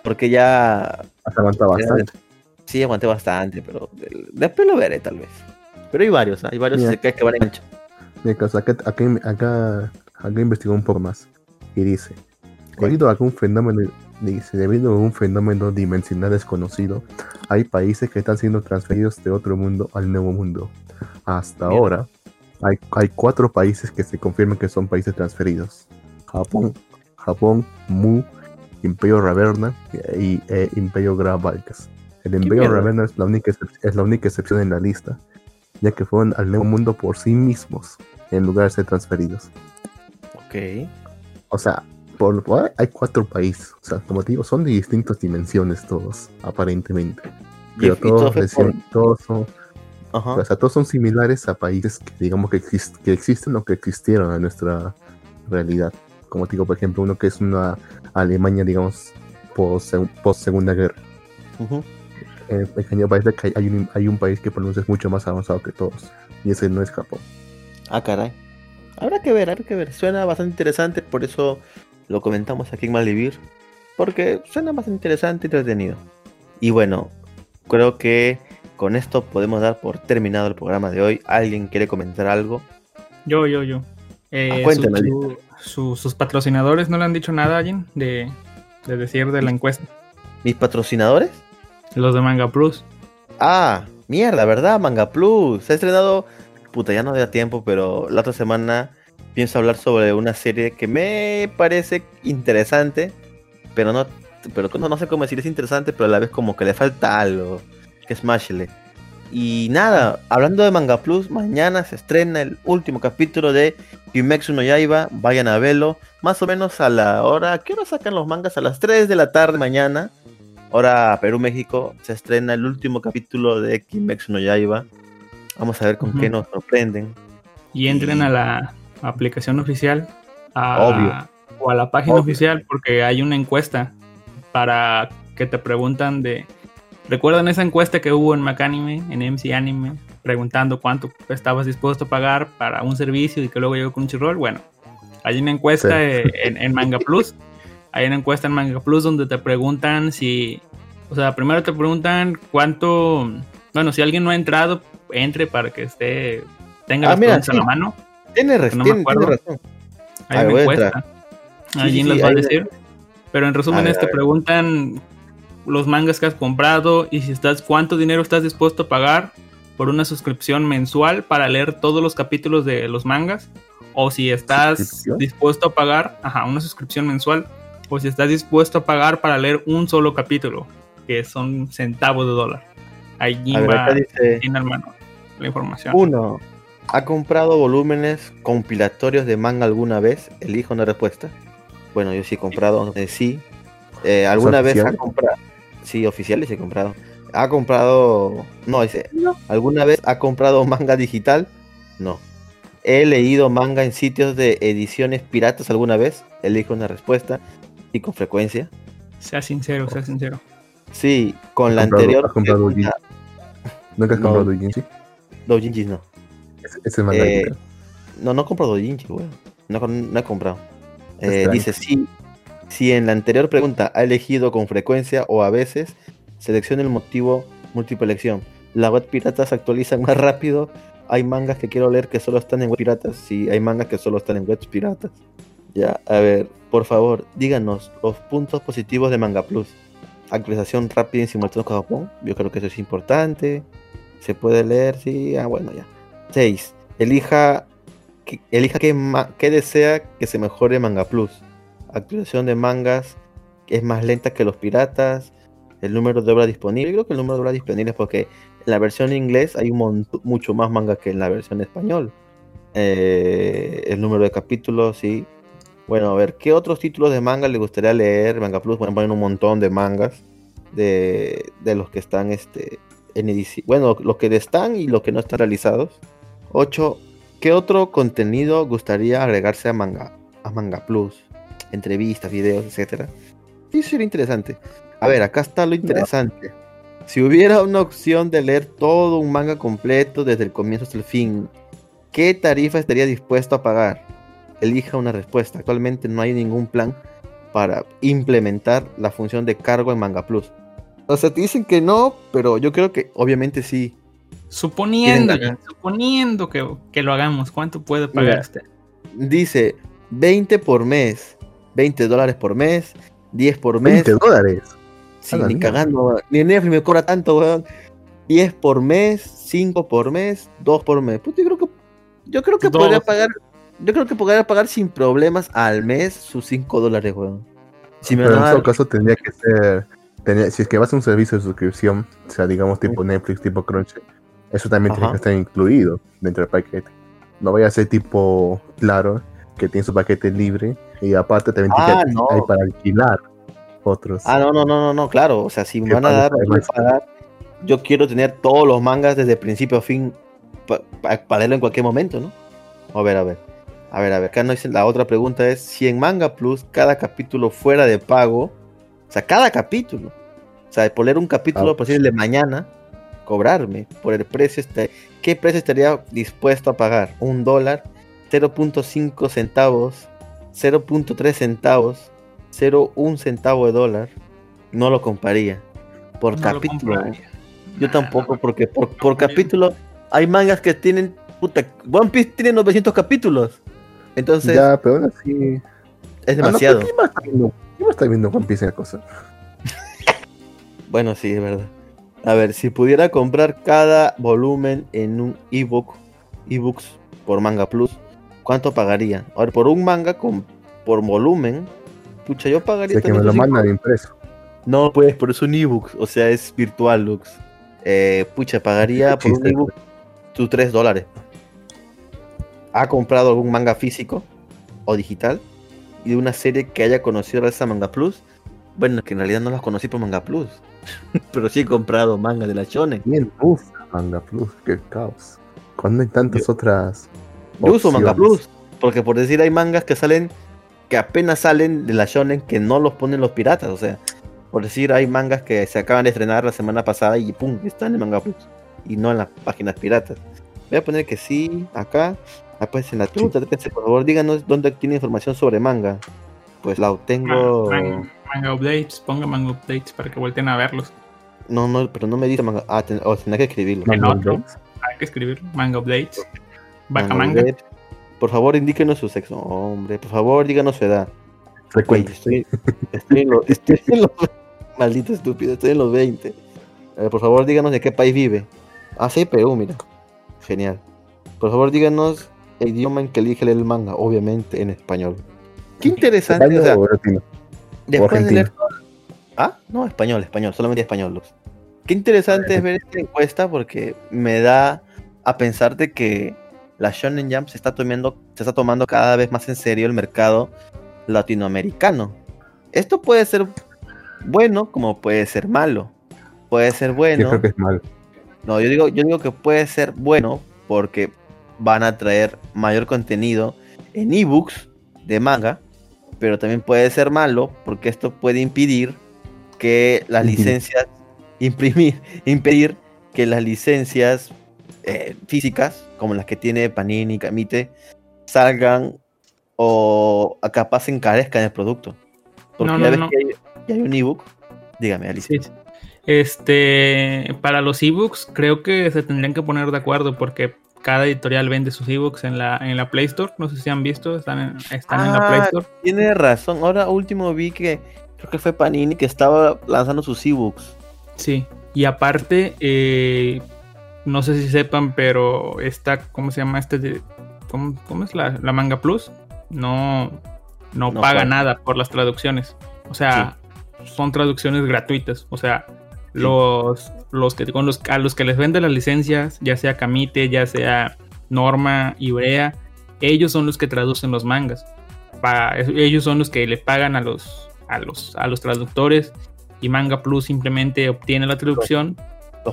Porque ya. Has aguantado bastante. Sí, aguanté bastante, pero de- después lo veré tal vez. Pero hay varios, ¿ah? hay varios Mira. que, van en. Mira, acá, acá, acá, acá investigó un poco más y dice, debido a un fenómeno, dice, debido a un fenómeno dimensional desconocido, hay países que están siendo transferidos de otro mundo al nuevo mundo. Hasta Mira. ahora, hay, hay cuatro países que se confirman que son países transferidos. Japón, Japón, Mu, Imperio Raverna y e Imperio Gravalcas. El Imperio? Raverna es la, única es la única excepción en la lista, ya que fueron al nuevo mundo por sí mismos en lugar de ser transferidos. Ok. O sea, por, por- hay cuatro países. O sea, como te digo, son de distintas dimensiones todos, aparentemente. Pero todos, decían- todos son, Ajá. o sea, todos son similares a países que digamos que, exist- que existen o que existieron en nuestra realidad. Como te digo, por ejemplo, uno que es una Alemania, digamos, post, post Segunda Guerra. En el pequeño país de que hay, hay un, hay un país que por lo menos es mucho más avanzado que todos. Y ese no es Japón. Ah, caray. Habrá que ver, habrá que ver. Suena bastante interesante, por eso lo comentamos aquí en Malvivir. Porque suena bastante interesante y entretenido. Y bueno, creo que con esto podemos dar por terminado el programa de hoy. ¿Alguien quiere comentar algo? Yo, yo, yo. Eh, Ah, su- cuéntame, su- su- sus patrocinadores no le han dicho nada, alguien, de, de decir de la encuesta. ¿Mis patrocinadores? Los de Manga Plus. Ah, mierda, ¿verdad? Manga Plus. Se ha estrenado. Puta, ya no da tiempo, pero la otra semana pienso hablar sobre una serie que me parece interesante, pero no, pero no, no sé cómo decir, es interesante, pero a la vez como que le falta algo, que es Mashle. Y nada, hablando de Manga Plus, mañana se estrena el último capítulo de Kimetsu no Yaiba, vayan a verlo, más o menos a la hora, ¿qué hora sacan los mangas? A las 3 de la tarde mañana, hora Perú, México, se estrena el último capítulo de Kimetsu no Yaiba. Vamos a ver con qué nos sorprenden. Y entren a la aplicación oficial. a- Obvio. O a la página Obvio. oficial, porque hay una encuesta para que te preguntan de. ¿Recuerdan esa encuesta que hubo en Macanime, en MC Anime, preguntando cuánto estabas dispuesto a pagar para un servicio y que luego llegó Crunchyroll? Bueno, hay una encuesta Sí. en, en Manga Plus. Hay una encuesta en Manga Plus donde te preguntan si. O sea, primero te preguntan cuánto. Bueno, si alguien no ha entrado, entre para que esté. Tenga Ah, las mira, preguntas a sí. la mano. Tiene, no tiene- tiene razón. Hay A ver, una a encuesta. Sí, Allí sí, les va a decir. Pero en A resumen, ver, a ver. preguntan los mangas que has comprado y si estás, cuánto dinero estás dispuesto a pagar por una suscripción mensual para leer todos los capítulos de los mangas. O si estás dispuesto a pagar, ajá, una suscripción mensual. O si estás dispuesto a pagar para leer un solo capítulo, que son centavos de dólar. Allí va dice en el mano la información. uno. ¿Ha comprado volúmenes compilatorios de manga alguna vez? Elijo una respuesta. Bueno, yo sí he comprado, eh, sí. Eh, ¿Alguna vez ha comprado? Sí, oficiales he comprado. ¿Ha comprado? No, dice. ¿Alguna vez ha comprado manga digital? No. ¿He leído manga en sitios de ediciones piratas alguna vez? Elijo una respuesta. Y con frecuencia. Sea sincero, sea sincero. Sí, con la ¿Has comprado- anterior. has comprado pregunta- ¿Nunca has No. comprado Doujinshi? Doujinshis no. Ese es manga Eh. No, no he comprado Doujinshi, weón. No, no he comprado. Eh, dice, sí, si en la anterior pregunta ha elegido con frecuencia o a veces, seleccione el motivo múltiple elección. Las web piratas se actualizan más rápido. Hay mangas que quiero leer que solo están en web piratas. Sí, hay mangas que solo están en webs piratas. Ya, a ver, por favor, díganos los puntos positivos de Manga Plus. Actualización rápida y simultánea con Japón. Yo creo que eso es importante. Se puede leer, sí. Ah, bueno, ya. 6. Elija que, elija qué, desea que se mejore Manga Plus. Actualización de mangas es más lenta que los piratas. El número de obras disponibles. Creo que el número de obras disponibles porque en la versión inglés hay un mucho más manga que en la versión español. Eh, el número de capítulos, sí. Bueno, a ver, ¿qué otros títulos de manga le gustaría leer? Manga Plus, bueno, ponen un montón de mangas de, de los que están este, en edición. Bueno, los que están y los que no están realizados. 8. ¿Qué otro contenido gustaría agregarse a Manga, a Manga Plus? Entrevistas, videos, etcétera. Sí, sería interesante. A ver, acá está lo interesante. Si hubiera una opción de leer todo un manga completo desde el comienzo hasta el fin, ¿qué tarifa estaría dispuesto a pagar? Elija una respuesta. Actualmente no hay ningún plan para implementar la función de cargo en Manga Plus. O sea, te dicen que no, pero yo creo que obviamente sí. Suponiendo, suponiendo que, que lo hagamos, ¿cuánto puede pagar Mira. usted? Dice 20 por mes, 20 dólares por mes, 10 por mes. 20 dólares. Sí, ni cagando. Ni Netflix me cobra tanto, weón. 10 por mes, 5 por mes, 2 por mes. Puta, yo creo que, yo creo que Dos. podría pagar, yo creo que podría pagar sin problemas al mes sus 5 dólares, weón. Si me Pero en todo dar, caso tendría que ser. tendría- si es que vas a un servicio de suscripción, o sea, digamos tipo Netflix, tipo Crunchy, eso también tiene que estar incluido dentro del paquete. No vaya a ser tipo Claro, que tiene su paquete libre y aparte también Ah, tiene que no. hay para alquilar otros. ah, no, no, no, no, no, claro, o sea, si me van a dar, pagar, yo quiero tener todos los mangas desde principio a fin para leerlo en cualquier momento, ¿no? A ver, a ver. A ver, a ver, acá no dice, la otra pregunta es si en Manga Plus cada capítulo fuera de pago, o sea, cada capítulo, o sea, por leer un capítulo, Ah. por decir el de mañana, cobrarme por el precio, este, ¿qué precio estaría dispuesto a pagar? ¿Un dólar? ¿0.5 centavos? ¿0.3 centavos? ¿0.1 centavo de dólar? No lo compraría. Por No capítulo. compraría. Yo tampoco, porque por, por capítulo hay mangas que tienen. Puta, One Piece tiene 900 capítulos. Entonces, ya, pero aún así. es Ah, no, demasiado. pero ¿quién va a estar viendo- a estar viendo One Piece en la cosa? Bueno, sí, es verdad. A ver, si pudiera comprar cada volumen en un ebook, ebooks por Manga Plus, ¿cuánto pagaría? A ver, por un manga con, por volumen, pucha, yo pagaría. Sé que me lo mandan impreso. No, pues, pero es un ebook, o sea, es virtual, Lux. Eh, pucha, pagaría Qué por un ebook tus 3 dólares. ¿Ha comprado algún manga físico o digital? Y de una serie que haya conocido gracias a Manga Plus. Bueno, que en realidad no las conocí por Manga Plus. pero sí he comprado manga de la Shonen. Bien, uff, Manga Plus, qué caos. Cuando hay tantas otras. Yo uso Manga opciones. Plus. Porque por decir, hay mangas que salen, que apenas salen de la Shonen, que no los ponen los piratas. O sea, por decir, hay mangas que se acaban de estrenar la semana pasada y pum, están en Manga Plus. Y no en las páginas piratas. Voy a poner que sí, acá. Ah, pues en la pregunta, déjense, por favor, díganos dónde tiene información sobre manga. Pues la obtengo. Manga, manga updates, ponga manga updates para que vuelten a verlos. No, no, pero no me dice manga. Ah, ten- oh, tendrá que escribirlo. En Manga otro. Updates. Hay que escribir manga updates. Vaca Manga. Por favor, indíquenos su sexo. Hombre, por favor, díganos su edad. Güey, Frecuente. estoy, estoy en los, estoy en los- Maldito estúpido, estoy en los 20. A ver, por favor, díganos de qué país vive. Ah, sí, Perú, mira. Genial. Por favor, díganos el idioma en que elige leer el manga. Obviamente en español. Qué interesante. ¿Español o sea, o después de leer todo- Ah, no, español, español, solamente español, Lux. Qué interesante es ver esta encuesta porque me da a pensar de que la Shonen Jump se está tomando, se está tomando cada vez más en serio el mercado latinoamericano. Esto puede ser bueno como puede ser malo. Puede ser Yo bueno. creo que es mal. No, yo digo, yo digo que puede ser bueno porque van a traer mayor contenido en ebooks de manga, pero también puede ser malo porque esto puede impedir que las licencias, imprimir, impedir que las licencias eh, físicas, como las que tiene Panini y Camite, salgan o capaz encarezcan el producto. Porque No, ya no, ves no. que hay, un ebook. Dígame, Alicia. Sí. Este, para los ebooks creo que se tendrían que poner de acuerdo porque cada editorial vende sus ebooks en la, en la Play Store. No sé si han visto, están en, están en la Play Ah, Store. Tiene razón. Ahora último vi que creo que fue Panini que estaba lanzando sus ebooks. Sí. Y aparte, eh, no sé si sepan, pero está, ¿cómo se llama este? de- ¿cómo, cómo es la, la Manga Plus? No, no, No paga paga. nada por las traducciones. O sea, son traducciones gratuitas. O sea, los, los que con los, a los que les venden las licencias, ya sea Camite, ya sea Norma, Ibrea, ellos son los que traducen los mangas. Pa- ellos son los que le pagan a los, a los, a los traductores y Manga Plus simplemente obtiene la traducción,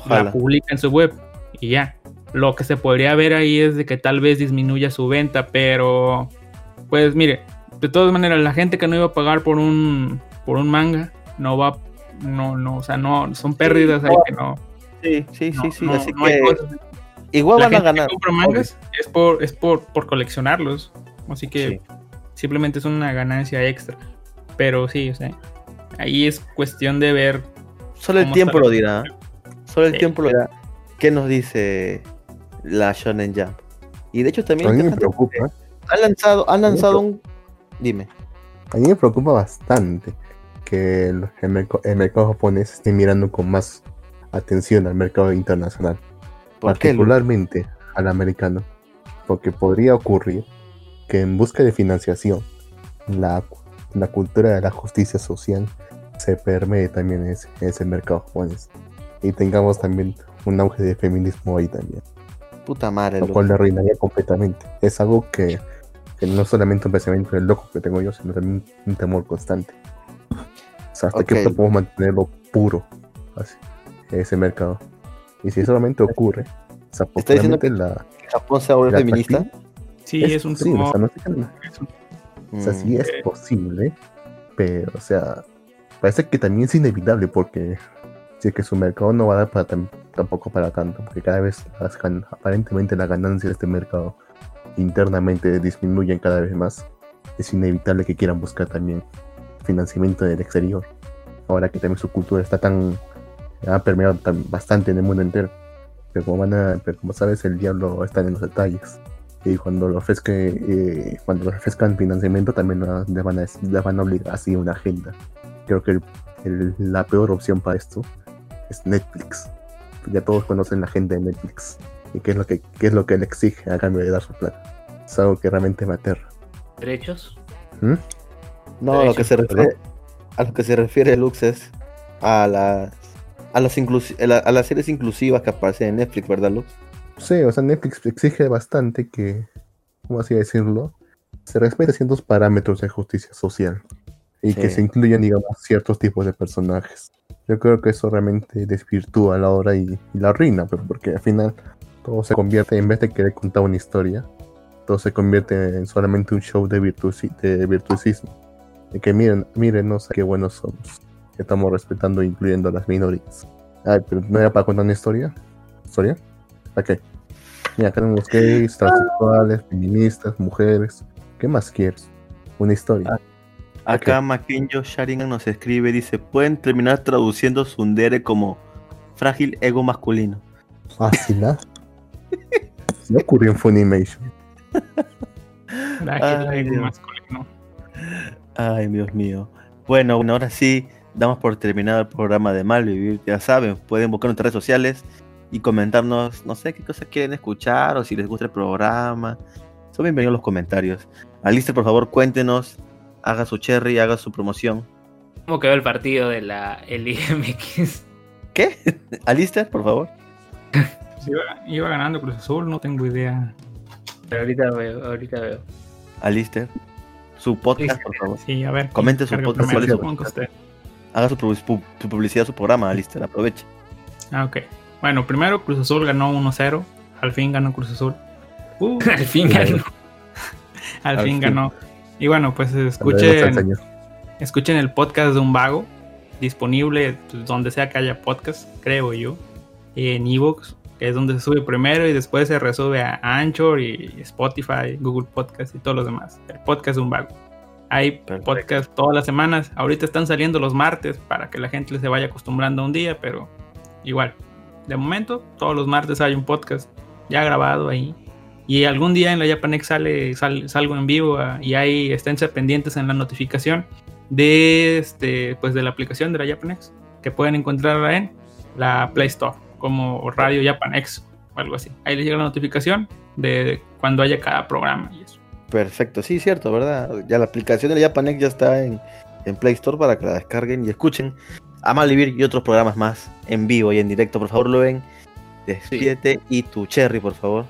la publica en su web y ya. Lo que se podría ver ahí es de que tal vez disminuya su venta, pero pues mire, de todas maneras la gente que no iba a pagar por un por un manga no va no no, o sea, no son pérdidas ahí que no Sí, sí, no- sí, sí. no- Así no hay que cosas. igual La van a que ganar. compra mangas es por es por por coleccionarlos, así que Sí. simplemente es una ganancia extra. Pero sí, o sea, ahí es cuestión de ver. Solo el ¿Cómo tiempo lo dirá. Solo el Sí. tiempo lo dirá. ¿Qué nos dice la Shonen Jump? Y de hecho también A mí me preocupa, han lanzado, han lanzado un. Dime. a mí me preocupa bastante que el, el merc- el mercado japonés esté mirando con más atención al mercado internacional, ¿Por qué? Particularmente al americano, porque podría ocurrir que en busca de financiación la, la cultura de la justicia social se permee también en ese, en ese mercado japonés y tengamos también un auge de feminismo ahí también. Puta madre, lo cual le arruinaría completamente. Es algo que, que no es solamente un pensamiento del loco que tengo yo, sino también un temor constante. Sea, hasta qué Ok. punto podemos mantenerlo puro así, ese mercado. Y si solamente ocurre, o sea, ¿Está diciendo popularmente la, ¿Japón se va a volver la feminista? Sí, es, un posible, o sea, no es un- o sea, sí Mm, es posible, pero, o sea, parece que también es inevitable porque si es que su mercado no va a dar para tampoco para tanto, porque cada vez las gan- aparentemente las ganancias de este mercado internamente disminuyen cada vez más, es inevitable que quieran buscar también financiamiento del exterior. Ahora que también su cultura está tan ha permeado tan- bastante en el mundo entero. Pero como van a, pero como sabes, el diablo está en los detalles y cuando le ofrezca, eh, cuando ofrezcan financiamiento también la- le van a, le van a obligar así una agenda. Creo que el- el- la peor opción para esto es Netflix. Ya todos conocen la agenda de Netflix y qué es lo que qué es lo que le exige a cambio de dar su plata. Es algo que realmente me aterra. ¿Derechos? ¿Mm? No, a lo que se refiere, a lo que se refiere Lux es a las a las a, las series inclusivas que aparecen en Netflix, ¿verdad, Lux? Sí, o sea, Netflix exige bastante que, ¿cómo así decirlo? Se respete ciertos parámetros de justicia social y que se incluyan, digamos, ciertos tipos de personajes. Yo creo que eso realmente desvirtúa la obra y, y la arruina, pero porque al final todo se convierte, en vez de querer contar una historia, todo se convierte en solamente un show de, virtuosi- de virtuosismo. De que miren, mírenos qué buenos somos. Que estamos respetando e incluyendo a las minorías. Ay, pero no era para contar una historia. ¿Historia? ¿Para qué? Mira, acá tenemos gays, transexuales, feministas, mujeres. ¿Qué más quieres? Una historia. Acá Makenyo Sharingan nos escribe, dice, pueden terminar traduciendo Sundere como frágil ego masculino. Fácil, ¿ah? Se me ocurrió en Funimation. Frágil, ego masculino. Ay, Dios mío. Bueno, bueno, ahora sí, damos por terminado el programa de Malvivir. Ya saben, pueden buscar nuestras redes sociales y comentarnos, no sé qué cosas quieren escuchar o si les gusta el programa. Son bienvenidos los comentarios. Alistair, por favor, cuéntenos, haga su cherry, haga su promoción. ¿Cómo quedó el partido de la LMX? ¿Qué? Alistair, por favor. Iba, iba ganando Cruz Azul, no tengo idea. Pero ahorita veo, ahorita veo. Alistair, su podcast, por favor. Sí, a ver. Comente su podcast, primero, ¿cuál es su usted. Haga su, pu- pu- su publicidad, su programa, Alistair, aproveche. Ah, ok. Bueno, primero Cruz Azul ganó 1-0. Al fin ganó Cruz Azul. Uh, Al fin ganó. al Al fin fin. ganó. Y bueno, pues escuchen, escuchen el podcast de un vago. Disponible pues, donde sea que haya podcast, creo yo. En Evox, que es donde se sube primero y después se resube a Anchor y Spotify, Google Podcast y todos los demás. El podcast de un vago. Hay Perfecto. podcast todas las semanas. Ahorita están saliendo los martes para que la gente se vaya acostumbrando a un día, pero igual. De momento, todos los martes hay un podcast ya grabado ahí. Y algún día en la Japanex sale, sal- salgo en vivo ah, y ahí esténse pendientes en la notificación de este pues de la aplicación de la Japanex que pueden encontrarla en la Play Store como Radio Japanex o algo así. Ahí les llega la notificación de cuando haya cada programa y eso. Perfecto, sí, cierto, ¿verdad? Ya la aplicación de la Japanex ya está en, en Play Store para que la descarguen y escuchen a Malvivir y otros programas más en vivo y en directo. Por favor, lo ven. Despídete y tu cherry, por favor.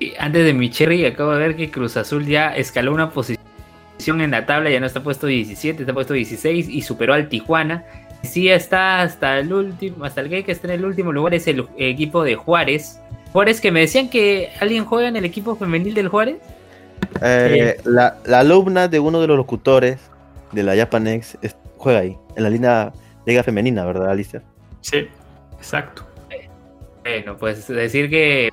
Y antes de mi cherry, acabo de ver que Cruz Azul ya escaló una posición en la tabla, ya no está puesto 17, está puesto 16 y superó al Tijuana. Sí está hasta el último, hasta el que está en el último lugar es el equipo de Juárez. Juárez que me decían que alguien juega en el equipo femenil del Juárez. Eh, la, la alumna de uno de los locutores de la Japanex es- juega ahí, en la línea liga femenina, ¿verdad, Alistair? Sí, exacto. Bueno, pues decir que,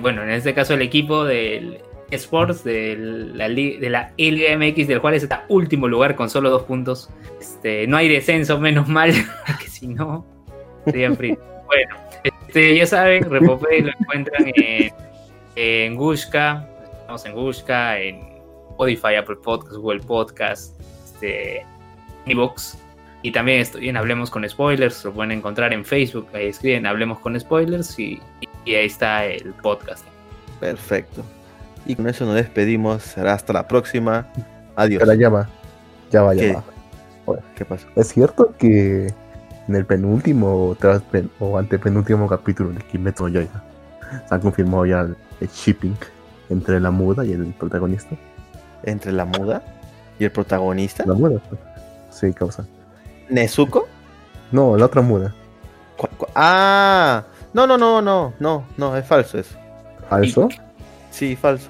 bueno, en este caso el equipo del, Sports de la, de la Liga MX, del cual está último lugar con solo dos puntos. Este, no hay descenso, menos mal, que si no, serían free. Bueno, este, ya saben, Repopé lo encuentran en, en Gushka, estamos en Gushka, en Spotify, Apple Podcast, Google Podcast, este, Evox. Y también estoy en Hablemos con Spoilers, lo pueden encontrar en Facebook, ahí escriben Hablemos con Spoilers y ahí está el podcast. Perfecto. Y con eso nos despedimos. Será hasta la próxima. Adiós. Pero ya va, ya va, ya ¿Qué? va. ¿Qué pasó? Es cierto que en el penúltimo o tras pen- o antepenúltimo capítulo de Kimetsu no Yaiba se ha confirmado ya el, el shipping entre la muda y el protagonista. Entre la muda y el protagonista. La muda, pues. Sí, causa. ¿Nezuko? No, la otra muda. ¿Cu- cu- Ah, no, no, no, no, no, no, es falso eso. ¿Falso? Sí, falso.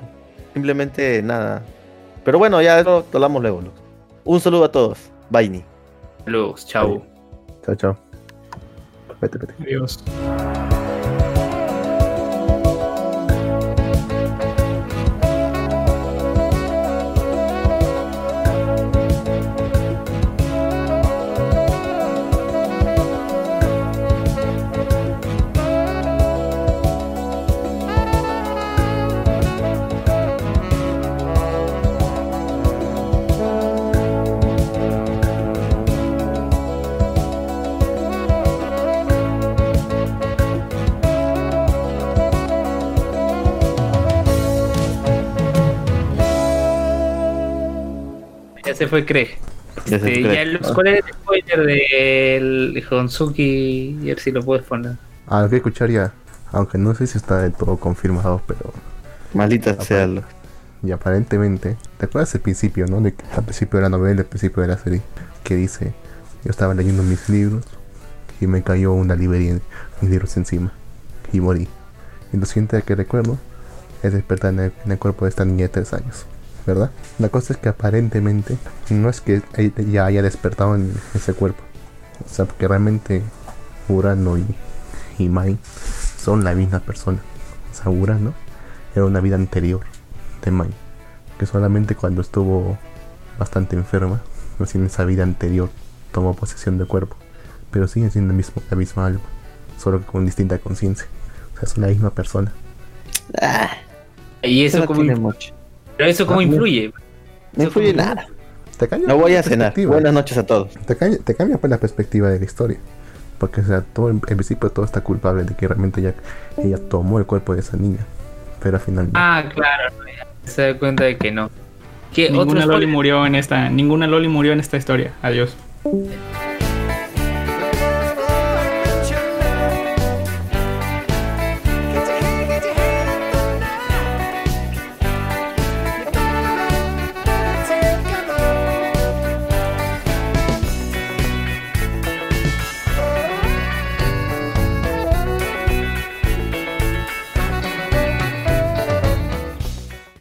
Simplemente nada. Pero bueno, ya lo hablamos luego. Un saludo a todos. Bye. Ni. Saludos, chao. Chao, chao. Vete, vete. Adiós. Se fue Craig. Ya se Este, fue. ya los- ¿Cuál es el spoiler del Honsuki? A ver si lo puedes poner. Ah, lo que escuchar ya. Aunque no sé si está del todo confirmado, pero Maldita sea. Luz. y aparentemente. ¿Te acuerdas el principio, no? De que al principio de la novela, al principio de la serie, que dice: Yo estaba leyendo mis libros y me cayó una librería, mis libros encima y morí. Y lo siguiente que recuerdo es despertar en el, en el cuerpo de esta niña de tres años, ¿verdad? La cosa es que aparentemente no es que ella ya haya despertado en ese cuerpo, o sea, porque realmente Urano y, y Mai son la misma persona. O sea, Urano era una vida anterior de Mai, que solamente cuando estuvo bastante enferma, recién esa vida anterior tomó posesión del cuerpo, pero siguen siendo el mismo, la misma alma, solo que con distinta conciencia. O sea, es la misma persona. Ah, ¿Y eso no cómo, tiene mucho. Pero eso cómo Ah, influye? No influye nada. Te No voy a cenar. Buenas noches a todos. Te cambia, te cambia pues la perspectiva de la historia. Porque, o sea, todo, en, en principio todo está culpable de que realmente ella, ella tomó el cuerpo de esa niña. Pero al final no. Ah, claro. ya Se da cuenta de que no. ¿Qué otro Ninguna Loli murió en esta, ninguna Loli murió en esta historia. Adiós.